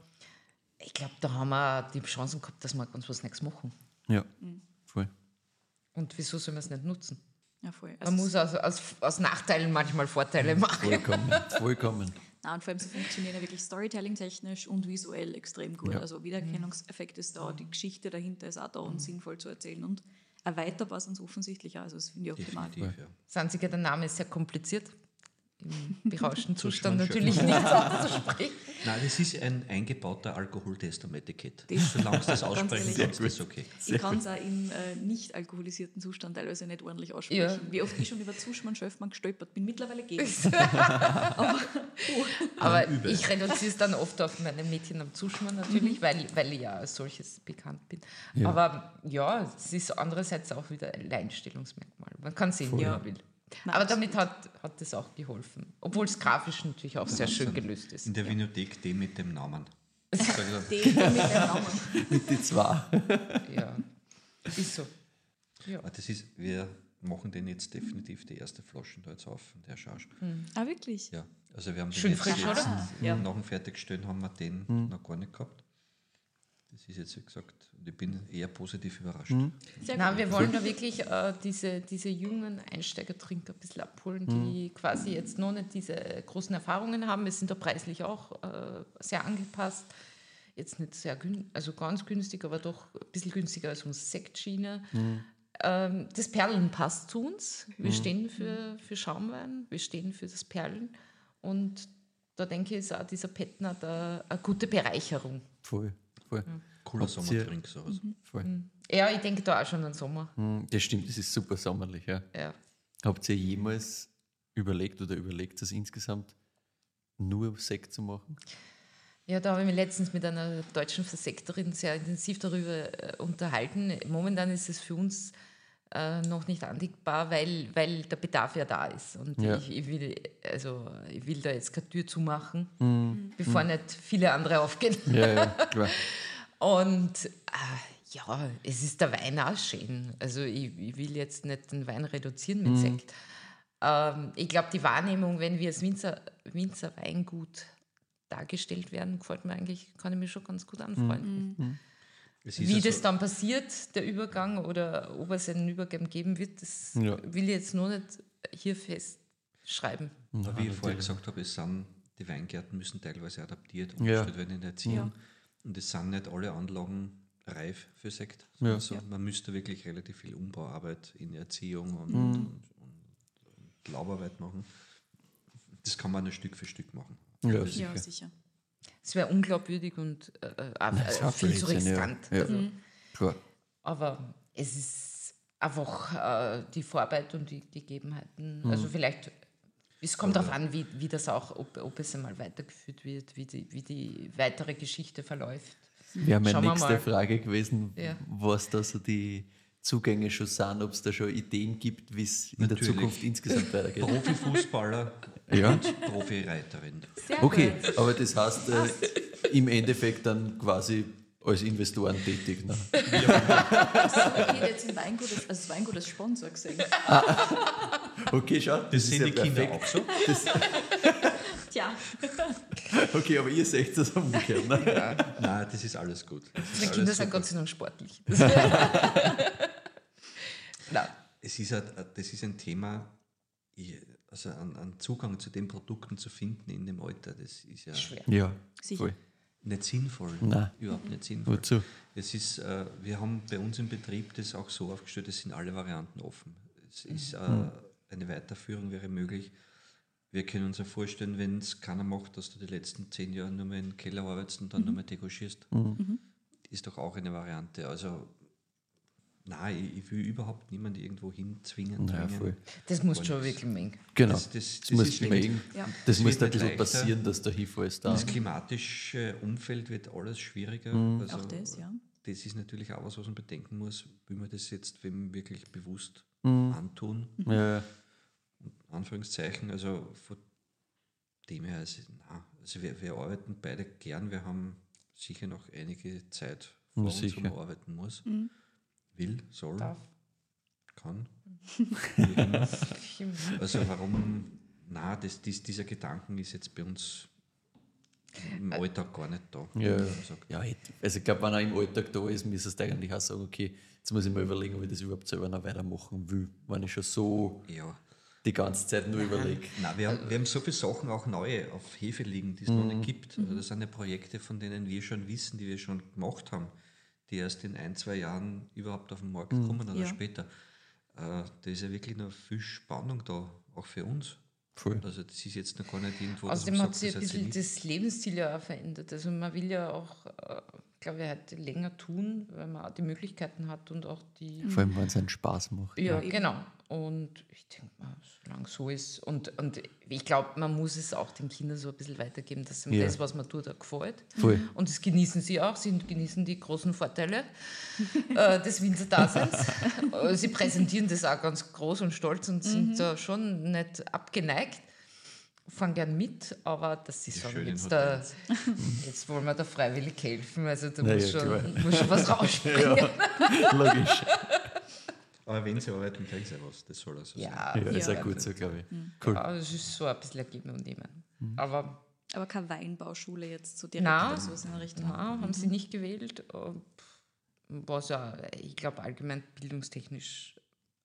ich glaube, da haben wir die Chancen gehabt, dass wir ganz was Nächstes machen. Ja, Mhm. voll. Und wieso soll man es nicht nutzen? Ja, voll. Also Man muss aus, aus, aus Nachteilen manchmal Vorteile machen. Vollkommen, vollkommen. Nein, und vor allem sie funktionieren ja wirklich storytelling-technisch und visuell extrem gut. Ja. Also Wiedererkennungseffekt ist da, die Geschichte dahinter ist auch da und sinnvoll zu erzählen und erweiterbar sind sie offensichtlich auch. Also das finde ich optimal. Ja. Das Einzige, der Name ist sehr kompliziert. Im berauschten Muss Zustand natürlich nicht auszusprechen. Nein, das ist ein eingebauter Alkoholtest am Etikett. Das- Solange sie das aussprechen kannst, ist okay. Ich kann es auch im äh, nicht alkoholisierten Zustand teilweise nicht ordentlich aussprechen. Ja. Wie oft ich schon über Zuschmann Schöffmann gestolpert bin, mittlerweile geht es. Aber ich reduziere es dann oft auf meine Mädchen am Zuschmann natürlich, weil, weil ich ja als solches bekannt bin. Aber ja, es ist andererseits auch wieder ein Alleinstellungsmerkmal. Man kann sehen, wie man will. Nein, Aber damit hat, hat das auch geholfen. Obwohl es grafisch natürlich auch sehr schön gelöst ist. In der Vinothek die mit dem Namen. Ja, Den mit dem Namen. Mit die zwei. Ja, ist so. ah, das ist, wir machen den jetzt definitiv die erste Flaschen da jetzt auf, der Schausch. Ah, wirklich? Ja, also wir haben den Schön jetzt, frisch, jetzt oder? Ja. nach dem Fertigstellen haben wir den noch gar nicht gehabt. Das ist jetzt wie gesagt, ich bin eher positiv überrascht. Sehr Nein, wir wollen da wirklich äh, diese, diese jungen Einsteigertrinker ein bisschen abholen, die quasi jetzt noch nicht diese großen Erfahrungen haben. Wir sind da preislich auch äh, sehr angepasst. Jetzt nicht sehr gün also ganz günstig, aber doch ein bisschen günstiger als unsere Sektschiene. Ähm, das Perlen passt zu uns. Wir stehen für, für Schaumwein, wir stehen für das Perlen. Und da denke ich, ist auch dieser Petner da eine gute Bereicherung. Voll, voll. Cooler Habt ihr- Sommertrink, sowas. voll. Ja, ich denke da auch schon an Sommer. Hm, Das stimmt, das ist super sommerlich, ja. Ja. Habt ihr jemals überlegt oder überlegt, das insgesamt nur Sekt zu machen? Ja, da habe ich mich letztens mit einer deutschen Versektorin sehr intensiv darüber äh, unterhalten. Momentan ist es für uns äh, noch nicht anlegbar, weil, weil der Bedarf ja da ist. Und Ja. ich, ich, will, also, ich will da jetzt keine Tür zumachen, Mhm. bevor nicht viele andere aufgehen. Ja, ja, klar. Und äh, ja, es ist der Wein auch schön. Also ich, ich will jetzt nicht den Wein reduzieren mit Sekt. Ähm, ich glaube, die Wahrnehmung, wenn wir als Winzer, Winzer Weingut dargestellt werden, gefällt mir eigentlich, kann ich mir schon ganz gut anfreunden. Es ist Wie ja das dann passiert, der Übergang, oder ob es einen Übergang geben wird, das Ja. will ich jetzt nur nicht hier festschreiben. aber wie ich vorher gesagt habe, es sind, die Weingärten müssen teilweise adaptiert, Ja. umgestellt werden in der Erziehung. Und es sind nicht alle Anlagen reif für Sekt. Ja. So, Man müsste wirklich relativ viel Umbauarbeit in Erziehung und, Mhm. und, und, und Laubarbeit machen. Das kann man nur Stück für Stück machen. Ja, Das- Ja, sicher. Es wäre unglaubwürdig und äh, äh, äh, auch viel zu riskant. Ja. Also, Klar. Aber es ist einfach äh, die Vorarbeit und die Gegebenheiten. Mhm. Also vielleicht, es kommt darauf an, wie, wie das auch, ob, ob es einmal weitergeführt wird, wie die, wie die weitere Geschichte verläuft. Wäre meine nächste mal. Frage gewesen, Ja. was da so die Zugänge schon sind, ob es da schon Ideen gibt, wie es in der. Zukunft insgesamt weitergeht. Profifußballer Ja. und Profireiterin. Sehr Okay, gut. aber das heißt äh, im Endeffekt dann quasi als Investoren tätig. Ne? Ich hätte jetzt ein Weingut, als- also das Weingut als Sponsor gesehen. Okay, schau, das, Das ist sehen ja die Kinder perfekt. auch so. Tja, Okay, aber ihr seht das umgekehrt. Ne? Nein, das ist alles gut. Das Die Kinder sind. Gott sei Dank sportlich. Nein. Es ist, halt, das ist ein Thema, ich- also einen, einen Zugang zu den Produkten zu finden in dem Alter, das ist ja Schwer. Ja, Sicher. voll. Nicht sinnvoll. Nein. Überhaupt nicht sinnvoll. Wozu? Es ist, äh, wir haben bei uns im Betrieb das auch so aufgestellt, es sind alle Varianten offen. Es ist, äh, eine Weiterführung wäre möglich. Wir können uns ja vorstellen, wenn es keiner macht, dass du die letzten zehn Jahre nur mehr in den Keller arbeitest und dann nur mehr degauchierst. Ist doch auch eine Variante. Also, nein, ich, ich will überhaupt niemanden irgendwo hinzwingen. Naja, drängen. voll. Das muss schon wirklich mengen. Genau. Das- das- Das, das muss, ist Ja. das muss da ein bisschen passieren, dass der Hilfe da Das klimatische Umfeld wird alles schwieriger. Mhm. Also auch das, ja. das ist natürlich auch was, was man bedenken muss. Will man das jetzt wem wirklich bewusst Mhm. antun? Ja, ja. Anführungszeichen. Also von dem her, also, na, also wir, wir arbeiten beide gern. Wir haben sicher noch einige Zeit vor Na, uns, sicher. wo man arbeiten muss. Will, soll, Darf. kann. also warum, na, das, dies, dieser Gedanken ist jetzt bei uns im Alltag gar nicht da. Ja, ja, also ich glaube, wenn er im Alltag da ist, müsste es eigentlich auch sagen, okay, jetzt muss ich mal überlegen, ob ich das überhaupt selber noch weitermachen will, wenn ich schon so ja. die ganze Zeit nur überlege. Nein, wir, haben, wir haben so viele Sachen auch neue auf Hefe liegen, die es noch nicht gibt. Mhm. Also das sind ja Projekte, von denen wir schon wissen, die wir schon gemacht haben, die erst in ein, zwei Jahren überhaupt auf den Markt Mhm. kommen oder Ja. später. Äh, da ist ja wirklich noch viel Spannung da, auch für uns. Voll. Also das ist jetzt noch gar nicht irgendwo, Außerdem man hat sich ein bisschen das Lebensstil ja auch verändert. Also man will ja auch, äh, glaube ich, heute länger tun, weil man auch die Möglichkeiten hat und auch die. Vor allem, wenn es einen Spaß macht. Ja, genau. Und ich denke mal, solange so ist. Und, und ich glaube, man muss es auch den Kindern so ein bisschen weitergeben, dass ihm Ja. das, was man tut, auch gefällt. Voll. Und das genießen sie auch. Sie genießen die großen Vorteile äh, des Winterdaseins. Äh, sie präsentieren das auch ganz groß und stolz und sind da schon nicht abgeneigt. Fahren gern mit, aber sie sagen, schönen jetzt, da, Hotels. jetzt wollen wir da freiwillig helfen. Also da muss, ja, schon, muss schon was rausspringen. Logisch. Aber wenn sie arbeiten, kriegen sie was. Das soll also Ja, Ja, ist Ja. auch gut so, glaube ich. Cool. Ja, es ist so ein bisschen ein Geben und Nehmen. Aber Aber keine Weinbauschule jetzt so direkt Nein, oder sowas in der Richtung. Nein, haben sie nicht gewählt. Äh, Was ja, ich glaube, allgemein bildungstechnisch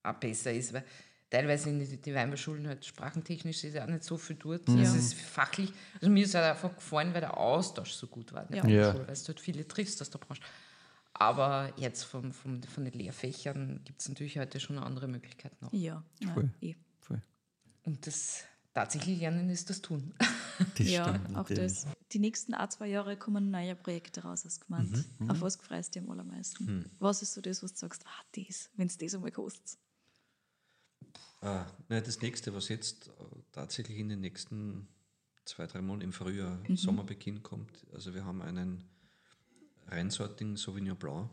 auch besser ist, weil teilweise in die, die Weinbauschulen halt sprachentechnisch ist ja auch nicht so viel dort. Ja. Es ist fachlich, also mir ist halt einfach gefallen, weil der Austausch so gut war. in der Ja. Ja. Weil du halt viele triffst aus der Branche. Aber jetzt vom, vom, von den Lehrfächern gibt es natürlich heute schon andere Möglichkeiten auch. Ja, eh. Voll. Und das tatsächlich Lernen ist das Tun. Das ja, stimmt auch das. Die nächsten ein, zwei Jahre kommen neue Projekte raus, hast du gemeint. Mhm, Auf was freust du dich am allermeisten? Was ist so das, was du sagst, ah, das, wenn es das einmal kostet? Ah, na, das nächste, was jetzt tatsächlich in den nächsten zwei, drei Monaten im Frühjahr, Sommerbeginn kommt, also wir haben einen reinsortigen Sauvignon Blanc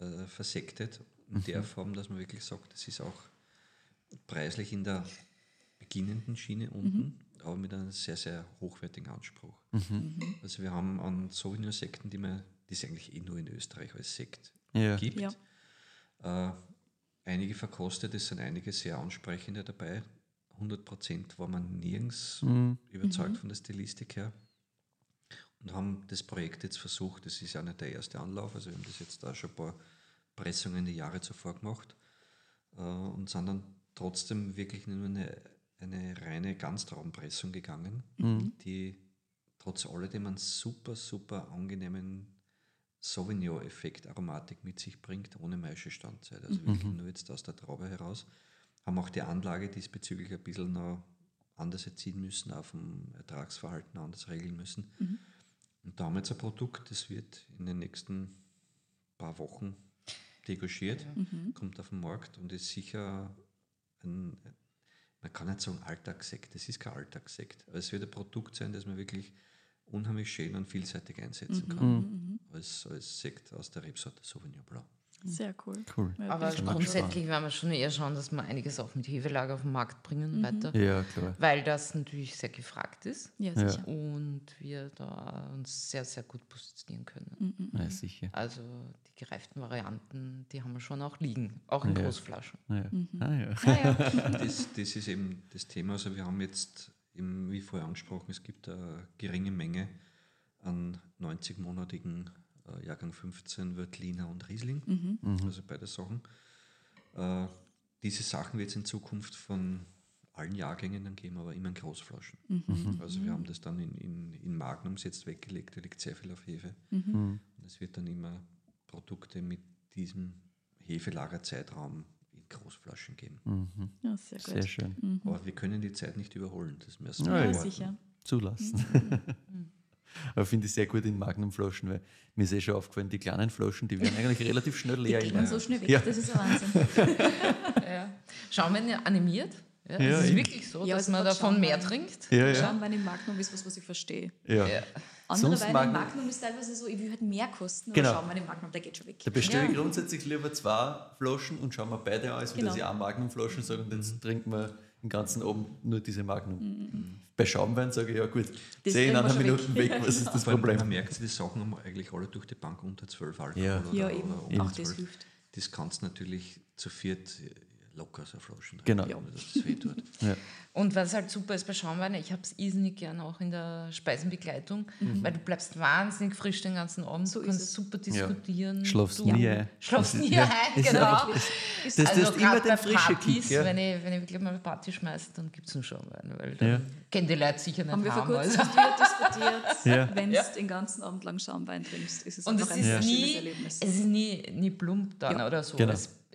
äh, versektet, in der Form, dass man wirklich sagt, das ist auch preislich in der beginnenden Schiene unten, aber mit einem sehr, sehr hochwertigen Anspruch. Also wir haben an Sauvignon-Sekten, die man, die es eigentlich eh nur in Österreich als Sekt Ja. gibt, Ja. äh, einige verkostet, es sind einige sehr ansprechende dabei. 100% war man nirgends überzeugt von der Stilistik her und haben das Projekt jetzt versucht. Das ist ja nicht der erste Anlauf, also wir haben das jetzt da schon ein paar Pressungen die Jahre zuvor gemacht äh, und sind dann trotzdem wirklich nur eine, eine reine Ganztraumpressung gegangen, die trotz alledem einen super, super angenehmen Sauvignon-Effekt, Aromatik mit sich bringt, ohne Maischestandzeit. Also wirklich nur jetzt aus der Traube heraus. Haben auch die Anlage diesbezüglich ein bisschen noch anders erziehen müssen, auf dem Ertragsverhalten anders regeln müssen. Und da haben wir jetzt ein Produkt, das wird in den nächsten paar Wochen degauchiert, kommt auf den Markt und ist sicher ein, man kann nicht sagen Alltagssekt, das ist kein Alltagssekt, aber es wird ein Produkt sein, das man wirklich unheimlich schön und vielseitig einsetzen kann, als, als Sekt aus der Rebsorte Sauvignon Blanc. Sehr cool. Cool. Aber grundsätzlich werden wir schon eher schauen, dass wir einiges auch mit Hefelager auf den Markt bringen weiter, Ja, klar. weil das natürlich sehr gefragt ist Ja, sicher. und wir da uns sehr, sehr gut positionieren können. Ja, sicher. Also die gereiften Varianten, die haben wir schon auch liegen, auch in Ja. Großflaschen. Ja. Ah, ja. Das, das ist eben das Thema. Also wir haben jetzt, eben, wie vorher angesprochen, es gibt eine geringe Menge an 90-monatigen äh, Jahrgang 15 Wörtliner und Riesling, also beide Sachen. Äh, diese Sachen wird es in Zukunft von allen Jahrgängen dann geben, aber immer in Großflaschen. Also wir haben das dann in, in, in Magnums jetzt weggelegt, da liegt sehr viel auf Hefe. Und es wird dann immer Produkte mit diesem Hefelagerzeitraum in Großflaschen geben. Ja, sehr gut. Sehr schön. Aber wir können die Zeit nicht überholen. Das müssen wir Ja, ja. sicher. Zulassen. Aber finde ich sehr gut in Magnumflaschen, weil mir ist eh schon aufgefallen, die kleinen Flaschen, die werden eigentlich relativ schnell leer. Die gehen so schnell weg, Ja. das ist ein Wahnsinn. Ja. Schauen wir animiert. Ja, Ja, es ist eben. wirklich so, Ja, dass man davon mehr trinkt. Ja, ja. Schaumwein im Magnum ist was, was ich verstehe. ja. Ja. Andere Weine im Magnum- Magnum ist teilweise so, ich will halt mehr kosten, Genau. aber Schaumwein im Magnum, der geht schon weg. Da bestelle ich grundsätzlich lieber zwei Flaschen und schauen wir beide an, als wie Genau. dass ich auch Magnumflaschen sage und jetzt trinken wir den ganzen Abend nur diese Magnum. Mhm. Bei Schaumwein sage ich, ja gut, Das zehn in kriegen wir einer schon Minuten weg. weg, was ist das Problem? Man merkt, die Sachen haben eigentlich alle durch die Bank unter 12 Alkohol. Ja. Oder, Ja, oder eben. unter Auch das 12. hilft. Das kannst du natürlich zu viert locker so Flaschen Genau. ohne dass es weh tut. Ja. Und was halt super ist bei Schaumwein, ich habe es irrsinnig gern auch in der Speisenbegleitung, Mhm. weil du bleibst wahnsinnig frisch den ganzen Abend, So du ist kannst es. super diskutieren. Schlafst du, nie ein. Schlafst Das ist- nie ja, ein, ist genau. Das, das also ist immer der bei frische Partys, Kick. Ja. wenn, ich, wenn ich wirklich mal eine Party schmeiße, dann gibt es einen Schaumwein, weil dann Ja. kennen die Leute sicher nicht Haben wir vor haben, kurzem also. diskutiert, Ja. wenn du Ja. den ganzen Abend lang Schaumwein trinkst, ist es Und es ein ist, sehr schönes nie, Erlebnis. es ist nie, nie plump dann Ja. oder so. Genau.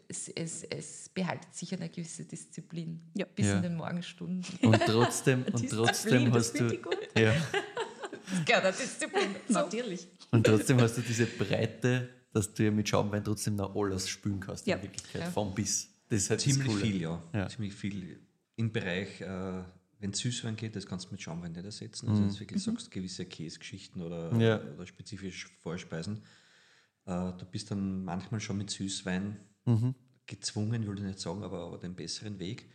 Es, es, es, behaltet sich eine gewisse Disziplin Ja. bis Ja. in den Morgenstunden. Und trotzdem, und Disziplin, trotzdem das hast du. Ja. Das Disziplin. So. Natürlich. Und trotzdem hast du diese Breite, dass du ja mit Schaumwein trotzdem noch alles spülen kannst Ja. in Wirklichkeit, Ja. von bis. Das ist halt Ziemlich das viel, ja. Ja. Ziemlich viel. Im Bereich, äh, wenn es Süßwein geht, das kannst du mit Schaumwein nicht ersetzen. Also, wenn du wirklich sagst, gewisse Käsegeschichten oder, Mhm. Ja. oder spezifische Vorspeisen, äh, du bist dann manchmal schon mit Süßwein Mhm. gezwungen, würde ich nicht sagen, aber, aber den besseren Weg.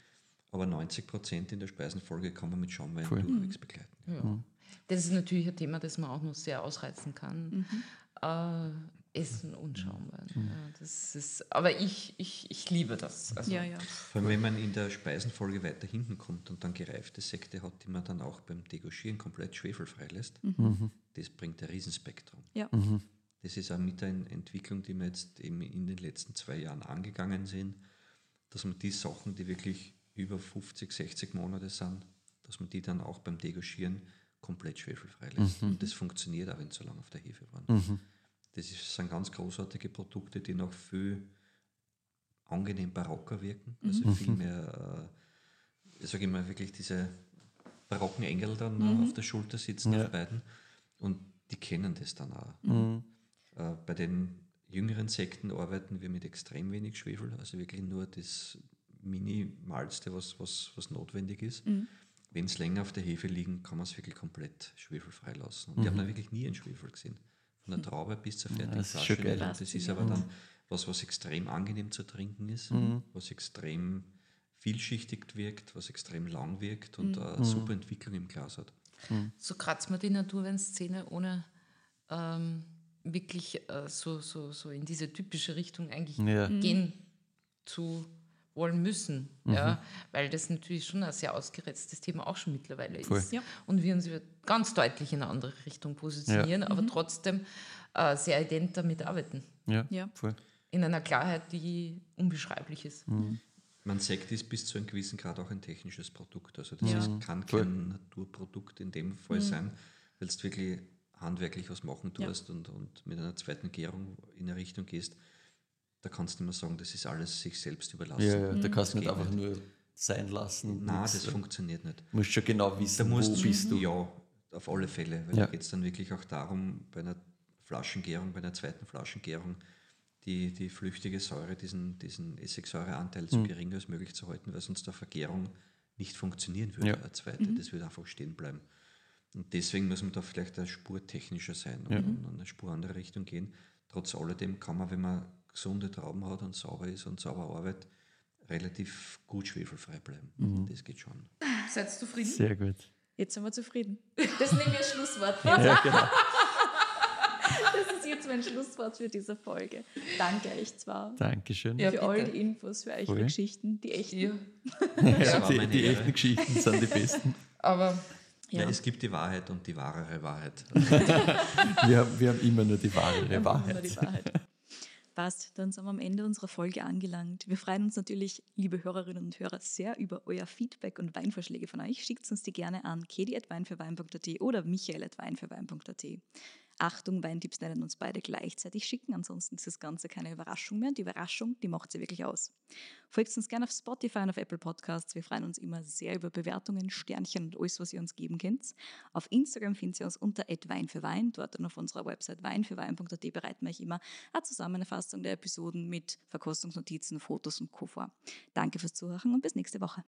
Aber 90 Prozent in der Speisenfolge kann man mit Schaumwein Voll. durchwegs begleiten. Ja. Das ist natürlich ein Thema, das man auch noch sehr ausreizen kann. Äh, Essen und Schaumwein. Ja, das ist, aber ich, ich, ich liebe das. Also, Ja, ja. Vor allem, wenn man in der Speisenfolge weiter hinten kommt und dann gereifte Sekte hat, die man dann auch beim Degorgieren komplett schwefelfrei lässt, das bringt ein Riesenspektrum. Ja. Das ist auch mit einer Entwicklung, die wir jetzt eben in den letzten zwei Jahren angegangen sind, dass man die Sachen, die wirklich über 50, 60 Monate sind, dass man die dann auch beim Degorgieren komplett schwefelfrei lässt. Und das funktioniert auch, wenn sie so lange auf der Hefe waren. Das ist, sind ganz großartige Produkte, die noch viel angenehm barocker wirken. Also viel mehr, äh, ich sage immer, wirklich diese barocken Engel dann äh, auf der Schulter sitzen Ja. auf beiden. Und die kennen das dann auch. Äh, bei den jüngeren Sekten arbeiten wir mit extrem wenig Schwefel, also wirklich nur das Minimalste, was, was, was notwendig ist. Wenn es länger auf der Hefe liegen, kann man es wirklich komplett schwefelfrei lassen. Und die haben dann wirklich nie einen Schwefel gesehen. Von der Traube bis zur fertigen das ist Flasche. das ist aber dann was, was extrem angenehm zu trinken ist, was extrem vielschichtig wirkt, was extrem lang wirkt und eine super Entwicklung im Glas hat. So kratzt man die Naturweinszene ohne ähm, wirklich äh, so, so, so in diese typische Richtung eigentlich Ja. gehen zu wollen müssen. Ja? Weil das natürlich schon ein sehr ausgeretztes Thema auch schon mittlerweile Voll. ist. Ja. Und wir uns ganz deutlich in eine andere Richtung positionieren, aber trotzdem äh, sehr ident damit arbeiten. Ja, Ja. voll. In einer Klarheit, die unbeschreiblich ist. Man sagt, ist bis zu einem gewissen Grad auch ein technisches Produkt. Also das Ja. ist, kann Voll. kein Naturprodukt in dem Fall sein, weil du wirklich handwerklich was machen Ja. tust und, und mit einer zweiten Gärung in eine Richtung gehst. Da kannst du immer sagen, das ist alles sich selbst überlassen. Ja, ja, da kannst du nicht einfach nur sein lassen. Nein, das funktioniert nicht. Du musst schon genau Da wissen, musst wo bist du. Ja, auf alle Fälle. Weil Ja. da geht es dann wirklich auch darum, bei einer Flaschengärung, bei einer zweiten Flaschengärung, die, die flüchtige Säure, diesen, diesen Essigsäureanteil so gering als möglich zu halten, weil sonst der Vergärung nicht funktionieren würde, Ja. eine zweite. Das würde einfach stehen bleiben. Und deswegen muss man da vielleicht eine Spur technischer sein und, Ja. und eine Spur andere Richtung gehen. Trotz alledem kann man, wenn man gesunde Trauben hat und sauber ist und sauber arbeitet, relativ gut schwefelfrei bleiben. Mhm. Das geht schon. Seid ihr zufrieden? Sehr gut. Jetzt sind wir zufrieden. Das nehme ich als Schlusswort. Ja, genau. Das ist jetzt mein Schlusswort für diese Folge. Danke euch zwar Dankeschön. Ja, für all bitte. die Infos, für eure Voll. Geschichten, die echten. Ja. Ja, die die echten Geschichten sind die besten. Aber Ja. Ja. es gibt die Wahrheit und die wahrere Wahrheit. Wir haben, wir haben immer nur die wahre Immer Wahrheit. die Wahrheit. Passt, dann sind wir am Ende unserer Folge angelangt. Wir freuen uns natürlich, liebe Hörerinnen und Hörer, sehr über euer Feedback und Weinvorschläge von euch. Schickt uns die gerne an kedi.weinfürwein.at oder michael.weinfürwein.at. Achtung, Weintipps nennen uns beide gleichzeitig schicken, ansonsten ist das Ganze keine Überraschung mehr. Und die Überraschung, die macht sie wirklich aus. Folgt uns gerne auf Spotify und auf Apple Podcasts. Wir freuen uns immer sehr über Bewertungen, Sternchen und alles, was ihr uns geben könnt. Auf Instagram findet ihr uns unter Wein für Wein. Dort und auf unserer Website weinfürwein.at bereiten wir euch immer eine Zusammenfassung der Episoden mit Verkostungsnotizen, Fotos und Co. vor. Danke fürs Zuhören und bis nächste Woche.